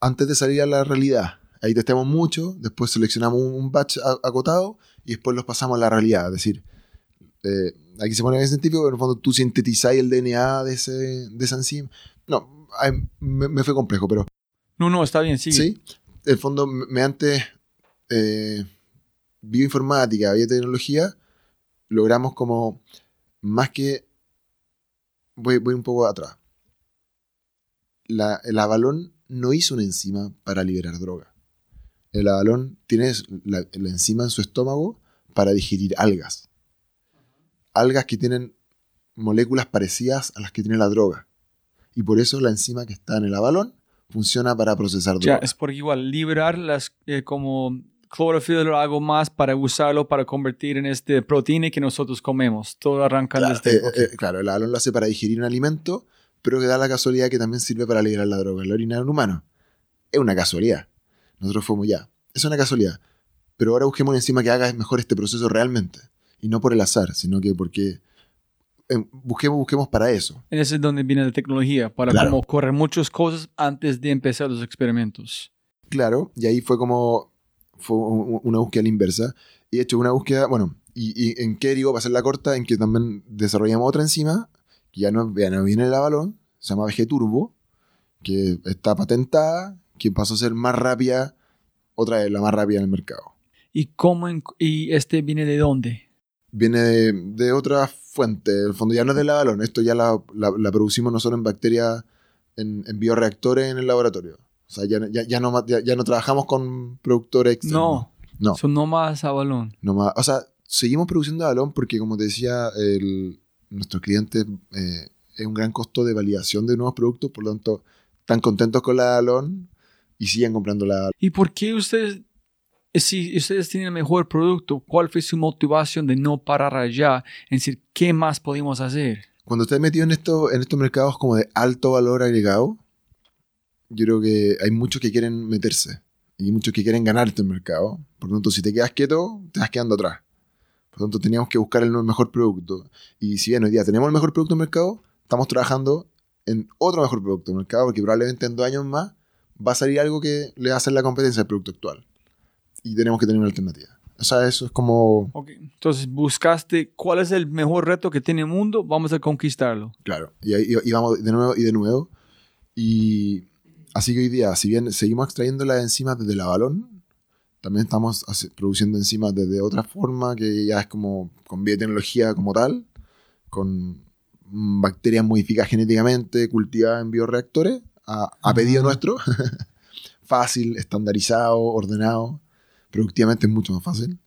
Antes de salir a la realidad. Ahí testeamos mucho, después seleccionamos un batch acotado y después los pasamos a la realidad. Es decir, eh, aquí se pone bien científico, pero en el fondo tú sintetizáis el DNA de, ese, de esa enzima. No, me, fue complejo, pero... No, no, está bien, sigue. Sí, en el fondo, mediante eh, bioinformática, biotecnología, logramos como más que... Voy, voy un poco atrás. La, el avalón no hizo una enzima para liberar droga el abalón tiene la, enzima en su estómago para digerir algas. Algas que tienen moléculas parecidas a las que tiene la droga. Y por eso la enzima que está en el abalón funciona para procesar droga. Ya, es porque igual liberar las eh, como clorofila o algo más para usarlo para convertir en este proteína que nosotros comemos. Todo arranca claro, desde... Eh, eh, claro, el abalón lo hace para digerir un alimento, pero que da la casualidad que también sirve para liberar la droga en la orina de un humano. Es una casualidad. Nosotros fuimos ya. Es una casualidad. Pero ahora busquemos encima que haga mejor este proceso realmente. Y no por el azar, sino que porque eh, busquemos, busquemos para eso. En ese es donde viene la tecnología, para Claro. como correr muchas cosas antes de empezar los experimentos. Claro, y ahí fue como fue una búsqueda a la inversa. Y de hecho, una búsqueda, bueno, y, y en qué digo, para hacer la corta, en que también desarrollamos otra enzima, que ya no, ya no viene el balón, se llama VG Turbo, que está patentada, que pasó a ser más rápida, otra vez la más rápida en el mercado. ¿Y cómo en- y este viene de dónde? Viene de, de otra fuente, en el fondo ya no es de la balón, esto ya la, la- la producimos nosotros en bacterias, en, en bioreactores en el laboratorio. O sea, ya, ya, ya no, ya, ya no trabajamos con productores externos. No, No. son no más a balón. No más- o sea, seguimos produciendo balón porque, como te decía, el, nuestros clientes eh, es un gran costo de validación de nuevos productos, por lo tanto, están contentos con la balón y siguen comprando la ¿Y por qué ustedes, si ustedes tienen el mejor producto, cuál fue su motivación de no parar allá en decir qué más podemos hacer? Cuando estás metido en, esto, en estos mercados como de alto valor agregado, yo creo que hay muchos que quieren meterse y muchos que quieren ganar este mercado. Por lo tanto, si te quedas quieto, te vas quedando atrás. Por lo tanto, teníamos que buscar el mejor producto. Y si bien hoy día tenemos el mejor producto en el mercado, estamos trabajando en otro mejor producto en el mercado porque probablemente en dos años más va a salir algo que le va a hacer la competencia al producto actual. Y tenemos que tener una alternativa. O sea, eso es como... Ok, Entonces buscaste cuál es el mejor reto que tiene el mundo, vamos a conquistarlo. Claro, y, ahí- y vamos de nuevo y de nuevo. Y así que hoy día, si bien seguimos extrayendo las enzimas desde la balón, también estamos produciendo enzimas desde otra forma, que ya es como con biotecnología como tal, con bacterias modificadas genéticamente, cultivadas en bioreactores, a, a pedido nuestro. Fácil, estandarizado, ordenado. Productivamente es mucho más fácil.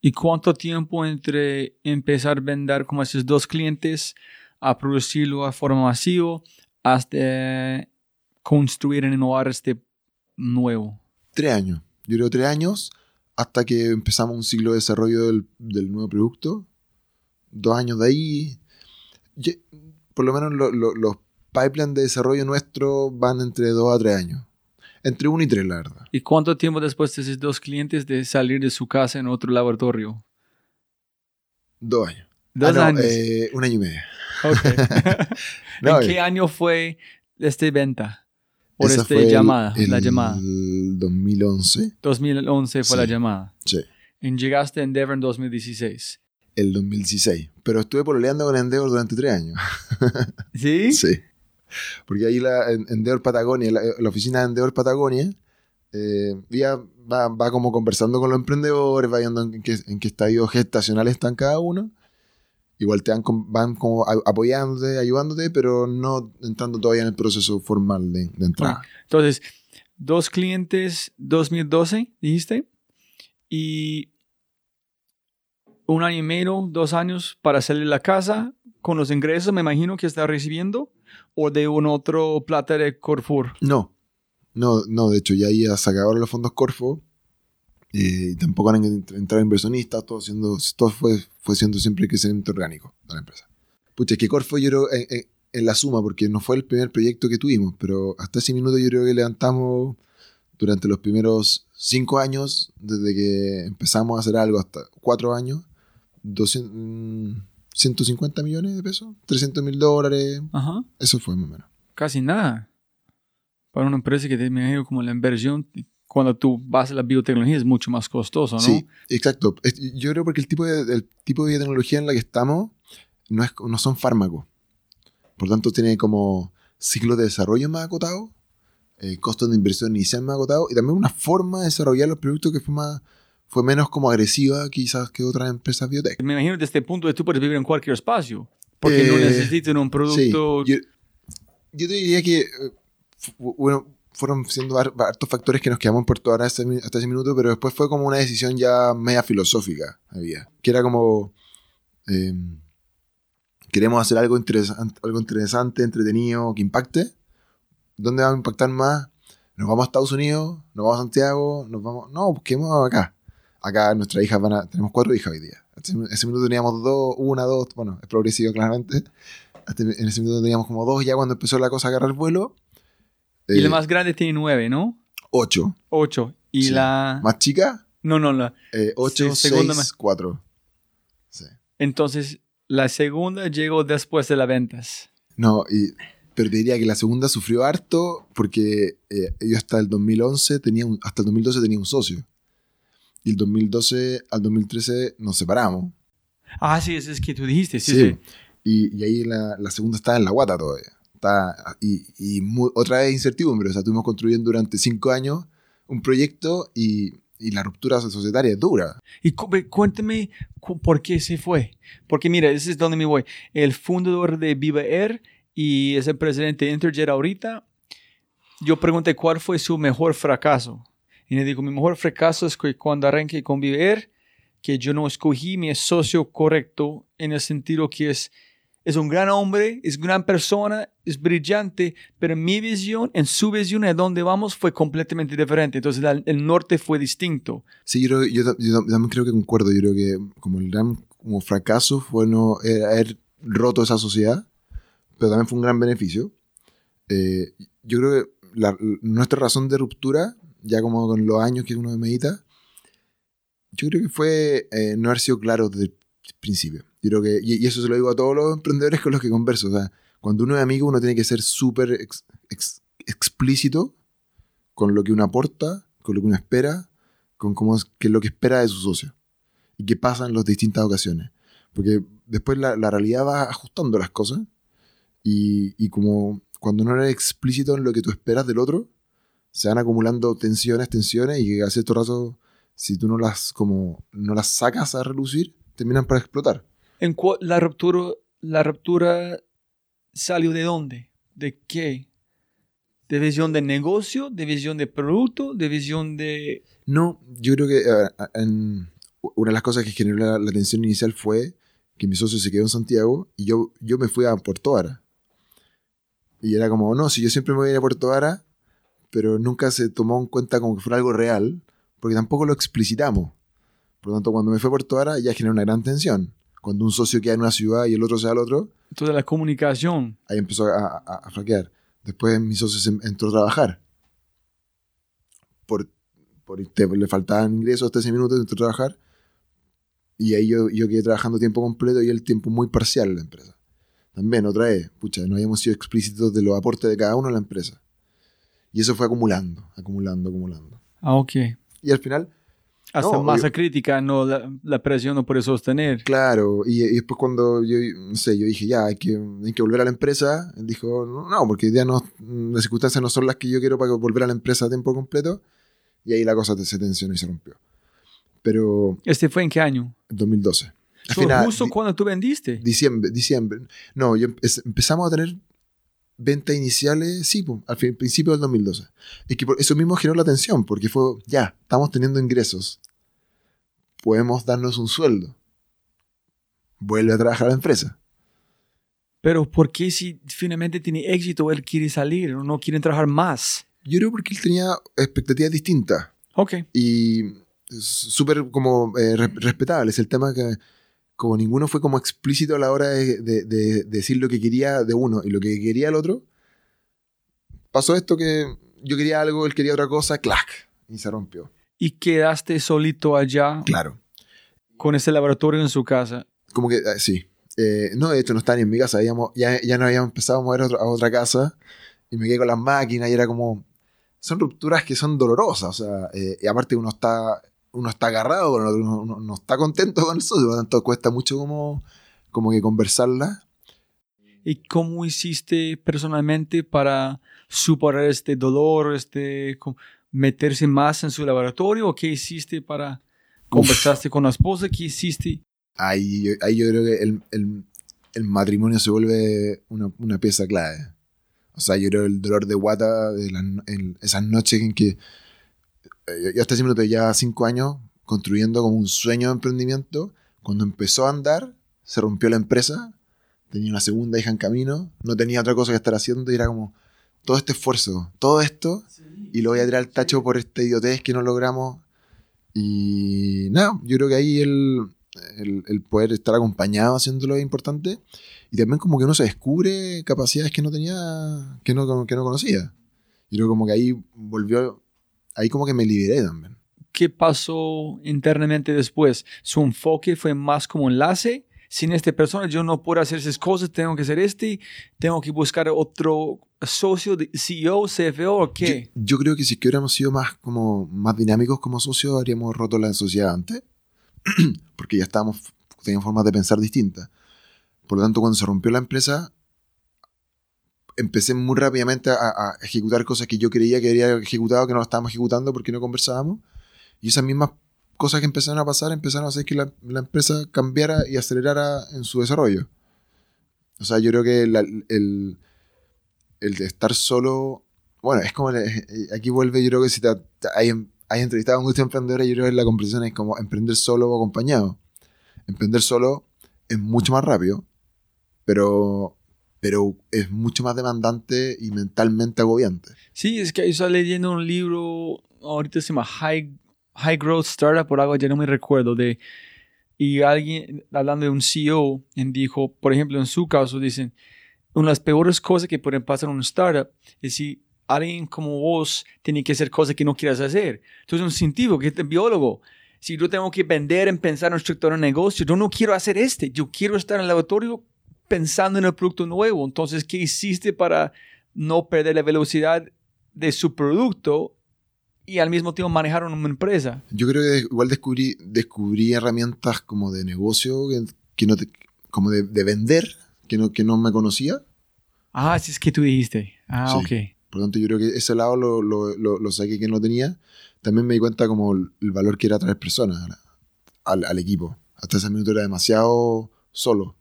¿Y cuánto tiempo entre empezar a vender como esos dos clientes a producirlo de forma masiva hasta construir y innovar este nuevo? tres años. Yo creo tres años hasta que empezamos un ciclo de desarrollo del, del nuevo producto. Dos años de ahí. Ye- por lo menos lo- lo- los pipelines de desarrollo nuestro van entre dos a tres años. Entre uno y tres, la verdad. ¿Y cuánto tiempo después de esos dos clientes de salir de su casa en otro laboratorio? Dos años. Dos Ah, no, años. eh, un año y medio. No, ¿En qué eh, año fue esta venta? Por esta fue el- llamada, la el llamada. 2011. 2011 fue la Sí. llamada. Sí. Y llegaste a Endeavor en 2016. El 2016. Pero estuve pololeando con Endeavor durante tres años. ¿Sí? Sí. Porque ahí la, en Endeavor Patagonia, la, la oficina de Endeavor Patagonia, eh, ya va, va como conversando con los emprendedores, va viendo en qué, en qué estadio gestacional están cada uno. Igual te van, van como apoyándote, ayudándote, pero no entrando todavía en el proceso formal de, de entrada. Entonces, dos clientes 2012, dijiste, y un año y medio, dos años para de la casa con los ingresos, me imagino que está recibiendo, o de un otro plata de Corfur. No, no, no, de hecho ya ahí se acabaron los fondos Corfo eh, y tampoco han ent- entrado inversionistas, todo, siendo, todo fue, fue siendo siempre crecimiento orgánico de la empresa. Pucha, es que Corfo yo creo en, en- en la suma, porque no fue el primer proyecto que tuvimos, pero hasta ese minuto yo creo que levantamos durante los primeros cinco años, desde que empezamos a hacer algo hasta cuatro años, 200, mm, 150 millones de pesos, 300 mil dólares, Ajá, eso fue más o menos. casi nada. Para una empresa que imagino como la inversión, cuando tú vas a la biotecnología es mucho más costoso, ¿no? Sí, exacto. Yo creo porque el tipo de, el tipo de tecnología en la que estamos no, es, no son fármacos. Por tanto, tiene como ciclos de desarrollo más acotados, eh, costos de inversión inicial más acotados y también una forma de desarrollar los productos que fue, más, fue menos como agresiva quizás que otras empresas biotech. Me imagino desde este punto de tú puedes vivir en cualquier espacio, porque no Eh, necesitas un producto... Sí, yo, yo te diría que, eh, bueno, fueron siendo har- hartos factores que nos quedamos en Puerto Ara hasta, hasta ese minuto, pero después fue como una decisión ya media filosófica, había, que era como, eh, queremos hacer algo interesante, algo interesante, entretenido, que impacte. ¿Dónde vamos a impactar más? Nos vamos a Estados Unidos, nos vamos a Santiago, nos vamos, no, busquemos acá. Acá nuestras hijas van a, tenemos cuatro hijas hoy día. Ese, ese minuto teníamos dos, una, dos, bueno, es progresivo claramente. En ese minuto teníamos como dos, ya cuando empezó la cosa a agarrar vuelo. y eh, la más grande tiene nueve, ¿no? Ocho. Ocho. Y Sí. la... Más chica, No, no, la... eh, ocho, segunda seis, más- cuatro. Sí. Entonces, La segunda llegó después de las ventas. No, y, pero te diría que la segunda sufrió harto porque eh, yo hasta el 2011 tenía un- hasta el 2012 tenía un socio. Y el 2012 al 2013 nos separamos. Ah, sí, eso es que tú dijiste, sí, Sí. sí. Y, y ahí la, la segunda estaba en la guata todavía. Está, y y mu- otra vez incertidumbre. O sea, estuvimos construyendo durante cinco años un proyecto y, y la ruptura societaria es dura. Y cu- cuéntame cu- por qué se fue. Porque mira, ese es donde me voy. El fundador de Viva Air y es el presidente de Interjet ahorita. Yo pregunté cuál fue su mejor fracaso. Y le digo, mi mejor fracaso es que cuando arranqué con Viva Air, que yo no escogí mi socio correcto en el sentido que es, es un gran hombre, es gran persona, es brillante, pero mi visión, en su visión, a dónde vamos, fue completamente diferente. Entonces la- el norte fue distinto. Sí, yo, yo, ta- yo también creo que concuerdo. Yo creo que como el gran como fracaso fue no haber roto esa sociedad, pero también fue un gran beneficio. Eh, yo creo que la- nuestra razón de ruptura, ya como con los años que uno medita, yo creo que fue eh, no haber sido claro desde el principio. Yo creo que, y, eso se lo digo a todos los emprendedores con los que converso. O cuando uno es amigo, uno tiene que ser súper ex- ex- explícito con lo que uno aporta, con lo que uno espera, con cómo es, qué es lo que espera de su socio y qué pasa en las distintas ocasiones. Porque después la, la realidad va ajustando las cosas y, y como cuando no eres explícito en lo que tú esperas del otro, se van acumulando tensiones, tensiones y que a cierto rato, si tú no las, como, no las sacas a relucir, terminan por explotar. ¿En la ruptura, la ruptura salió de dónde? ¿De qué? ¿De visión de negocio? ¿De visión de producto? ¿De visión de...? No, yo creo que eh, en- una de las cosas que generó la, la tensión inicial fue que mi socio se quedó en Santiago y yo, yo me fui a Puerto Vara. Y era como, no, si yo siempre me voy a ir a Puerto Vara, pero nunca se tomó en cuenta como que fuera algo real, porque tampoco lo explicitamos. Por lo tanto, cuando me fui a Puerto Vara ya generó una gran tensión. Cuando un socio queda en una ciudad y el otro se va al otro, Toda la comunicación. ahí empezó a, a, a flaquear. Después mi socio se entró a trabajar. Por, por te- le faltaban ingresos hasta ese minuto, entró a trabajar. Y ahí yo, yo quedé trabajando tiempo completo y el tiempo muy parcial en la empresa. También, otra vez, pucha, no habíamos sido explícitos de los aportes de cada uno a la empresa. Y eso fue acumulando, acumulando, acumulando. Ah, ok. Y al final, Hasta No, masa crítica, no, la, la presión no puede sostener. Claro, y, y después cuando yo, no sé, yo dije, ya, hay que, hay que volver a la empresa, él dijo, no, no, porque ya no, las circunstancias no son las que yo quiero para volver a la empresa a tiempo completo, y ahí la cosa se tensionó y se rompió. Pero ¿Este fue en qué año? en 2012. Al Fue final, justo cuando tú vendiste. diciembre, diciembre, no, yo empe- empezamos a tener ventas iniciales, sí, al fin- principio del 2012. Es que por eso mismo generó la tensión, porque fue, ya, estamos teniendo ingresos, podemos darnos un sueldo, vuelve a trabajar a la empresa. Pero ¿por qué si finalmente tiene éxito él quiere salir no quiere trabajar más? Yo creo porque él tenía expectativas distintas Ok. y súper como eh, re- respetables. El tema que como ninguno fue como explícito a la hora de, de- de decir lo que quería de uno y lo que quería el otro, pasó esto que yo quería algo, él quería otra cosa, clac, y se rompió. Y quedaste solito allá Claro. con ese laboratorio en su casa. Como que, eh, sí. Eh, no, de hecho, no estaba ni en mi casa. Habíamos- ya, ya nos habíamos empezado a mover a, otro- a otra casa y me quedé con las máquinas y era como... Son rupturas que son dolorosas. O sea, eh, y aparte uno está, uno está agarrado, con el otro, uno, uno no está contento con eso. Por lo tanto, cuesta mucho como, como que conversarla. ¿Y cómo hiciste personalmente para superar este dolor, este meterse más en su laboratorio? ¿O qué hiciste para conversaste con la esposa? ¿Qué hiciste? Ahí, yo- ahí yo creo que el, el- el matrimonio se vuelve una, una pieza clave. O sea, yo creo el dolor de guata de en esas noches en que yo hasta minuto ya cinco años construyendo como un sueño de emprendimiento. Cuando empezó a andar, se rompió la empresa, tenía una segunda hija en camino, no tenía otra cosa que estar haciendo y era como todo este esfuerzo, todo esto, y lo voy a tirar al tacho por esta idiotez que no logramos. Y nada, yo creo que ahí el, el, el poder estar acompañado haciéndolo es importante. Y también como que uno se descubre capacidades que no tenía, que no, que no conocía. Y creo como que ahí volvió, ahí como que me liberé también. ¿Qué pasó internamente después? ¿Su enfoque fue más como enlace? sin esta persona yo no puedo hacer esas cosas, tengo que hacer este, tengo que buscar otro socio, de CEO, CFO o qué? Yo, yo creo que si hubiéramos sido más, como, más dinámicos como socios, habríamos roto la sociedad antes, porque ya estábamos, teníamos formas de pensar distintas. Por lo tanto, cuando se rompió la empresa, empecé muy rápidamente a, a ejecutar cosas que yo creía que había ejecutado, que no estábamos ejecutando porque no conversábamos. Y esas mismas cosas que empezaron a pasar empezaron a hacer que la, la empresa cambiara y acelerara en su desarrollo. O sea, yo creo que la- el, el de estar solo, bueno, es como, le- aquí vuelve, yo creo que si te, hay, hay entrevistado a muchos emprendedores, yo creo que la conversación es como emprender solo o acompañado. Emprender solo es mucho más rápido, pero, pero es mucho más demandante y mentalmente agobiante. Sí, es que yo estaba leyendo un libro, ahorita se llama High, High Growth Startup, por algo ya no me recuerdo, de, y alguien hablando de un CEO, dijo, por ejemplo, en su caso, dicen, una de las peores cosas que pueden pasar en un startup es si alguien como vos tiene que hacer cosas que no quieras hacer. Entonces, un científico, que es biólogo, si yo tengo que vender, en pensar en un negocio, yo no quiero hacer este, yo quiero estar en el laboratorio pensando en el producto nuevo. Entonces, ¿qué hiciste para no perder la velocidad de su producto y al mismo tiempo manejar una empresa? Yo creo que igual descubrí, descubrí herramientas como de negocio, que, no te- como de, de vender, que no, que no me conocía. Ah, sí, es que tú dijiste. Ah, Sí. ok. Por lo tanto, yo creo que ese lado lo, lo, lo, lo saqué que no tenía. También me di cuenta como el, el valor que era traer personas al, al equipo. Hasta ese minuto era demasiado solo.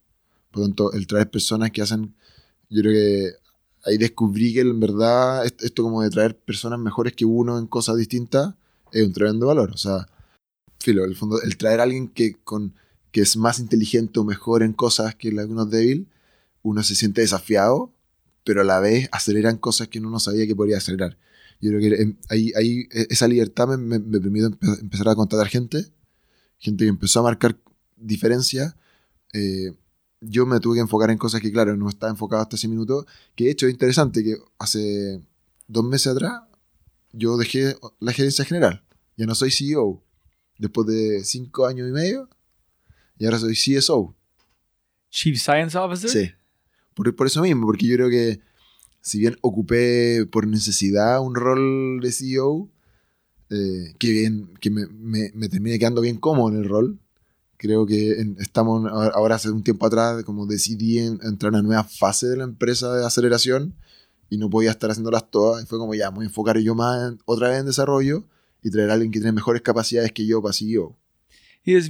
Por lo tanto, el traer personas que hacen... Yo creo que ahí descubrí que en verdad est- esto como de traer personas mejores que uno en cosas distintas es un tremendo valor. O sea, filo, el fondo, el traer a alguien que, con, que es más inteligente o mejor en cosas que uno es débil, uno se siente desafiado, pero a la vez aceleran cosas que uno no sabía que podría acelerar. Yo creo que em, ahí, ahí e- esa libertad me, me, me permitió empe- empezar a contratar gente, gente que empezó a marcar diferencias. Eh, yo me tuve que enfocar en cosas que, claro, no estaba enfocado hasta ese minuto. Que de hecho es interesante que hace dos meses atrás yo dejé la gerencia general. Ya no soy CEO. Después de cinco años y medio, y ahora soy CSO. Chief Science Officer. Sí. Por, por eso mismo, porque yo creo que si bien ocupé por necesidad un rol de CEO, eh, que bien, que me, me, me terminé quedando bien cómodo en el rol. Creo que en- estamos ahora hace un tiempo atrás, como decidí en- entrar en una nueva fase de la empresa de aceleración y no podía estar haciéndolas todas. Y fue como ya, me voy a enfocar yo más en- otra vez en desarrollo y traer a alguien que tiene mejores capacidades que yo para CEO. Y es,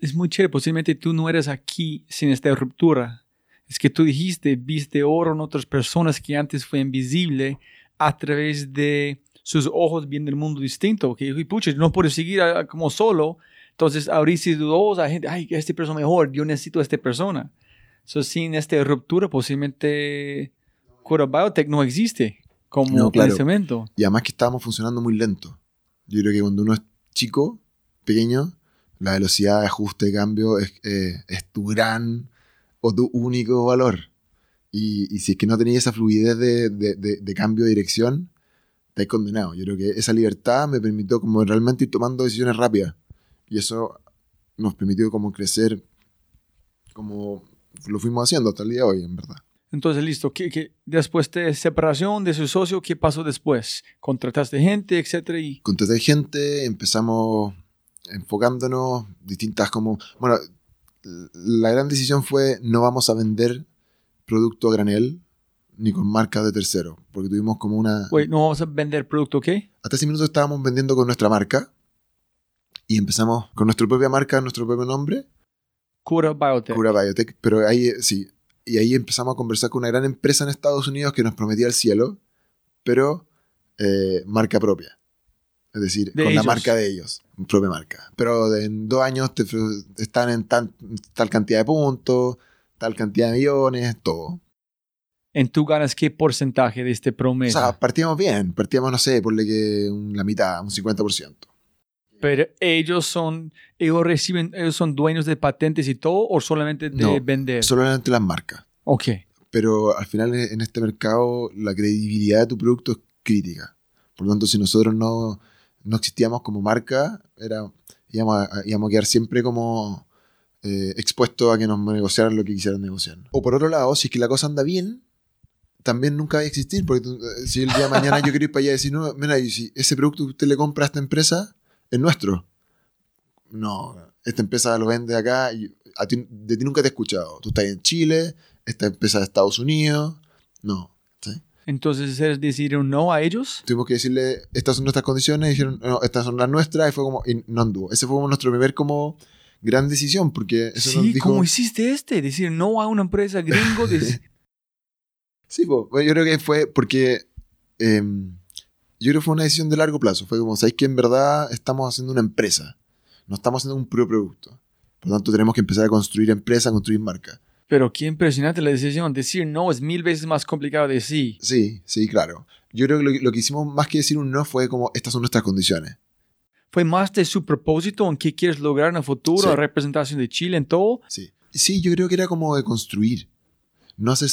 es muy chévere. Posiblemente tú no eres aquí sin esta ruptura. Es que tú dijiste, viste oro en otras personas que antes fue invisible a través de sus ojos viendo el mundo distinto. Que dijo, pucha, no puedo seguir a- como solo. Entonces abriste tus ojos a gente, ay, esta persona mejor, yo necesito a esta persona. So, sin esta ruptura, posiblemente Cura Biotech no existe como No, claro. Y además que estábamos funcionando muy lento. Yo creo que cuando uno es chico, pequeño, la velocidad de ajuste de cambio es, eh, es tu gran o tu único valor. Y, y si es que no tenías esa fluidez de, de- de- de cambio de dirección, estás condenado. Yo creo que esa libertad me permitió como realmente ir tomando decisiones rápidas. Y eso nos permitió como crecer como lo fuimos haciendo hasta el día de hoy, en verdad. Entonces, listo. ¿qué, qué- después de separación de su socio, ¿qué pasó después? ¿Contrataste gente, etcétera? Y contraté gente, empezamos enfocándonos, distintas como, bueno, la gran decisión fue no vamos a vender producto a granel ni con marcas de tercero, porque tuvimos como una... Wait, ¿no vamos a vender producto qué? Hasta ese minuto estábamos vendiendo con nuestra marca y empezamos con nuestra propia marca, nuestro propio nombre, Cura Biotech. Cura Biotech, pero ahí sí, y ahí empezamos a conversar con una gran empresa en Estados Unidos que nos prometía el cielo, pero eh, marca propia. Es decir, De con ellos. la marca de ellos, propia marca. Pero de- en dos años te, están en tan- tal cantidad de puntos, tal cantidad de millones, todo. ¿En tú ganas qué porcentaje de este O promesa? sea, partíamos bien, partíamos, no sé, por la mitad, un 50%. Pero ellos son, ellos reciben, ellos son dueños de patentes y todo, o solamente de No, vender. Solamente las marcas. ok. pero al final en este mercado la credibilidad de tu producto es crítica. Por lo tanto, si nosotros no, no existíamos como marca, era, íbamos, a, íbamos a quedar siempre como eh, expuestos a que nos negociaran lo que quisieran negociar. O por otro lado, si es que la cosa anda bien, también nunca va a existir, porque tú- eh, si el día de mañana yo quiero ir para allá y decir, no, mira, y si ese producto que usted le compra a esta empresa es nuestro. No, esta empresa lo vende acá y a ti- de ti nunca te he escuchado. Tú estás en Chile, esta empresa de Estados Unidos. No. ¿sí? Entonces ustedes decidieron no a ellos. Tuvimos que decirle, estas son nuestras condiciones, y dijeron, no, estas son las nuestras, y fue como, y no anduvo. Ese fue como nuestro primer como gran decisión, porque eso nos Sí, dijo... ¿cómo hiciste este? Decir no a una empresa gringo. de- Sí. Bueno, yo creo que fue porque. eh, yo creo que fue una decisión de largo plazo. Fue como, ¿sabéis que en verdad estamos haciendo una empresa? No estamos haciendo un puro producto. Por lo tanto, tenemos que empezar a construir empresa, construir marca. Pero qué impresionante la decisión. Decir no es mil veces más complicado de sí. Sí, sí, claro. Yo creo que lo, que- lo que hicimos más que decir un no fue como, estas son nuestras condiciones. Fue más de su propósito en qué quieres lograr en el futuro, Sí. la representación de Chile en todo. Sí. Sí, yo creo que era como de construir. No hacer,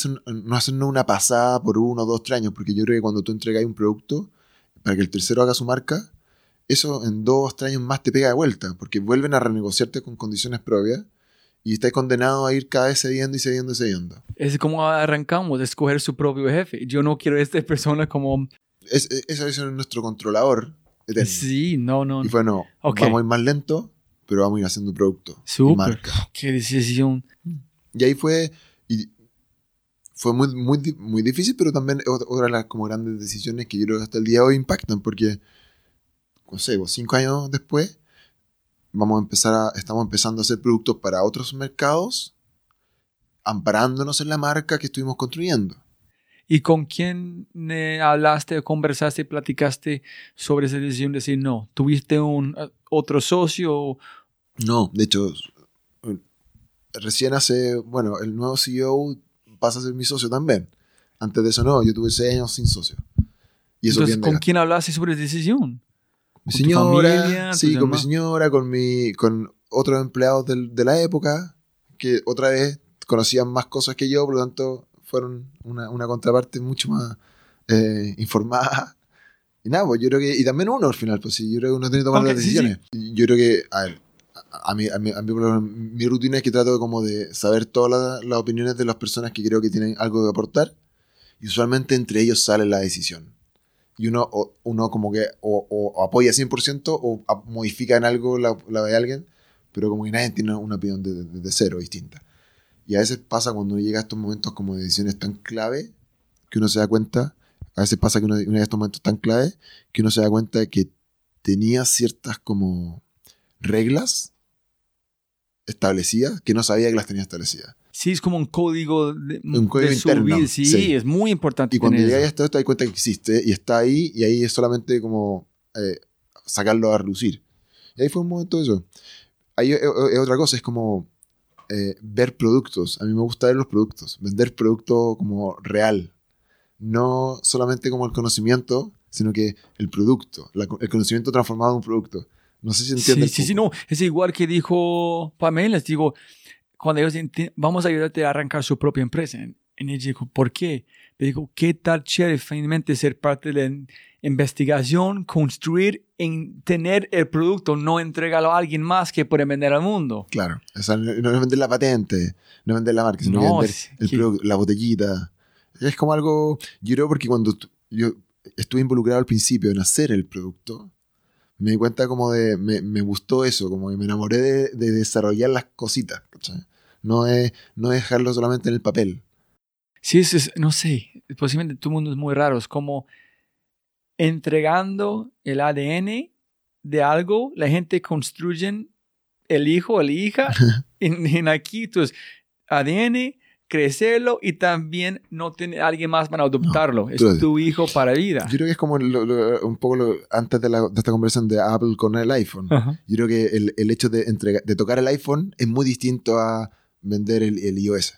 no una pasada por uno, dos, tres años, porque yo creo que cuando tú entregas un producto para que el tercero haga su marca, eso en dos, tres años más te pega de vuelta, porque vuelven a renegociarte con condiciones propias y estás condenado a ir cada vez cediendo y cediendo y cediendo. Es como arrancamos, escoger su propio jefe. Yo no quiero a esta persona como... Es, es- eso es nuestro controlador eterno. Sí, no, no. Y fue, no, Ok. vamos a ir más lento, pero vamos a ir haciendo producto y Súper. marca. Qué decisión. Y ahí fue, y fue muy, muy, muy difícil, pero también ot- otra de las como grandes decisiones que yo creo que hasta el día de hoy impactan, porque, no sé, cinco años después, vamos a empezar a, estamos empezando a hacer productos para otros mercados, amparándonos en la marca que estuvimos construyendo. ¿Y con quién eh, hablaste, conversaste, platicaste sobre esa decisión de decir no? ¿Tuviste un eh, otro socio? No, de hecho, recién hace, bueno, el nuevo CEO pasa a ser mi socio también. Antes de eso no, yo tuve seis años sin socio. Y eso Entonces, ¿con quién hablaste sobre decisión? mi ¿Con tu señora, familia, sí, con mi señora, con mi, con otros empleados del- de la época, que otra vez conocían más cosas que yo, por lo tanto fueron una, una contraparte mucho más eh, informada. Y nada, pues yo creo que, y también uno al final, pues sí, yo creo que uno tiene que tomar Ok, las sí, decisiones. Y Yo creo que, a ver, a, mí, a mí- a mí, mi rutina es que trato como de saber todas las, las opiniones de las personas que creo que tienen algo que aportar, y usualmente entre ellos sale la decisión y uno, o- uno como que o, o apoya 100% o a- modifica en algo la, la de alguien, pero como que nadie tiene una opinión de, de- de cero distinta. Y a veces pasa cuando uno llega a estos momentos como de decisiones tan clave que uno se da cuenta, a veces pasa que uno, uno llega a estos momentos tan clave que uno se da cuenta de que tenía ciertas como reglas establecidas que no sabía que las tenía establecidas. Sí, es como un código de, Un código de interno, su vida. Sí, sí. es muy importante. Y cuando llegas a esto, te das cuenta que existe y está ahí, y ahí es solamente como eh, sacarlo a relucir. Y ahí fue un momento de eso. Ahí es, es otra cosa, es como eh, ver productos. A mí me gusta ver los productos, vender producto como real. No solamente como el conocimiento, sino que el producto, la- el conocimiento transformado en un producto. No sé si entiendes. sí, sí, no. Es igual que dijo Pamela. Les digo, cuando ellos vamos a ayudarte a arrancar su propia empresa. Y ella dijo, ¿por qué? Le digo, ¿qué tal chévere finalmente ser parte de la in- investigación, construir, en tener el producto, no entregarlo a alguien más que puede vender al mundo? Claro, o sea, no no es vender la patente, no es vender la marca, sino No, vender el que- producto, la botellita. Es como algo, yo creo porque cuando yo estuve involucrado al principio en hacer el producto, me di cuenta como de, me, me gustó eso, como que me enamoré de, de desarrollar las cositas, ¿cachai? No es, no es dejarlo solamente en el papel. Sí, es, es- no sé, posiblemente tu mundo es muy raro. Es como entregando el ADN de algo, la gente construye el hijo la hija en, en aquí, entonces ADN, crecerlo y también no tener alguien más para adoptarlo. es tú- tu hijo para vida. Yo creo que es como lo- lo- un poco lo- antes de, la- de esta conversación de Apple con el iPhone. Yo creo que el, el hecho de, entregar, de tocar el iPhone es muy distinto a vender el, el iOS.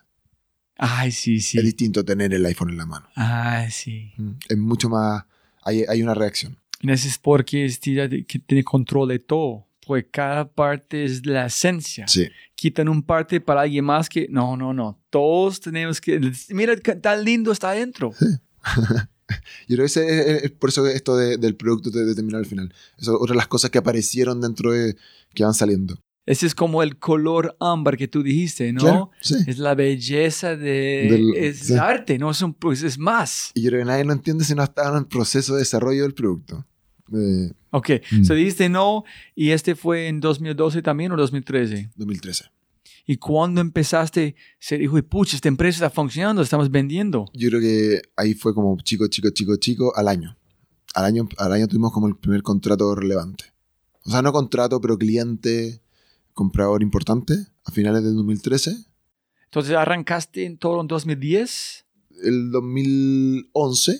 Ay, sí, Es sí. distinto tener el iPhone en la mano. Ay, sí. Mm, Es mucho más. Hay, hay una reacción. Y eso es porque tiene control de todo. Pues cada parte es la esencia. Sí. quitan un parte para alguien más que no, no, no. Todos tenemos que mira tan lindo está adentro. Yo creo que ese es, es por eso esto de- del producto de, de terminar al final. Es otra de las cosas que aparecieron dentro de. que van saliendo. Ese es como el color ámbar que tú dijiste, ¿no? Claro, sí. Es la belleza de... Del- es sí. arte, no es un... Pues es más. Y yo creo que nadie lo entiende si no está en el proceso de desarrollo del producto. Eh, Ok, Mm. so dijiste no y este fue en 2012 también o 2013. 2013. ¿Y cuando empezaste, se dijo, pucha, esta empresa está funcionando, estamos vendiendo? Yo creo que ahí fue como chico, chico, chico, chico al año. Al año, al año tuvimos como el primer contrato relevante. O sea, no contrato, pero cliente, comprador importante, a finales del 2013. Entonces arrancaste en todo en 2010. El 2011,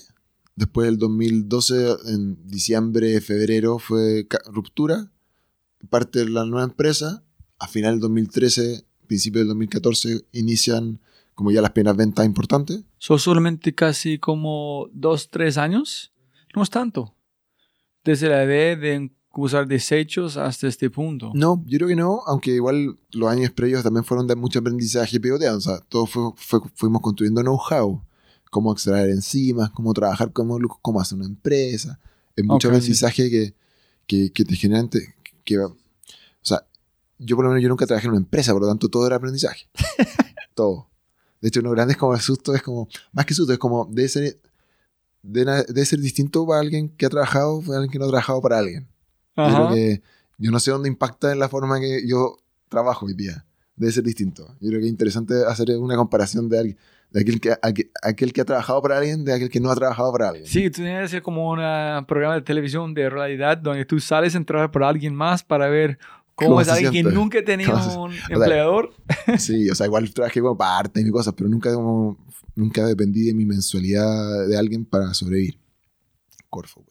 después del 2012, en diciembre, febrero, fue ruptura, parte de la nueva empresa. A final del 2013, principio del 2014, inician como ya las primeras ventas importantes. Son solamente casi como dos, tres años. No es tanto. Desde la idea de usar desechos hasta este punto. No, yo creo que no, aunque igual los años previos también fueron de mucho aprendizaje y pivoteado. O sea, todos fue- fue- fuimos construyendo know-how, cómo extraer enzimas, cómo trabajar, cómo, cómo hacer una empresa. Es mucho Ok, sí. aprendizaje que, que, que te generan. te- que, o sea, yo por lo menos yo nunca trabajé en una empresa, por lo tanto todo era aprendizaje. todo. De hecho, uno grande es como el susto, es como, más que susto, es como, debe ser, debe, debe ser distinto para alguien que ha trabajado, para alguien que no ha trabajado para alguien. Yo Ajá. creo que yo no sé dónde impacta en la forma que yo trabajo hoy día. Debe ser distinto. Yo creo que es interesante hacer una comparación de, alguien, de aquel, que, aquel, aquel que ha trabajado para alguien de aquel que no ha trabajado para alguien. Sí, tú tienes que ser como un programa de televisión de realidad donde tú sales a entrar por alguien más para ver cómo, ¿Cómo es alguien que siente? nunca tenía ¿Cómo se- un sea, empleador. Sí, o sea, igual trabajé como parte de mis cosas, pero nunca, como, nunca dependí de mi mensualidad de alguien para sobrevivir. Corfo.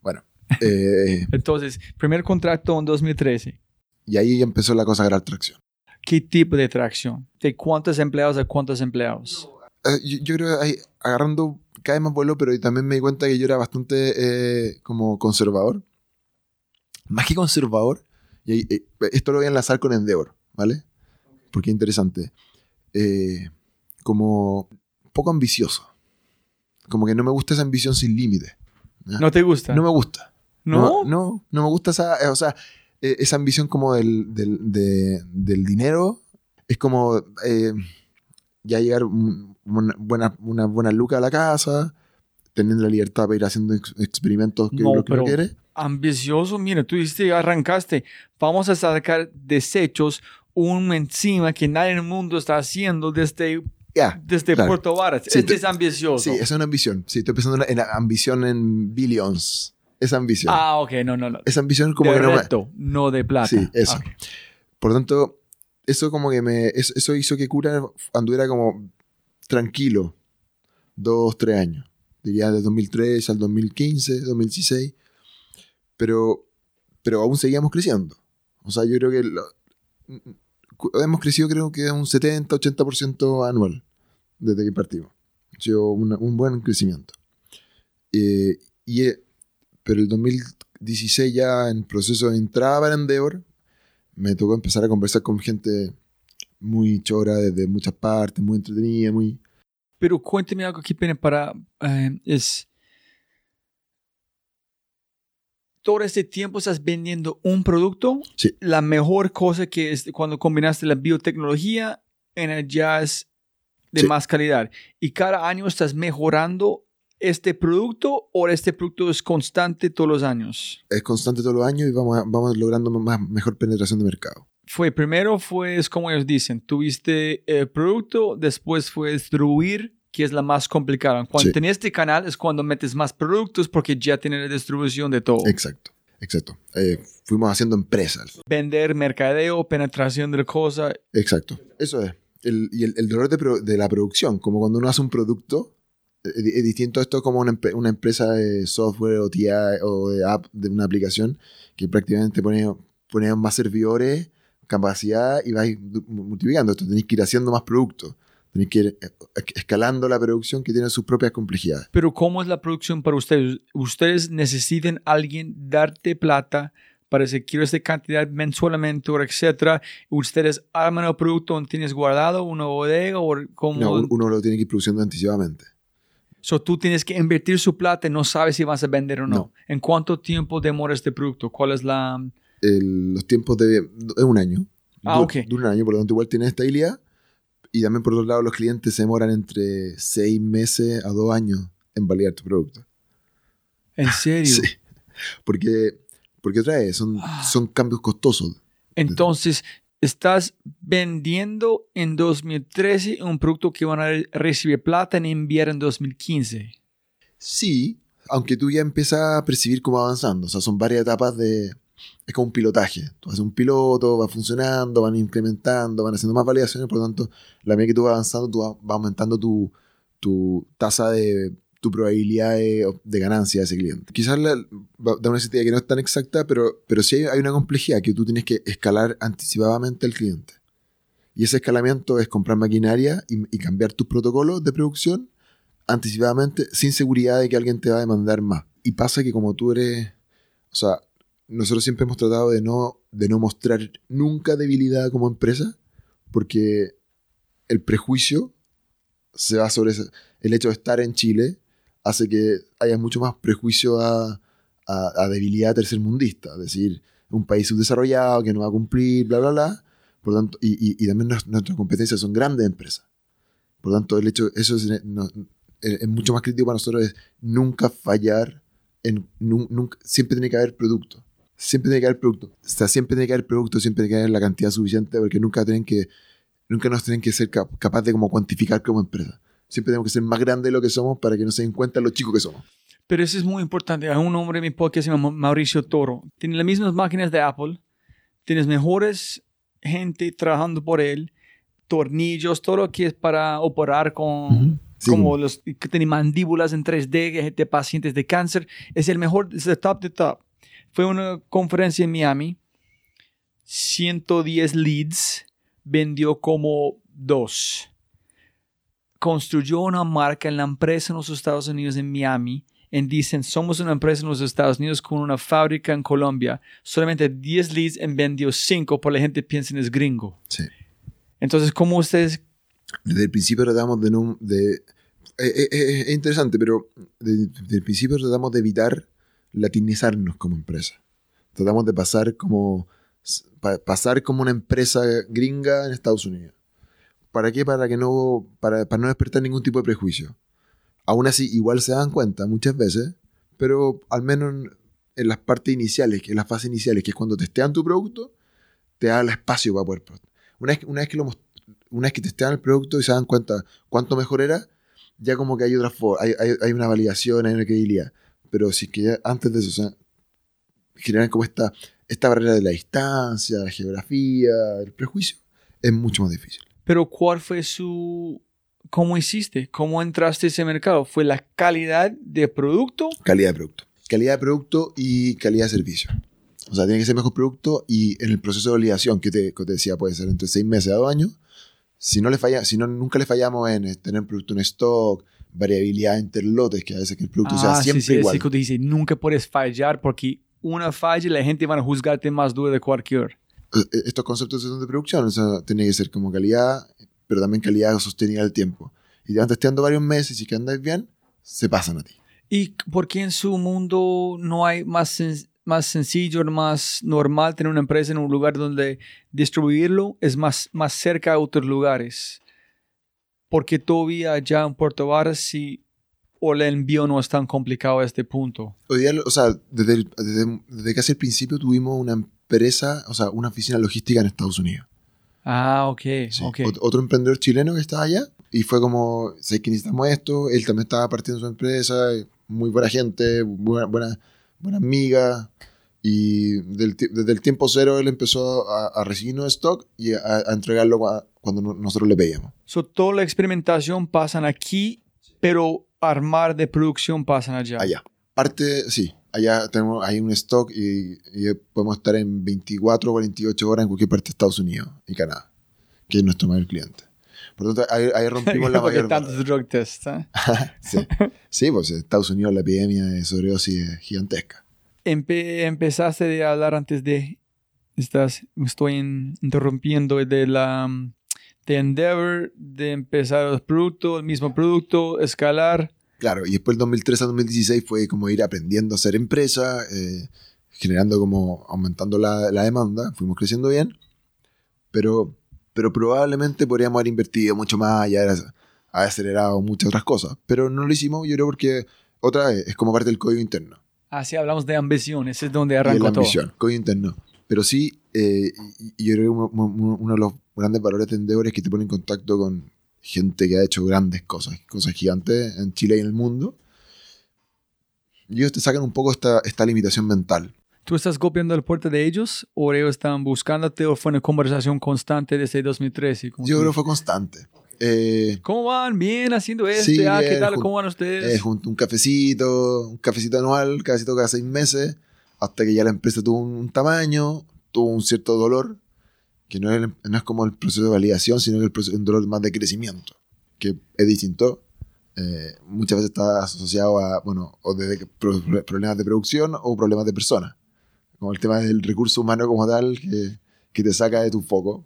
Bueno, eh, Entonces, primer contrato en 2013. y ahí empezó la cosa a agarrar tracción. ¿Qué tipo de tracción? ¿De cuántos empleados a cuántos empleados? Eh, yo, yo creo que ahí, agarrando cada vez más vuelo, pero también me di cuenta que yo era bastante eh, como conservador. Más que conservador, y ahí, eh, esto lo voy a enlazar con Endeavor, ¿vale? Porque es interesante. Eh, como poco ambicioso. Como que no me gusta esa ambición sin límite. ¿No te gusta? No me gusta. ¿No? No, no, no me gusta esa, eh, o sea, eh, esa ambición como del, del, de- del dinero. Es como eh, ya llegar un- una buena, una buena luca a la casa, teniendo la libertad para ir haciendo ex- experimentos que No, lo que pero- quiere. Ambicioso, mira, tú dijiste, arrancaste, vamos a sacar desechos, una enzima que nadie en el mundo está haciendo desde, Ya, desde claro. Puerto Varas. Sí, este te- es ambicioso. sí, es una ambición. Sí, estoy pensando en la ambición en billions. Esa ambición. Ah, ok, no, no, no. Esa ambición como de que no reto, no de plata. Sí, eso. Ok. Por lo tanto, eso como que me. Eso, hizo que Cura anduviera como tranquilo. Dos, tres años. Diría de 2003 al 2015, 2016. Pero, pero aún seguíamos creciendo. O sea, yo creo que lo- hemos crecido creo que un 70, 80% anual desde que partimos. Ha sido un buen crecimiento. Eh, y, eh, pero el 2016 ya en proceso de entrada para Endeavor, me tocó empezar a conversar con gente muy chora desde muchas partes, muy entretenida, muy... Pero cuénteme algo que pena para... eh, es... Todo este tiempo estás vendiendo un producto. Sí. La mejor cosa que es cuando combinaste la biotecnología en el jazz de Sí. más calidad. Y cada año estás mejorando este producto o este producto es constante todos los años. Es constante todos los años y vamos, vamos logrando más, mejor penetración de mercado. Fue primero fue es como ellos dicen, tuviste el producto, después fue distribuir, que es la más complicada. Cuando Sí. tenés este canal es cuando metes más productos porque ya tienes la distribución de todo. Exacto, exacto. Eh, fuimos haciendo empresas. Vender, mercadeo, penetración de la cosa. Exacto. Eso es. El, y el, el dolor de, pro- de la producción, como cuando uno hace un producto, es, distinto esto como una, empresa de software o TI o de app, de una aplicación, que prácticamente pone, pone más servidores, capacidad y vais multiplicando. Esto tenéis que ir haciendo más productos. Tenéis que ir eh, escalando la producción que tiene sus propias complejidades. Pero ¿cómo es la producción para ustedes? Ustedes necesitan alguien darte plata para decir quiero esta cantidad mensualmente etcétera. Ustedes arman el producto donde tienes guardado una bodega o como... No, un- uno lo tiene que ir produciendo anticipadamente. So, tú tienes que invertir su plata y no sabes si vas a vender o no. No. ¿En cuánto tiempo demora este producto? ¿Cuál es la, el- los tiempos de... es un año. Ah, Du- ok. Dura un año, por lo tanto igual tiene estabilidad. Y también por otro lado los clientes se demoran entre seis meses a dos años en validar tu producto. ¿En serio? Sí. Porque, porque otra vez, son, Ah. son cambios costosos. Entonces, estás vendiendo en 2013 un producto que van a re- recibir plata en enviar en 2015. Sí, aunque tú ya empiezas a percibir cómo va avanzando. O sea, son varias etapas de... Es como un pilotaje. Tú haces un piloto, va funcionando, van incrementando, van haciendo más validaciones. Por lo tanto, la medida que tú vas avanzando, tú vas aumentando tu, tu tasa de... tu probabilidad de, ganancia de ese cliente. Quizás da una idea que no es tan exacta, pero, pero sí hay, una complejidad que tú tienes que escalar anticipadamente al cliente. Y ese escalamiento es comprar maquinaria y, cambiar tus protocolos de producción anticipadamente sin seguridad de que alguien te va a demandar más. Y pasa que como tú eres, o sea, nosotros siempre hemos tratado de no, de no mostrar nunca debilidad como empresa, porque el prejuicio se va sobre. El hecho de estar en Chile hace que haya mucho más prejuicio a, a, a debilidad tercermundista, es decir, un país subdesarrollado que no va a cumplir, bla, bla, bla. Por tanto, y, y, y también nues- nuestras competencias son grandes empresas. Por tanto, el hecho, eso es, no- es- mucho más crítico para nosotros, es nunca fallar, en, nun- nunca, siempre tiene que haber producto. Siempre tiene que haber producto. O sea, siempre tiene que haber producto, siempre tiene que haber la cantidad suficiente, porque nunca tienen que, nunca nos tienen que ser cap- capaz de como cuantificar como empresa. Siempre tenemos que ser más grandes de lo que somos para que no se den cuenta lo chicos que somos. Pero eso es muy importante. Hay un hombre en mi podcast se llama Mauricio Toro. Tiene las mismas máquinas de Apple. Tienes mejores gente trabajando por él. Tornillos, todo lo que es para operar con... Sí, como los que tienen mandíbulas en 3D de pacientes de cáncer. Es el mejor, es el top de top. Fue una conferencia en Miami. 110 leads. Vendió como dos. Construyó una marca en la empresa en los Estados Unidos, en Miami. Y dicen, somos una empresa en los Estados Unidos con una fábrica en Colombia. Solamente 10 leads en vendió 5, por la gente piensa en es gringo. Sí. Entonces, ¿cómo ustedes Desde el principio tratamos de no... De, eh, eh, eh, es interesante, pero de- desde el principio tratamos de evitar latinizarnos como empresa. Tratamos de pasar como, pa- pasar como una empresa gringa en Estados Unidos. ¿Para qué? Para que no, para, no despertar ningún tipo de prejuicio. Aún así, igual se dan cuenta muchas veces, pero al menos en, las partes iniciales, en las fases iniciales, que es cuando testean tu producto, te da el espacio para poder. Una vez, una vez que lo una vez que testean el producto y se dan cuenta cuánto mejor era, ya como que hay otra forma, hay, una validación, hay una credibilidad. Pero si es que antes de eso, o sea, generan como esta, esta barrera de la distancia, la geografía, el prejuicio, es mucho más difícil. Pero ¿cuál fue su... ¿Cómo hiciste? ¿Cómo entraste a ese mercado? ¿Fue la calidad de producto? Calidad de producto. Calidad de producto y calidad de servicio. O sea, tiene que ser mejor producto y en el proceso de validación que te, que te decía puede ser entre seis meses a dos años. Si no le falla, si no, nunca le fallamos en tener producto en stock, variabilidad entre lotes, que a veces que el producto sea Ah, siempre sí, sí, igual. sí, dice, nunca puedes fallar porque una falla la gente va a juzgarte más duro de cualquier. Eh, estos conceptos son de producción, o sea, tiene que ser como calidad, pero también calidad sostenida al tiempo. Y te van testeando varios meses y que andáis bien, se pasan a ti. ¿Y por qué en su mundo no hay más, sen- más sencillo, más normal tener una empresa en un lugar donde distribuirlo es más, más cerca a otros lugares? Porque todavía allá en Puerto Varas sí, o el envío no es tan complicado a este punto. Hoy día, o sea, desde, el- desde, desde casi el principio tuvimos una empresa, o sea, una oficina logística en Estados Unidos. Ah, ok, Sí. ok. Ot- Otro emprendedor chileno que estaba allá y fue como, sé que necesitamos esto, él también estaba partiendo su empresa, muy buena gente, buena, buena, buena amiga. Y del desde el tiempo cero él empezó a, a recibirnos stock y a, a entregarlo cua- cuando no- nosotros le pedíamos. So, toda la experimentación pasan aquí, pero armar de producción pasan allá. allá. Parte, sí, allá tenemos, hay un stock y, y podemos estar en 24 o 48 horas en cualquier parte de Estados Unidos y Canadá, que es nuestro mayor cliente. Por lo tanto, ahí, ahí rompimos la mayor tantos drug tests. ¿eh? sí. sí, pues en Estados Unidos la epidemia de sobredosis es gigantesca. Empe- empezaste a hablar antes de. Estás, estoy in- interrumpiendo de la. um, de Endeavor, de empezar los productos, el mismo producto, escalar. Claro, y después del 2003 a 2016 fue como ir aprendiendo a hacer empresa, eh, generando como aumentando la, la demanda, fuimos creciendo bien, pero, pero probablemente podríamos haber invertido mucho más y haber, haber acelerado muchas otras cosas. Pero no lo hicimos, yo creo, porque otra vez es como parte del código interno. Ah, sí, hablamos de ambición, ese es donde Y arrancó la todo. ambición, código interno. Pero sí, eh, y- y yo creo que uno- uno de los grandes valores de Endeavor es que te pone en contacto con gente que ha hecho grandes cosas, cosas gigantes en Chile y en el mundo. Y ellos te sacan un poco esta, esta limitación mental. ¿Tú estás copiando el puerto de ellos o ellos están buscándote o fue una conversación constante desde 2013? Como Yo creo que fue constante. Eh, ¿Cómo van? Bien haciendo este. Sí, ah, ¿qué tal? ¿Cómo van ustedes? eh, junto un cafecito, un cafecito anual, cafecito cada seis meses, hasta que ya la empresa tuvo un, un tamaño, tuvo un cierto dolor, que no es, como el proceso de validación, sino que el proceso, un dolor más de crecimiento, que es distinto. Eh, muchas veces está asociado a, bueno, o de, de pro- problemas de producción o problemas de personas, como el tema del recurso humano como tal, que, te saca de tu foco.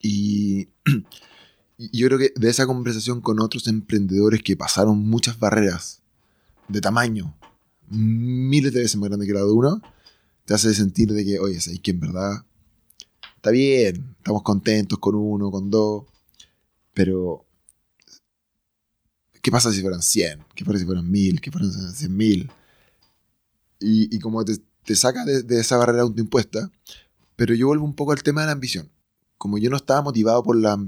Y, y yo creo que de esa conversación con otros emprendedores que pasaron muchas barreras de tamaño, miles de veces más grande que la de uno, te hace sentir de que, oye, es que en verdad está bien, estamos contentos con uno, con dos, pero ¿qué pasa si fueran 100? ¿Qué pasa si fueran 1000? ¿Qué pasa si fueran 100 mil? Y, y como te, te saca de, de esa barrera autoimpuesta, pero yo vuelvo un poco al tema de la ambición. Como yo no estaba motivado por la...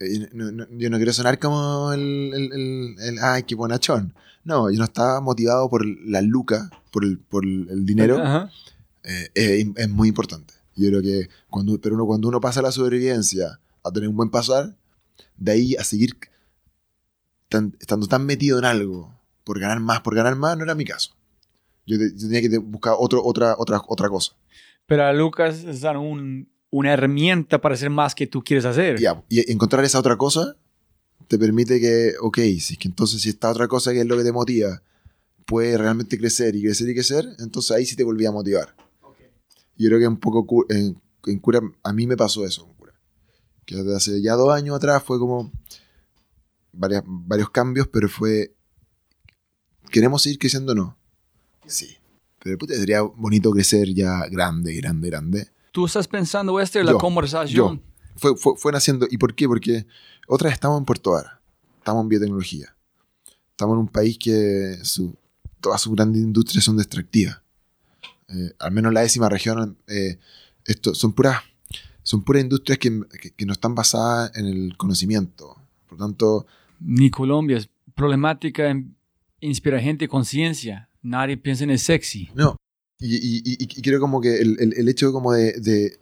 eh, no- no- yo no quiero sonar como el, el, el- el, ay, qué bonachón. No, yo no estaba motivado por la luca, por el, por el el dinero. Ajá. eh, es, es muy importante. Yo creo que cuando, pero uno, cuando uno pasa la sobrevivencia a tener un buen pasar, de ahí a seguir tan- estando tan metido en algo por ganar más, por ganar más, no era mi caso. Yo, te- yo tenía que buscar otro, otra, otra, otra cosa. Pero a Lucas es un- una herramienta para hacer más que tú quieres hacer. Ya, y encontrar esa otra cosa te permite que, ok, si es que entonces si esta otra cosa que es lo que te motiva puede realmente crecer y crecer y crecer, entonces ahí sí te volví a motivar. Yo creo que un poco en, en cura, a mí me pasó eso con cura. Que desde hace ya dos años atrás fue como varias- varios cambios, pero fue, ¿queremos seguir creciendo o no? Sí. Pero puta, sería bonito crecer ya grande, grande, grande. Tú estás pensando esto en la Yo, conversación. Fue, fue, fue naciendo. ¿Y por qué? Porque otra vez estamos en Puerto Vara, estamos en biotecnología. Estamos en un país que su- todas sus grandes industrias son extractivas. Eh, al menos la décima región, eh, esto, son, puras, son puras industrias que, que- que no están basadas en el conocimiento. Por tanto, Ni Colombia es problemática, en- inspira gente conciencia. Nadie piensa en el sexy. no. Y, y, y- y creo como que el, el- el hecho como de... de-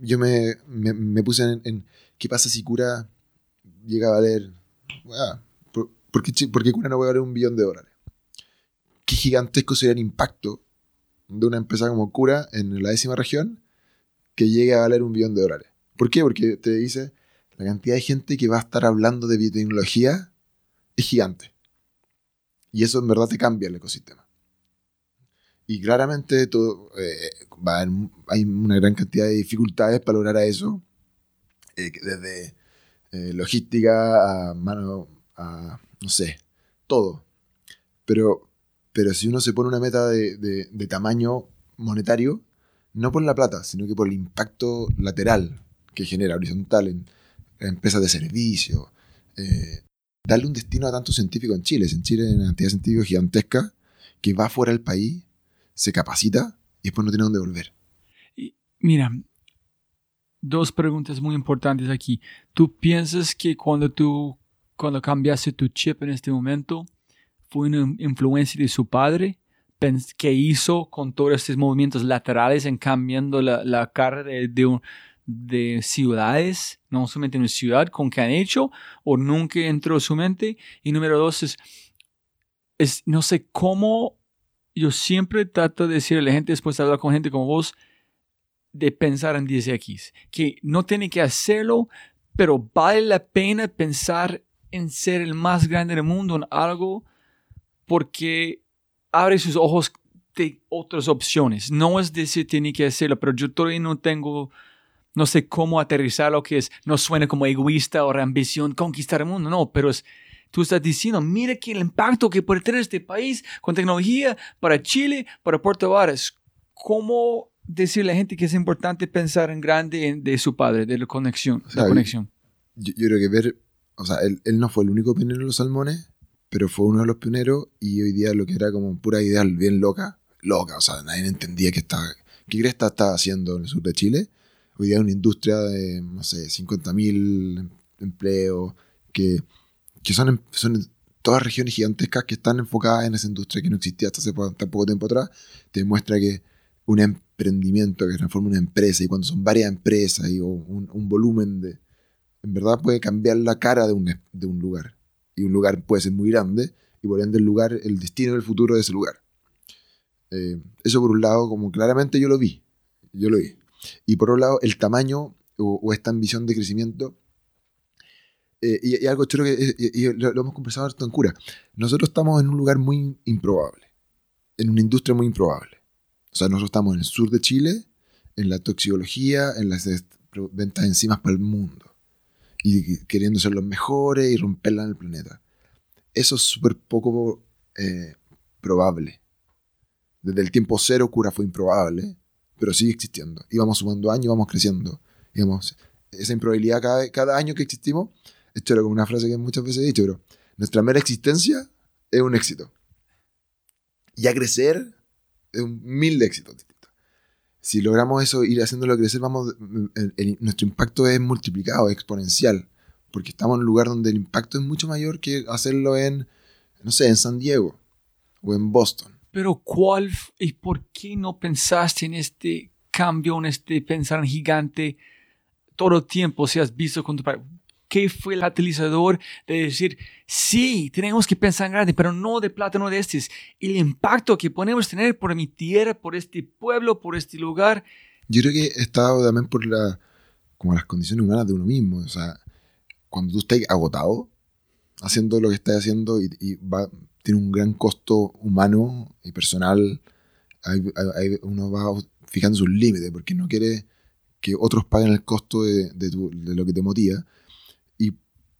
yo me, me, me puse en, en qué pasa si cura llega a valer... ah, ¿por, por qué, por qué cura no puede valer un billón de dólares? Qué gigantesco sería el impacto de una empresa como cura en la décima región que llegue a valer un billón de dólares. ¿Por qué? Porque te dice, la cantidad de gente que va a estar hablando de biotecnología es gigante. Y eso en verdad te cambia el ecosistema. Y claramente todo, eh, hay una gran cantidad de dificultades para lograr a eso, eh, desde eh, logística a mano, a no sé, todo. Pero, pero si uno se pone una meta de, de- tamaño monetario, no por la plata, sino que por el impacto lateral que genera, horizontal, en, empresas de servicio, eh, darle un destino a tantos científicos en Chile. En Chile hay una cantidad de científicos gigantesca que va fuera del país, se capacita y después no tiene dónde volver. Mira, dos preguntas muy importantes aquí. ¿Tú piensas que cuando tú, cuando cambiaste tu chip en este momento, fue una influencia de su padre? Que hizo con todos estos movimientos laterales en cambiando la, la cara de, de, un- de ciudades, no solamente en una ciudad, con que han hecho, o nunca entró a su mente? Y número dos es, es no sé cómo, yo siempre trato de decirle a la gente, después de hablar con gente como vos, de pensar en 10X, que no tiene que hacerlo, pero vale la pena pensar en ser el más grande del mundo en algo porque abre sus ojos de otras opciones. No es decir tiene que hacerlo, pero yo todavía no tengo, no sé cómo aterrizar lo que es, no suena como egoísta o ambición conquistar el mundo, no, pero es Tú estás diciendo, mira que el impacto que puede tener este país con tecnología para Chile, para Puerto Varas. ¿Cómo decirle a la gente que es importante pensar en grande de su padre, de la conexión? O sea, la conexión? Yo, yo creo que ver, o sea, él, él no fue el único pionero en los salmones, pero fue uno de los pioneros y hoy día lo que era como pura idea bien loca, loca, o sea, nadie entendía qué estaba, qué Cresta estaba haciendo en el sur de Chile. Hoy día una industria de, no sé, 50.000 empleos, que, que son, em- son todas regiones gigantescas que están enfocadas en esa industria que no existía hasta hace tan poco tiempo atrás, te demuestra que un emprendimiento que transforma una empresa y cuando son varias empresas y un, un volumen de... En verdad puede cambiar la cara de un, de un lugar. Y un lugar puede ser muy grande y por ende el lugar, el destino del futuro de ese lugar. Eh, eso por un lado, como claramente yo lo vi. Yo lo vi. Y por otro lado, el tamaño o, esta ambición de crecimiento eh, y, y algo choro que lo, lo hemos conversado harto en cura. Nosotros estamos en un lugar muy improbable, en una industria muy improbable. O sea, nosotros estamos en el sur de Chile, en la toxicología, en las ventas de enzimas para el mundo. Y que- queriendo ser los mejores y romperla en el planeta. Eso es súper poco eh, probable. Desde el tiempo cero, cura fue improbable, pero sigue existiendo. Y vamos sumando años, vamos creciendo. Digamos, esa improbabilidad cada, cada año que existimos esto era como una frase que muchas veces he dicho, pero nuestra mera existencia es un éxito. Y a crecer es un mil de. Si logramos eso, ir haciéndolo crecer, vamos, el- nuestro impacto es multiplicado, exponencial, porque estamos en un lugar donde el impacto es mucho mayor que hacerlo en, no sé, en San Diego o en Boston. Pero ¿cuál y por qué no pensaste en este cambio, en este pensar en gigante todo el tiempo si has visto con tu padre? ¿Qué fue el catalizador de decir, sí, tenemos que pensar en grande, pero no de plata, no de estos? El impacto que podemos tener por mi tierra, por este pueblo, por este lugar. Yo creo que está también por la, como las condiciones humanas de uno mismo. O sea, cuando tú estás agotado haciendo lo que estás haciendo y, y va, tiene un gran costo humano y personal, hay- hay- uno va fijando sus límites porque no quiere que otros paguen el costo de, de tu- de lo que te motiva.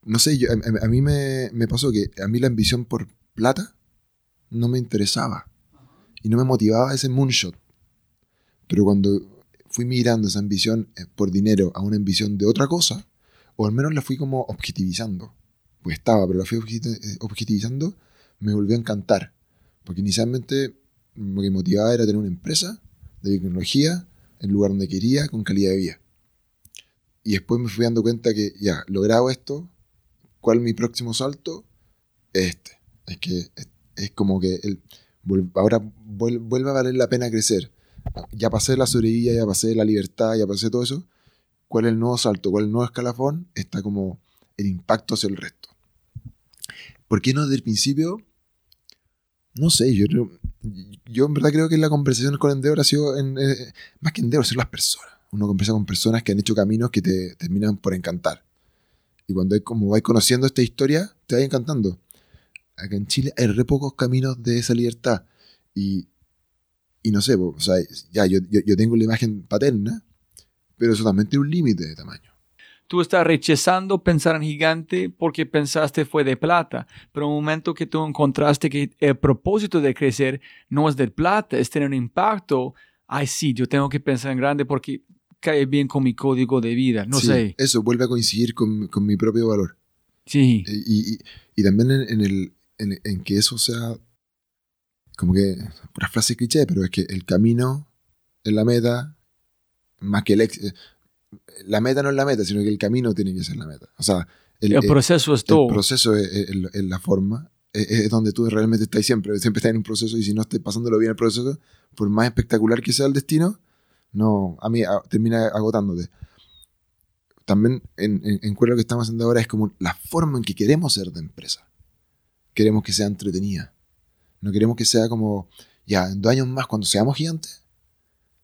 No sé, yo- a, mí me, me pasó que a mí la ambición por plata no me interesaba y no me motivaba ese moonshot. Pero cuando fui migrando esa ambición eh, por dinero a una ambición de otra cosa, o al menos la fui como objetivizando, pues estaba, pero la fui eh, objetivizando, me volvió a encantar. Porque inicialmente lo que motivaba era tener una empresa de tecnología en el lugar donde quería, con calidad de vida. Y después me fui dando cuenta que ya, logrado esto, ¿cuál es mi próximo salto? Este. Es que es, es como que el, ahora vuel- vuelve a valer la pena crecer. Ya pasé la sobrevida, ya pasé la libertad, ya pasé todo eso. ¿Cuál es el nuevo salto? ¿Cuál es el nuevo escalafón? Está como el impacto hacia el resto. ¿Por qué no desde el principio? No sé, yo, yo en verdad creo que la conversación con Endeavor ha sido, en, eh, más que Endeavor, son las personas. Uno conversa con personas que han hecho caminos que te terminan por encantar. Y cuando como vais conociendo esta historia, te va encantando. Acá en Chile hay re pocos caminos de esa libertad. Y, y no sé, o sea, ya yo, yo, yo tengo la imagen paterna, pero eso también tiene un límite de tamaño. Tú estás rechazando pensar en gigante porque pensaste fue de plata, pero en un momento que tú encontraste que el propósito de crecer no es de plata, es tener un impacto, ay sí, yo tengo que pensar en grande porque cae bien con mi código de vida, no Sí, sé. Eso vuelve a coincidir con, con mi propio valor. Sí, Y, y- y también en, en el, en, en que eso sea como que, pura frase cliché, pero es que el camino es la meta, más que el éxito. La meta no es la meta, sino que el camino tiene que ser la meta. O sea, el, el, el- proceso es el todo. proceso es, es- es la forma, es, es donde tú realmente estás siempre, siempre estás en un proceso y si no estás pasándolo bien el proceso, por más espectacular que sea el destino, no, a mí termina agotándote. También en, en, en lo que estamos haciendo ahora es como la forma en que queremos ser de empresa. Queremos que sea entretenida. No queremos que sea como, ya, en dos años más, cuando seamos gigantes,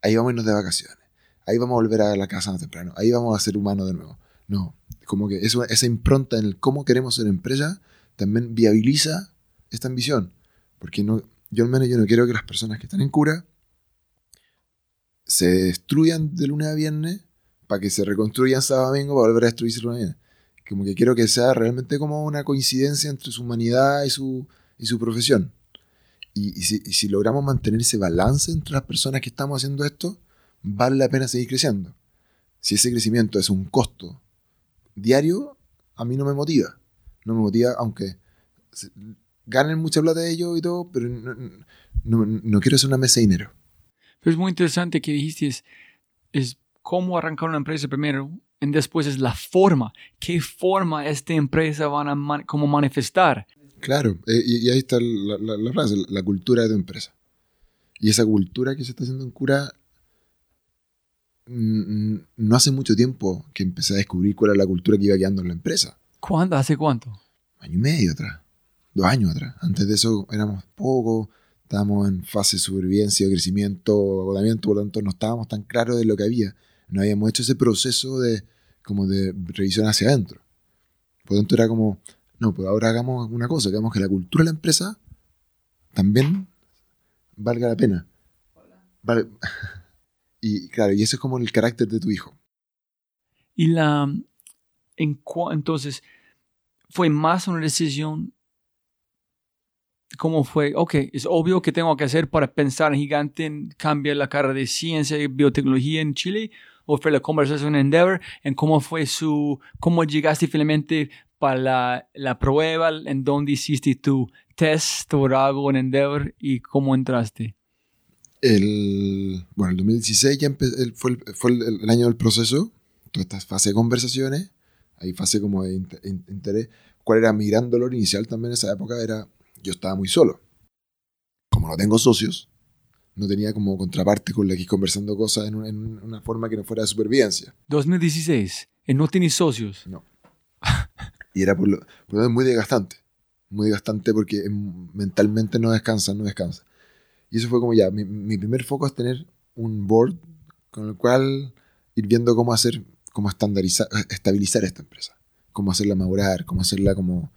ahí vamos a irnos de vacaciones. Ahí vamos a volver a la casa más temprano. Ahí vamos a ser humanos de nuevo. No, como que eso, esa impronta en el cómo queremos ser empresa también viabiliza esta ambición. Porque no, yo al menos yo no quiero que las personas que están en cura se destruyan de lunes a viernes para que se reconstruyan sábado a domingo para volver a destruirse lunes a. Como que quiero que sea realmente como una coincidencia entre su humanidad y su, y su profesión. Y, si, logramos mantener ese balance entre las personas que estamos haciendo esto, vale la pena seguir creciendo. Si ese crecimiento es un costo diario, a mí no me motiva. No me motiva, aunque ganen mucha plata de ellos y todo, pero no- no quiero ser una mesa de dinero. Es muy interesante que dijiste es, es cómo arrancar una empresa primero y después es la forma. ¿Qué forma esta empresa van a man- como manifestar? Claro, eh, y, y ahí está la, la- la frase, la cultura de tu empresa. Y esa cultura que se está haciendo en cura, mm, no hace mucho tiempo que empecé a descubrir cuál era la cultura que iba quedando en la empresa. ¿Cuándo? ¿Hace cuánto? Año y medio atrás, dos años atrás. Antes de eso éramos pocos, estábamos en fase de supervivencia, crecimiento, agotamiento, por lo tanto no estábamos tan claros de lo que había. No habíamos hecho ese proceso de, como de revisión hacia adentro. Por lo tanto era como, no, pues ahora hagamos una cosa, hagamos que la cultura de la empresa también valga la pena. Vale- Y claro, y ese es como el carácter de tu hijo. Y la, en, entonces, fue más una decisión, ¿cómo fue? Ok, es obvio que tengo que hacer para pensar en gigante, en cambiar la carrera de ciencia y biotecnología en Chile, o fue la conversación en Endeavor, en cómo fue su, cómo llegaste finalmente para la, la prueba, en dónde hiciste tu test, tu algo en Endeavor y cómo entraste. El, bueno, el 2016 ya el- fue, el, fue el- año del proceso, toda esta fase de conversaciones, hay fase como de int- in- interés. ¿Cuál era mi gran dolor inicial también en esa época? Era, yo estaba muy solo. Como no tengo socios, no tenía como contraparte con la que ir conversando cosas en, un- en una forma que no fuera de supervivencia. 2016, y no tienes socios. Y era por lo, por lo muy desgastante. Muy desgastante porque em, mentalmente no descansa, no descansa. Y eso fue como ya, mi, mi primer foco es tener un board con el cual ir viendo cómo hacer, cómo estandarizar, estabilizar esta empresa. Cómo hacerla madurar, cómo hacerla como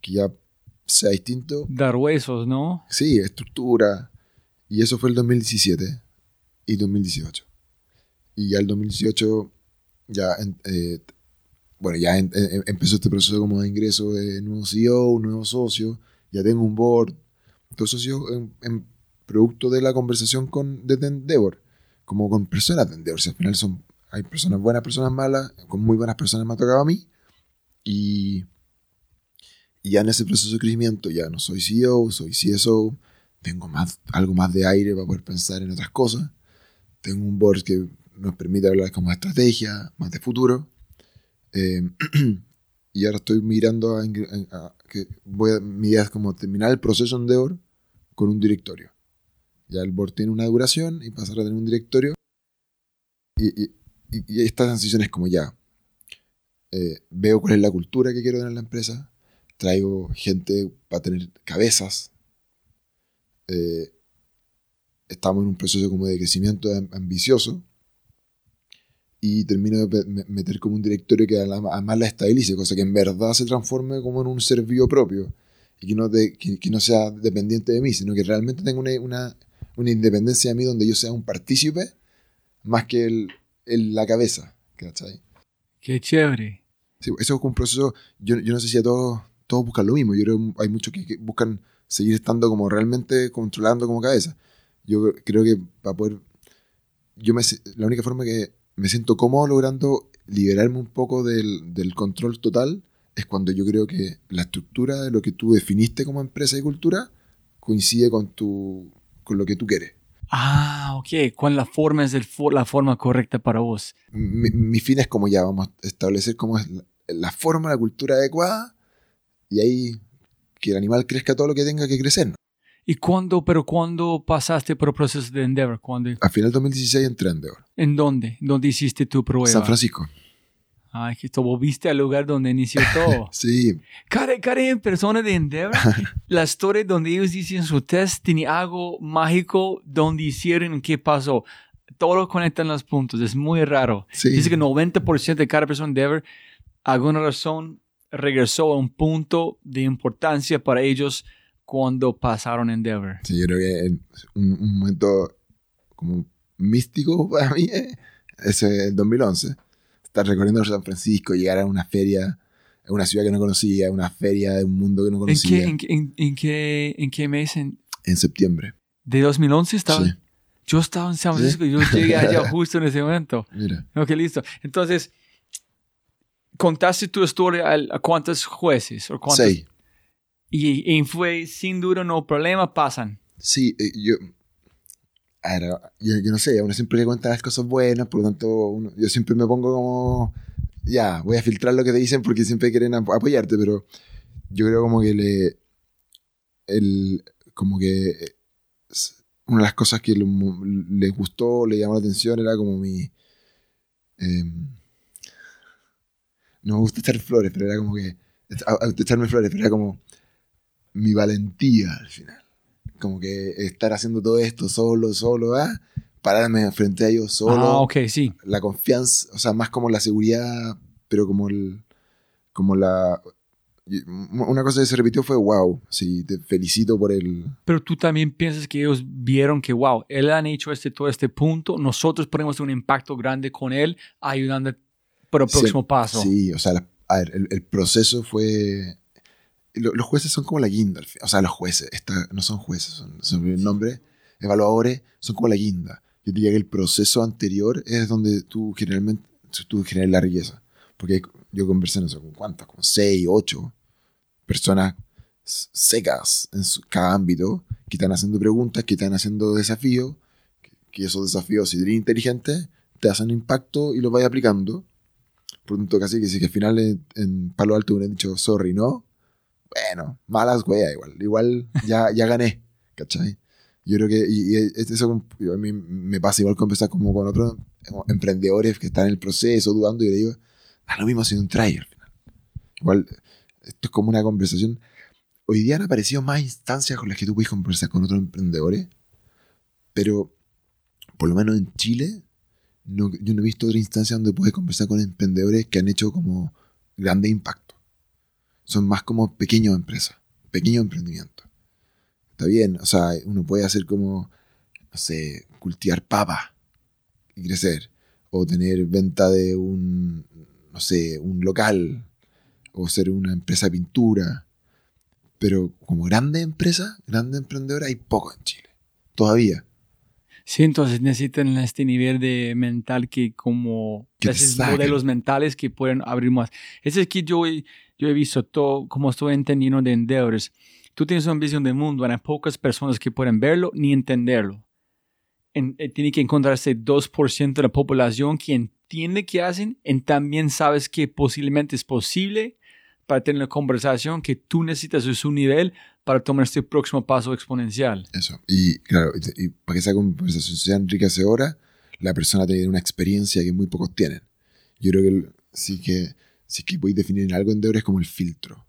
que ya sea distinto. Dar huesos, ¿no? Sí, estructura. Y eso fue el 2017 y 2018. Y ya el 2018, ya, eh, bueno, ya en- en- empezó este proceso como de ingreso de nuevo CEO, nuevo socio, ya tengo un board. Todo sido en, en producto de la conversación con, desde Endeavor, como con personas de Endeavor. Si al final son, hay personas buenas, personas malas, con muy buenas personas me ha tocado a mí. Y, y ya en ese proceso de crecimiento ya no soy CEO, soy CSO, tengo más, algo más de aire para poder pensar en otras cosas. Tengo un board que nos permite hablar como estrategia, más de futuro. Eh, y ahora estoy mirando a, que voy a, mi idea es como terminar el proceso en Endeavor con un directorio. Ya el board tiene una duración y pasar a tener un directorio. Y, y, y- y esta transición es como ya. eh, veo cuál es la cultura que quiero tener en la empresa. Traigo gente para tener cabezas. Eh, estamos en un proceso como de crecimiento am- ambicioso. Y termino de meter como un directorio que además la estabilice, cosa que en verdad se transforme como en un ser vivo propio y que no, de- que, que no sea dependiente de mí, sino que realmente tenga una, una, una independencia de mí donde yo sea un partícipe más que el, el- la cabeza. ¿cachai? Qué chévere. Sí, eso es un proceso, yo, yo no sé si a todos, todos buscan lo mismo, yo creo que hay muchos que, que buscan seguir estando como realmente controlando como cabeza. Yo creo que para poder, yo me, la única forma que me siento cómodo logrando liberarme un poco del, del control total es cuando yo creo que la estructura de lo que tú definiste como empresa y cultura coincide con, tu, con lo que tú quieres. Ah, ok. ¿Cuál la forma es el fo- la forma correcta para vos? mi, mi fin es como ya, vamos a establecer cómo es la, la forma, la cultura adecuada y ahí que el animal crezca todo lo que tenga que crecer. ¿Y cuándo, pero cuándo pasaste por el proceso de Endeavor? ¿Cuándo? A final 2016 entré en Endeavor, ¿En dónde? ¿Dónde hiciste tu prueba? San Francisco. Ay, que tú volviste al lugar donde inició todo. Sí, cada, cada persona de Endeavor, la historia donde ellos dicen su test tiene algo mágico donde hicieron qué pasó. Todo conectan los puntos. Es muy raro. sí. Dice que 90% de cada persona de Endeavor, alguna razón, regresó a un punto de importancia para ellos cuando pasaron Endeavor. Sí, yo creo que en un, un momento como místico para mí eh, es el 2011. Estar recorriendo San Francisco, llegar a una feria a una ciudad que no conocía, a una feria de un mundo que no ¿En conocía. en, qué- en- en qué, ¿En qué mes? En- En septiembre. ¿De 2011 estaba? Sí. Yo estaba en San Francisco y yo llegué allá justo en ese momento. Mira. Ok, listo. Entonces, contaste tu historia a, cuántos jueces o cuántos, Seis. y, y fue sin duda no problema, pasan. Sí, eh, yo, ver, yo, yo no sé, uno siempre le cuenta las cosas buenas, por lo tanto, uno- yo siempre me pongo como, ya, voy a filtrar lo que te dicen porque siempre quieren ap- apoyarte, pero yo creo como que le, el, como que eh, una de las cosas que le, le gustó, le llamó la atención era como mi, em, no me gusta echar flores, pero era como que, echarme flores, pero era como mi valentía al final como que estar haciendo todo esto solo, solo, ¿ah? pararme frente a ellos solo, Ah, ok, sí. la confianza, o sea, más como la seguridad, pero como el, como la, una cosa que se repitió fue, wow, sí, te felicito por el, Pero tú también piensas que ellos vieron que, wow, él han hecho este, todo este punto, nosotros podemos un impacto grande con él, ayudando Sí, próximo paso. sí, o sea, la- a ver, el, el proceso fue, lo- los jueces son como la guinda, o sea, los jueces, esta- no son jueces, son, son el nombre, evaluadores, son como la guinda. Yo diría que el proceso anterior es donde tú generalmente, tú generas la riqueza. Porque yo conversé, no sé, con cuántas, con seis, ocho personas secas en su- cada ámbito, que están haciendo preguntas, que están haciendo desafíos, que, que esos desafíos, si eres inteligente, te hacen impacto y los vas aplicando. Tanto, casi que si que al final en, en Palo Alto hubieran dicho sorry, ¿no? Bueno, malas weas igual. Igual ya, ya gané, ¿cachai? Yo creo que y, y eso a mí me pasa igual conversar como con otros emprendedores que están en el proceso, dudando, y le digo, da lo mismo haciendo un try al final. Igual, esto es como una conversación. Hoy día han aparecido más instancias con las que tú puedes conversar con otros emprendedores, pero por lo menos en Chile, no, yo no he visto otra instancia donde puedes conversar con emprendedores que han hecho como grande impacto. Son más como pequeñas empresas, pequeños emprendimientos. Está bien, o sea, uno puede hacer como, no sé, cultivar papas y crecer, o tener venta de un, no sé, un local, o ser una empresa de pintura. Pero como grande empresa, grande emprendedora, hay poco en Chile. Todavía. Sí, entonces necesitan este nivel de mental que como esos modelos mentales que pueden abrir más. Ese es que yo, yo he visto todo, como estoy entendiendo de Endeavors. Tú tienes una visión del mundo, hay pocas personas que pueden verlo ni entenderlo. En- eh, tiene que encontrarse 2% de la población que entiende qué hacen y también sabes que posiblemente es posible para tener la conversación que tú necesitas a su nivel para tomar este próximo paso exponencial. Eso. Y claro, y, y para que esa conversación sea enriquecedora, la persona tiene una experiencia que muy pocos tienen. Yo creo que el- sí que que podéis definir algo en Deor es como el filtro.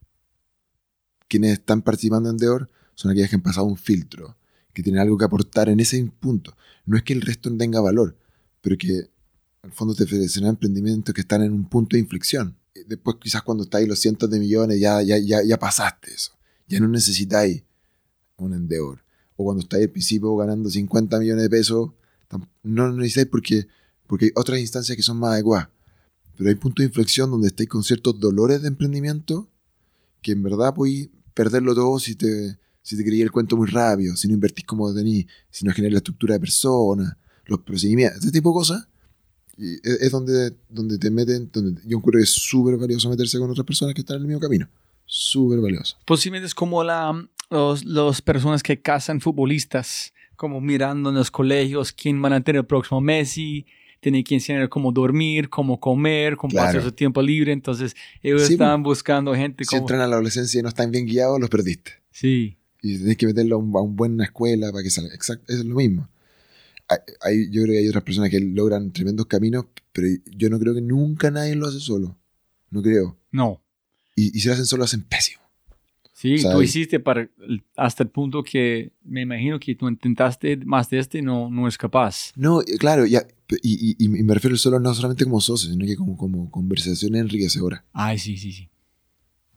Quienes están participando en Deor son aquellos que han pasado un filtro, que tienen algo que aportar en ese punto. No es que el resto no tenga valor, pero que el fondo te ofrecen emprendimientos que están en un punto de inflexión. Y Después quizás cuando estáis los cientos de millones ya, ya, ya, ya pasaste eso. Ya no necesitáis un Endeavor. O cuando estáis al principio ganando 50 millones de pesos, no lo necesitáis porque, porque hay otras instancias que son más adecuadas. Pero hay puntos de inflexión donde estáis con ciertos dolores de emprendimiento que en verdad podéis perderlo todo si te, si te creí el cuento muy rápido, si no invertís como tenéis, si no generáis la estructura de personas, los procedimientos, ese tipo de cosas. Y es, donde, donde te meten, donde yo encuentro que es súper valioso meterse con otras personas que están en el mismo camino. Súper valioso. Posiblemente es como la, los, los personas que cazan futbolistas, como mirando en los colegios quién van a tener el próximo Messi, tienen que enseñar cómo dormir, cómo comer, cómo Claro. pasar su tiempo libre. Entonces, ellos Sí, estaban buscando gente Si como... entran a la adolescencia y no están bien guiados, los perdiste. Sí, y tenés que meterlo a, un- a una buena escuela para que salga. Exacto, es lo mismo. Hay, yo creo que hay otras personas que logran tremendos caminos, pero yo no creo que nunca nadie lo hace solo. No creo. no. Y, y si lo hacen solo, lo hacen pésimo. Sí, tú hiciste para, hasta el punto que me imagino que tú intentaste más de este y no, no es capaz. No, eh, claro, ya, y, y- y me refiero solo no solamente como socio, sino que como, como conversación enriquecedora. Ay, sí, sí, sí.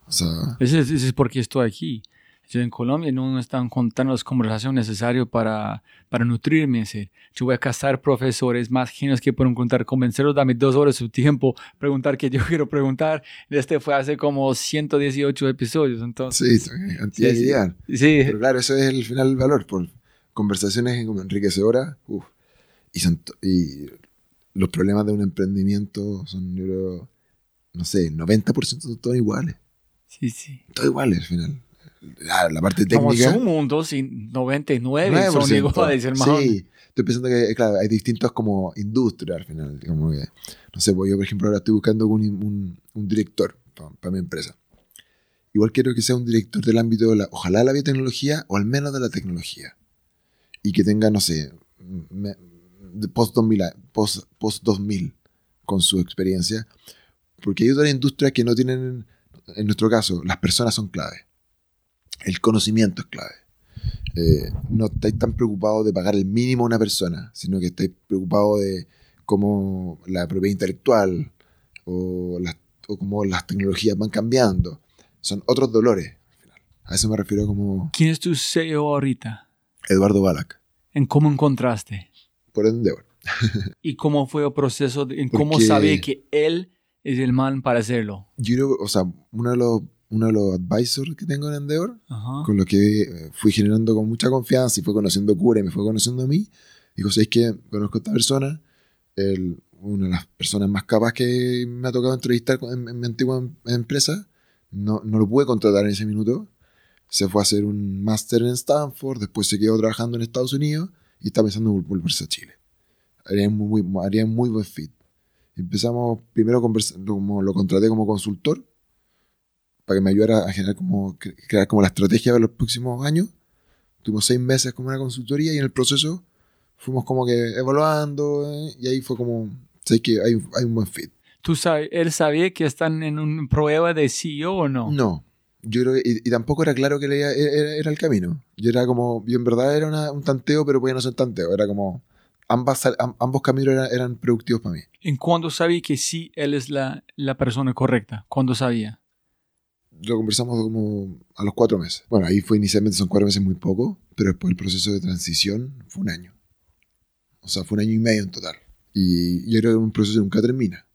O sea, Ese es, ese es porque estoy aquí. Yo en Colombia no me están contando las conversaciones necesarias para, para nutrirme. decir, yo voy a cazar profesores más genios que pueden contar, convencerlos, dame dos horas su tiempo, preguntar que yo quiero preguntar. Este fue hace como 118 episodios. Entonces, sí, anti-ideal. Sí. Pero claro, eso es el final del valor. Por conversaciones enriquecedoras. Uf, y, y los problemas de un emprendimiento son, yo creo, no sé, 90% son todos iguales. Sí, sí. Todos iguales al final la, parte técnica. Como un mundo sin 99 son iguales, hermano. Sí, estoy pensando que, claro, hay distintos como industrias al final. Como que, no sé, pues yo, por ejemplo, ahora estoy buscando un, un, director para mi empresa. Igual quiero que sea un director del ámbito de la, ojalá la biotecnología o al menos de la tecnología. Y que tenga, no sé, post 2000, post, post 2000 con su experiencia. Porque hay otras industrias que no tienen, en nuestro caso, las personas son clave el conocimiento es clave. Eh, no estáis tan preocupados de pagar el mínimo a una persona, sino que estáis preocupados de cómo la propiedad intelectual o, las, cómo las tecnologías van cambiando. Son otros dolores. A eso me refiero como... ¿Quién es tu CEO ahorita? Eduardo Balak. ¿En cómo encontraste? Por Endeavor. ¿Y cómo fue el proceso? ¿En cómo sabía que él es el man para hacerlo? Yo o sea, uno de los uno de los advisors que tengo en Endeavor, con los que eh, fui generando con mucha confianza y fue conociendo Cura y me fue conociendo a mí. Dijo, ¿sabes que Conozco a esta persona, una de las personas más capaces que me ha tocado entrevistar en, mi antigua em, empresa. No, no, lo pude contratar en ese minuto. Se fue a hacer un máster en Stanford, después se quedó trabajando en Estados Unidos y está pensando en volverse a Chile. Haría muy, muy, haría muy buen fit. Empezamos primero como lo contraté como consultor para que me ayudara a generar como, crear como la estrategia de los próximos años. Tuvimos seis meses como una consultoría y en el proceso fuimos como que evaluando eh, y ahí fue como, sé que hay, hay un buen fit. ¿Tú sabes, él sabía que están en una prueba de CEO o no? No, yo creo y, tampoco era claro que era, era, el camino. Yo era como, yo en verdad era un tanteo, pero podía no ser tanteo, era como, ambas, ambos caminos eran, eran productivos para mí. ¿En cuándo sabía que sí él es la, la persona correcta? ¿Cuándo sabía? Lo conversamos como a los cuatro meses. Bueno, ahí fue inicialmente, son cuatro meses muy poco, pero después el proceso de transición fue un año. O sea, fue un año y medio en total. Y yo creo que un proceso nunca termina.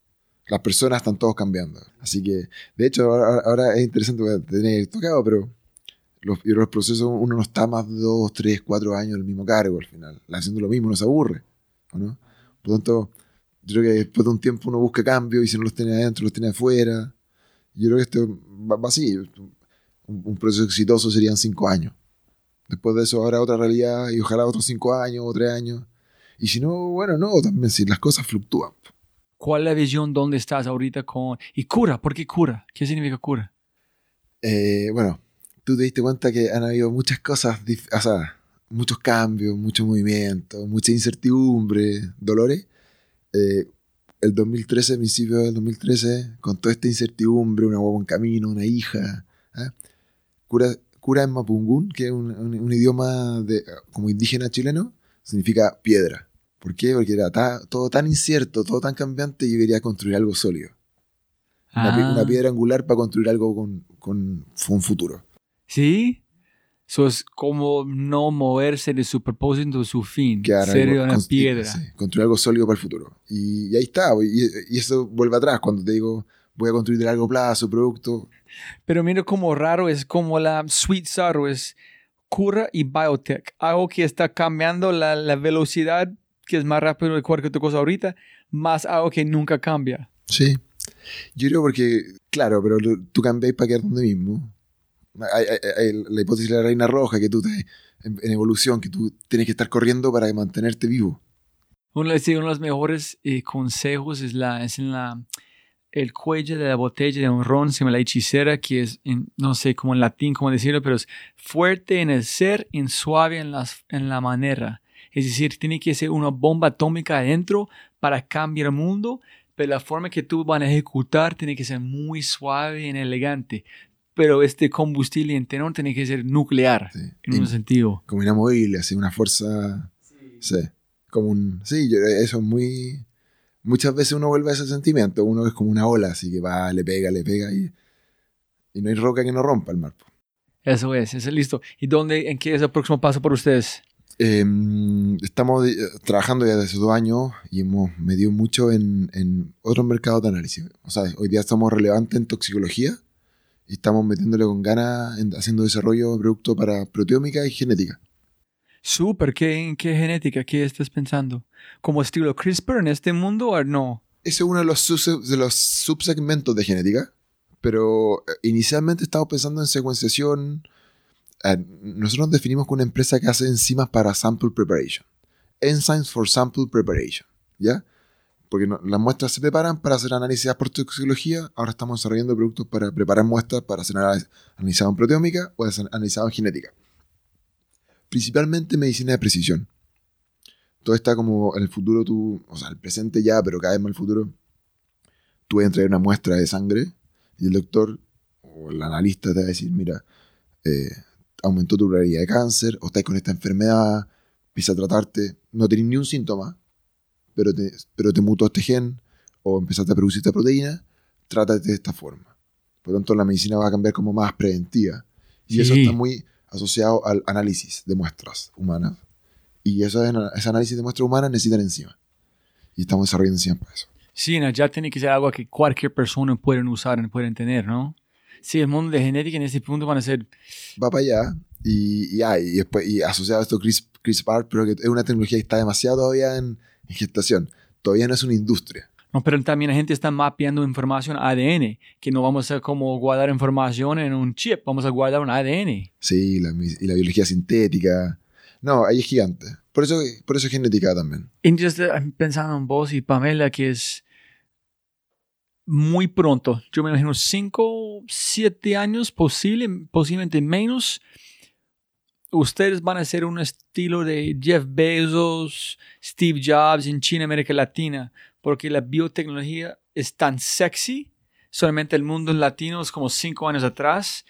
Las personas están todos cambiando. Así que, de hecho, ahora, es interesante tener tocado, pero los, los procesos uno no está más de dos, tres, cuatro años en el mismo cargo al final. Haciendo lo mismo, no se aburre. no? Por lo tanto, yo creo que después de un tiempo uno busca cambio y si no los tiene adentro, los tiene afuera. Yo creo que esto va, así. Un, proceso exitoso serían cinco años. Después de eso habrá otra realidad y ojalá otros cinco años o tres años. Y si no, bueno, no, también si las cosas fluctúan. ¿Cuál es la visión? ¿Dónde estás ahorita con...? ¿Y cura? ¿Por qué cura? ¿Qué significa cura? Eh, bueno, tú te diste cuenta que han habido muchas cosas, o sea, muchos cambios, mucho movimiento, mucha incertidumbre, dolores. Eh, el 2013, principio del 2013, con toda esta incertidumbre, una huevo en camino, una hija. ¿eh? Cura, cura en Mapungún, que es un, idioma de, como indígena chileno, significa piedra. ¿Por qué? Porque era todo tan incierto, todo tan cambiante, y yo quería construir algo sólido. Una, ah. piedra angular para construir algo con, con, un futuro. ¿Sí? Eso es como no moverse de su propósito, de su fin. ser una piedra. construir algo sólido para el futuro. Y, ahí está. Y, eso vuelve atrás cuando te digo, voy a construir de largo plazo, producto. Pero mira cómo raro es como la Sweet Sorrow es cura y biotech. Algo que está cambiando la, la velocidad, que es más rápido de cualquier otra cosa ahorita, más algo que nunca cambia. Sí. Yo creo porque, claro, pero tú cambias para quedar donde mismo hay, la hipótesis de la reina roja, que tú te, en, evolución, que tú tienes que estar corriendo para mantenerte vivo. Uno, de los mejores eh, consejos es, la, es en la, el cuello de la botella de un ron, se llama la hechicera, que es, no sé cómo en latín, cómo decirlo, pero es fuerte en el ser y suave en, las, en la manera. Es decir, tiene que ser una bomba atómica adentro para cambiar el mundo, pero la forma que tú van a ejecutar tiene que ser muy suave y elegante pero este combustible entero tiene que ser nuclear, en un sentido. Como inamovible, así, una fuerza... Sí. como un... Sí, eso es muy... Muchas veces uno vuelve a ese sentimiento, uno es como una ola, así que va, le pega, le pega y, y no hay roca que no rompa el mar. Eso es, eso es listo. ¿Y dónde, en qué es el próximo paso por ustedes? Em, estamos eh, trabajando ya desde dos años y hemos medido mucho en, en otros mercados de análisis. O sea, hoy día estamos relevantes en toxicología y estamos metiéndole con ganas en- haciendo desarrollo de productos para proteómica y genética. Súper, ¿qué, ¿qué genética? ¿Qué estás pensando? ¿Como estilo CRISPR en este mundo o no? Ese es uno de los, de los subsegmentos de genética, pero eh, inicialmente estamos pensando en secuenciación. Eh, nosotros nos definimos con una empresa que hace enzimas para sample preparation. Enzymes for sample preparation, ¿ya? Porque las muestras se preparan para hacer análisis por toxicología. Ahora estamos desarrollando productos para preparar muestras para ser anal- analizado en proteómica o ser analizado en genética. Principalmente medicina de precisión. Todo está como en el futuro, tú, o sea, el presente ya, pero cada vez más el futuro. Tú vas a traer una muestra de sangre y el doctor o el analista te va a decir: Mira, eh, aumentó tu probabilidad de cáncer, o estás con esta enfermedad, empieza a tratarte, no tenés ni un síntoma, pero te, pero te mutó este gen, o empezaste a producir esta proteína, trátate de esta forma. Por lo tanto, la medicina va a cambiar como más preventiva. Y eso Sí. está muy asociado al análisis de muestras humanas. Y eso, ese análisis de muestras humanas necesitan enzimas. Y estamos desarrollando enzimas para eso. Sí, no, ya tiene que ser algo que cualquier persona puede usar, pueden tener, ¿no? Sí, el mundo de genética en este punto van a ser... va para allá y, y, ah, y después y asociado a esto CRISP, CRISPR, pero que es una tecnología que está demasiado todavía en, en gestación. Todavía no es una industria. No, pero también la gente está mapeando información ADN, que no vamos a como guardar información en un chip, vamos a guardar un ADN. Sí, la, y la biología sintética. No, ahí es gigante. Por eso, por eso es genética también. Estoy pensando en vos y Pamela, que es muy pronto, yo me imagino 5, 7 años, posible, posiblemente menos, ustedes van a ser un estilo de Jeff Bezos, Steve Jobs en China, América Latina, porque la biotecnología es tan sexy, solamente el mundo latino es como 5 años atrás,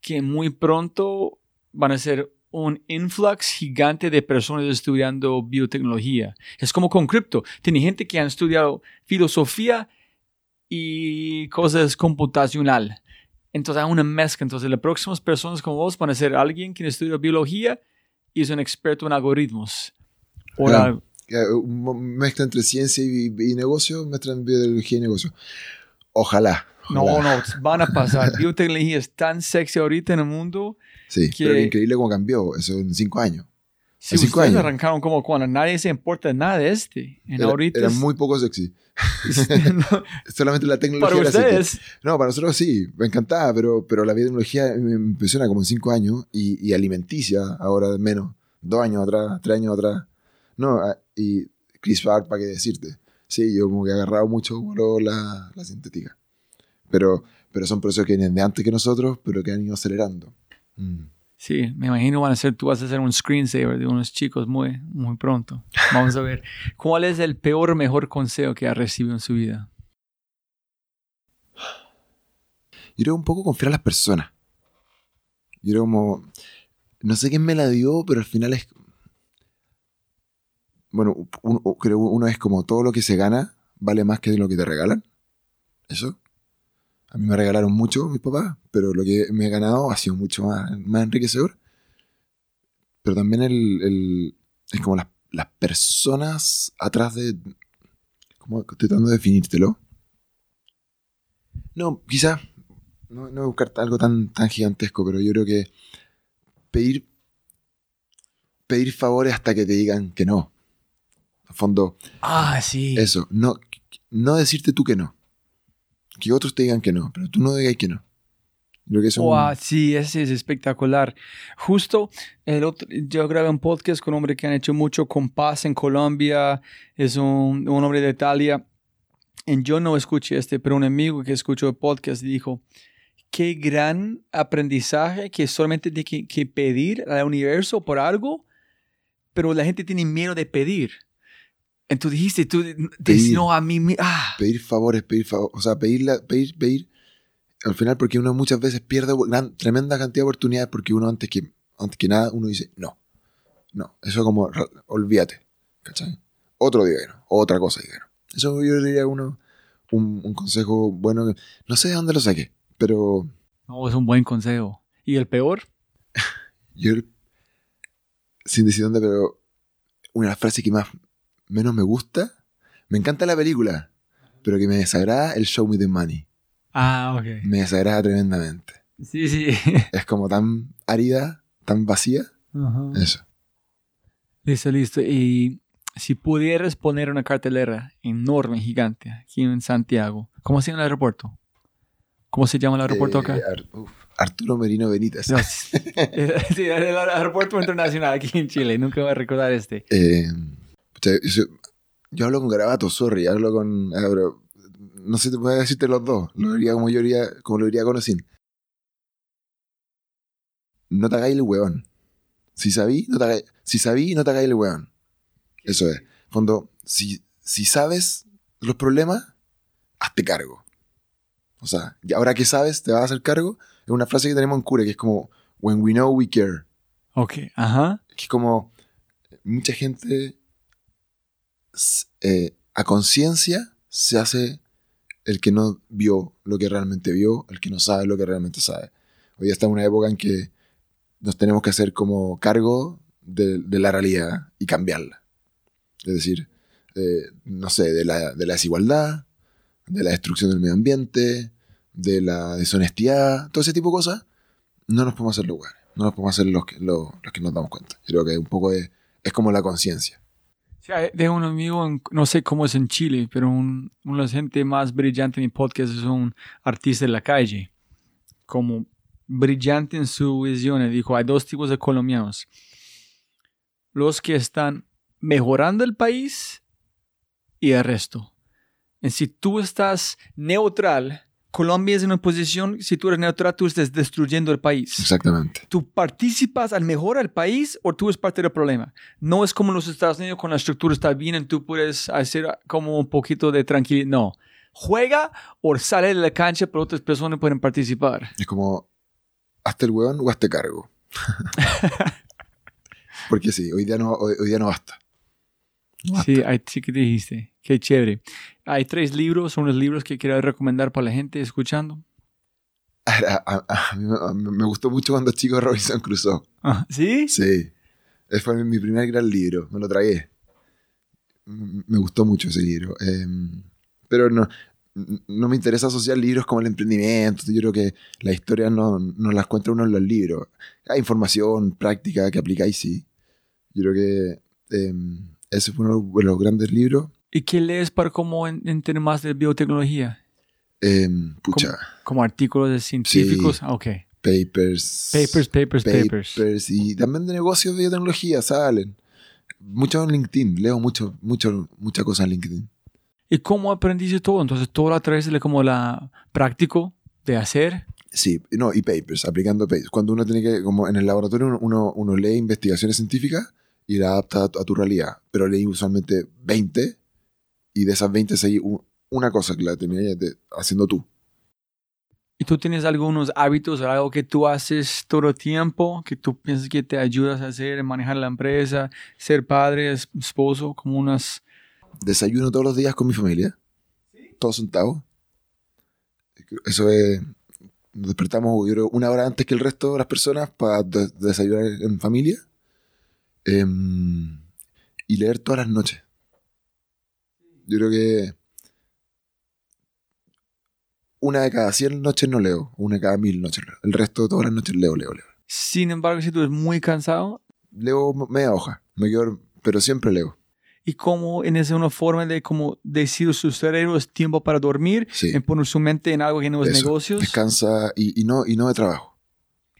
que muy pronto van a ser un influx gigante de personas estudiando biotecnología. Es como con cripto. Tiene gente que han estudiado filosofía y cosas computacional. Entonces hay una mezcla. Entonces las próximas personas como vos van a ser alguien que estudia biología y es un experto en algoritmos. O Claro. la- Mezcla entre ciencia y, y negocio, mezcla entre biología y negocio. Ojalá. no, ojalá. no, van a pasar. biotecnología es tan sexy ahorita en el mundo. Sí, que- pero increíble cómo cambió eso en cinco años. Si Hace cinco ustedes años. arrancaron como cuando nadie se importa de nada de este. En Era, ahorita era es- muy poco sexy. No, Solamente la tecnología para era ustedes. No, para nosotros sí, me encantaba, pero, pero la biotecnología me impresiona como en cinco años y, y alimenticia ahora menos, dos años atrás, tres años atrás. No, ah, y CRISPR, ¿para qué decirte? Sí, yo como que he agarrado mucho como la, la sintética. Pero, pero son procesos que vienen de antes que nosotros, pero que han ido acelerando. Mm. Sí, me imagino van a ser, tú vas a hacer un screensaver de unos chicos muy, muy pronto. Vamos a ver. ¿Cuál es el peor mejor consejo que ha recibido en su vida? Yo creo un poco confiar a las personas. Yo creo como. No sé quién me la dio, pero al final es. Bueno, creo uno es como todo lo que se gana vale más que lo que te regalan. Eso. A mí me regalaron mucho mis papás, pero lo que me he ganado ha sido mucho más, más enriquecedor. Pero también el, el- es como las, las personas atrás de. Estoy tratando de definírtelo. No, quizás no, no buscar algo tan, tan gigantesco, pero yo creo que pedir, pedir favores hasta que te digan que no. A fondo, Ah, sí. eso, no, no decirte tú que no. Que otros te digan que no, pero tú no digas que no. Creo que eso es un- Wow, sí, ese es espectacular. Justo el otro, yo grabé un podcast con un hombre que han hecho mucho con paz en Colombia, es un, un hombre de Italia. Y yo no escuché este, pero un amigo que escuchó el podcast dijo, qué gran aprendizaje que solamente tiene que, que pedir al universo por algo, pero la gente tiene miedo de pedir. Entonces dijiste, tú, no, a mí, mi- ah, pedir favores, pedir favores, o sea, pedir, la- pedir, pedir, al final porque uno muchas veces pierde gran, tremenda cantidad de oportunidades porque uno antes que, antes que nada uno dice, no, no, eso como, olvídate, ¿cachai? Otro no, otra cosa no. Eso yo diría uno, un, un consejo bueno, no sé de dónde lo saqué, pero no, es un buen consejo. ¿Y el peor? Yo, sin decir dónde, pero una de las frases que más menos me gusta, me encanta la película, pero que me desagrada el show me the money. Ah, ok. Me desagrada tremendamente. Sí, sí. Es como tan árida, tan vacía. Ajá. Eso. Listo, listo. Y si pudieras poner una cartelera enorme, gigante, aquí en Santiago, ¿cómo se llama el aeropuerto? ¿Cómo se llama el aeropuerto acá? Eh, Ar- uf, Arturo Merino Benítez. No, sí, el aeropuerto internacional aquí en Chile. Nunca voy a recordar este. Eh, pucha, yo, yo hablo con Garabato, sorry, hablo con. ah, pero no sé, voy a decirte los dos. Lo diría como yo diría, como lo diría Conocín. No te hagáis el hueón. Si sabí, no te hagáis, si sabí, no te hagáis el hueón. Eso es. Cuando, si, si sabes los problemas, hazte cargo. O sea, y ahora que sabes, te vas a hacer cargo. Es una frase que tenemos en Cure, que es como, when we know, we care. Ok, ajá. que es como mucha gente eh, a conciencia se hace el que no vio lo que realmente vio, el que no sabe lo que realmente sabe. Hoy día está en una época en que nos tenemos que hacer como cargo de, de la realidad y cambiarla. Es decir, eh, no sé, de la, de la desigualdad, de la destrucción del medio ambiente, de la deshonestidad, todo ese tipo de cosas, no nos podemos hacer lugar. No nos podemos hacer los que, los, que nos damos cuenta. Creo que un poco es, es como la conciencia. Tengo un amigo, en- no sé cómo es en Chile, pero un, de las gente más brillante en mi podcast es un artista de la calle. Como brillante en su visión. Dijo, hay dos tipos de colombianos. Los que están mejorando el país y el resto. Y si tú estás neutral, Colombia es en una posición, si tú eres neutral, tú estás destruyendo el país Exactamente. tú participas al mejorar el país o tú eres parte del problema. No es como en los Estados Unidos con la estructura está bien y tú puedes hacer como un poquito de tranquilidad. No. Juega o sale de la cancha, pero otras personas pueden participar. Es como, hazte el hueón o hazte cargo. Porque sí, hoy día no, hoy, hoy día no basta. No basta. Sí, ahí sí que dijiste. Qué chévere. Hay tres libros, son los libros que quiero recomendar para la gente escuchando. A, a- a mí me, a mí me gustó mucho cuando chico Robinson Crusoe. Ah, ¿Sí? Sí. Ese fue mi primer gran libro. Me lo tragué. Me gustó mucho ese libro. Eh, pero no, no me interesa asociar libros como el emprendimiento. Yo creo que la historia no, no la encuentra uno en los libros. Hay información práctica que aplicáis, sí. Yo creo que eh, ese fue uno de los grandes libros. ¿Y qué lees para cómo en- entender más de biotecnología? Eh, pucha, Como artículos de científicos. Ah, Ok. papers. Papers, papers, papers. papers. Y también de negocios de biotecnología salen. Mucho en LinkedIn. Leo mucho, mucho, mucha cosa en LinkedIn. ¿Y cómo aprendiste todo? Entonces, todo a través de como la práctico de hacer. Sí, no, y papers, aplicando papers. Cuando uno tiene que, como en el laboratorio, uno, uno lee investigaciones científicas y la adapta a, tu- a tu realidad. Pero leí usualmente 20 y de esas 20 seguí u- una cosa que la terminé de- haciendo tú. ¿Y tú tienes algunos hábitos o algo que tú haces todo el tiempo, que tú piensas que te ayudas a hacer, manejar la empresa, ser padre, es- esposo, como unas... Desayuno todos los días con mi familia. Todos sentados. Eso es... Nos despertamos yo creo, una hora antes que el resto de las personas para de- desayunar en familia. Em, y leer todas las noches. Yo creo que una de cada 100 noches no leo, una de cada mil noches leo. El resto de todas las noches leo, leo, leo. Sin embargo, si tú eres muy cansado, Leo media hoja, me quedo, pero siempre leo. y como en esa una forma de como decir su cerebro es tiempo para dormir, Sí. en poner su mente en algo que no es Eso, negocios, Descansa y, y no, y no de trabajo.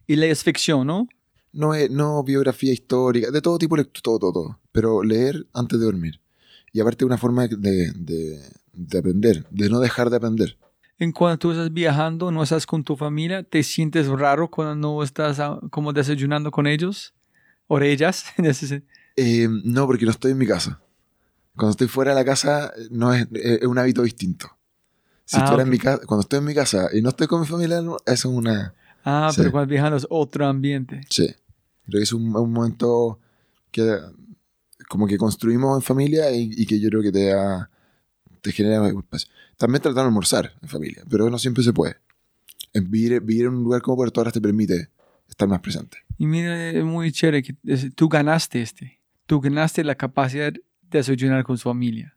y lees ficción, ¿no? No, no biografía histórica, de todo tipo todo, todo, todo. Pero leer antes de dormir. Y aparte una forma de, de, de aprender, de no dejar de aprender. En cuando tú estás viajando, no estás con tu familia, ¿te sientes raro cuando no estás ah, como desayunando con ellos? ¿O ellas? Eh, no, porque no estoy en mi casa. Cuando estoy fuera de la casa, eh, no es, es un hábito distinto. Si Ah, estuviera ok. en mi casa, cuando estoy en mi casa y no estoy con mi familia, no, eso es una... Ah, Sí. pero cuando viajando es otro ambiente. Sí. Creo que es un, un momento que como que construimos en familia y, y que yo creo que te da, te genera espacio. También tratamos de almorzar en familia, pero no siempre se puede. Vivir, vivir en un lugar como Puerto Varas te permite estar más presente. Y mira, es muy chévere que tú ganaste este. Tú ganaste la capacidad de desayunar con su familia.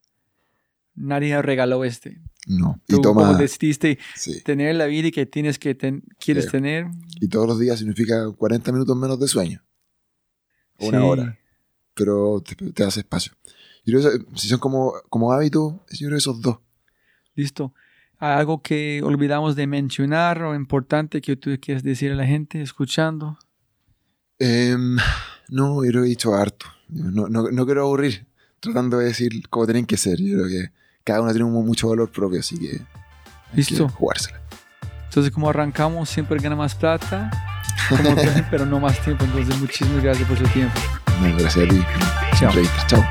Nadie regaló este. No. Tú Y como toma, decidiste sí. tener la vida que tienes que ten- quieres Sí. tener. Y todos los días significa 40 minutos menos de sueño. Una Sí. hora. Pero te, te hace espacio. Yo creo que si son como, como hábitos, yo creo que esos dos. Listo. ¿Hay algo que olvidamos de mencionar o importante que tú quieres decir a la gente escuchando? Em, no, yo que he dicho harto. No, no, no quiero aburrir tratando de decir cómo tienen que ser. Yo creo que cada uno tiene mucho valor propio, así que hay Listo. que jugársela. Entonces, como arrancamos, siempre gana más plata, como pero no más tiempo. Entonces, muchísimas gracias por su tiempo. Bueno, gracias a ti. Chao. Chao.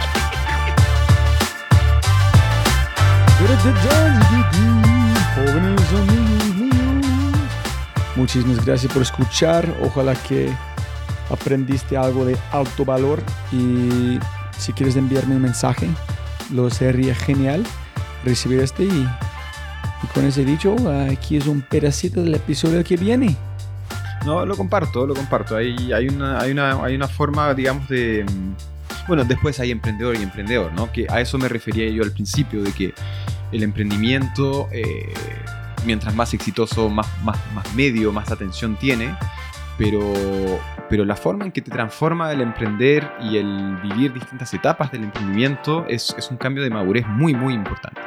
Muchísimas gracias por escuchar. Ojalá que aprendiste algo de alto valor. Y si quieres enviarme un mensaje, lo sería genial recibir este. Y, y con ese dicho, aquí es un pedacito del episodio que viene. No, lo comparto, lo comparto. Hay, hay, una, hay, una, hay una forma, digamos, de... mm, Bueno, después hay emprendedor y emprendedor, ¿no? Que a eso me refería yo al principio, de que el emprendimiento, eh, mientras más exitoso, más, más, más medio, más atención tiene, pero, pero la forma en que te transforma el emprender y el vivir distintas etapas del emprendimiento es, es un cambio de madurez muy, muy importante.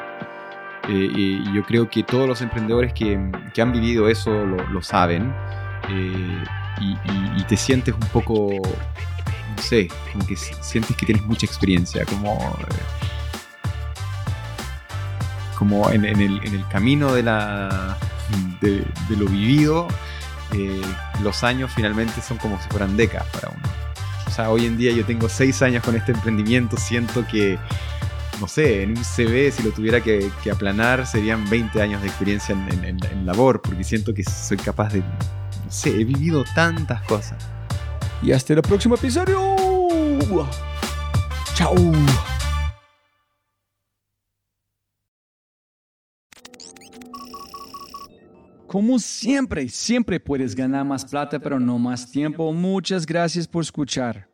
Eh, y yo creo que todos los emprendedores que, que han vivido eso lo, lo saben y, te sientes un poco, no sé, como que sientes que tienes mucha experiencia, como, eh, como en, el, en el camino de, la, de, lo vivido, eh, los años finalmente son como si fueran décadas para uno. O sea, hoy en día yo tengo seis años con este emprendimiento, siento que, no sé, en un CV si lo tuviera que, aplanar serían 20 años de experiencia en, en- en- labor, porque siento que soy capaz de, sé, he vivido tantas cosas. Y hasta el próximo episodio. Chao. Como siempre, siempre puedes ganar más plata, pero no más tiempo. Muchas gracias por escuchar.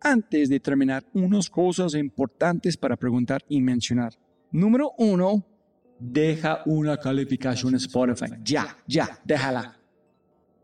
Antes de terminar, unas cosas importantes para preguntar y mencionar. Número uno, deja una calificación en Spotify. Ya, ya, déjala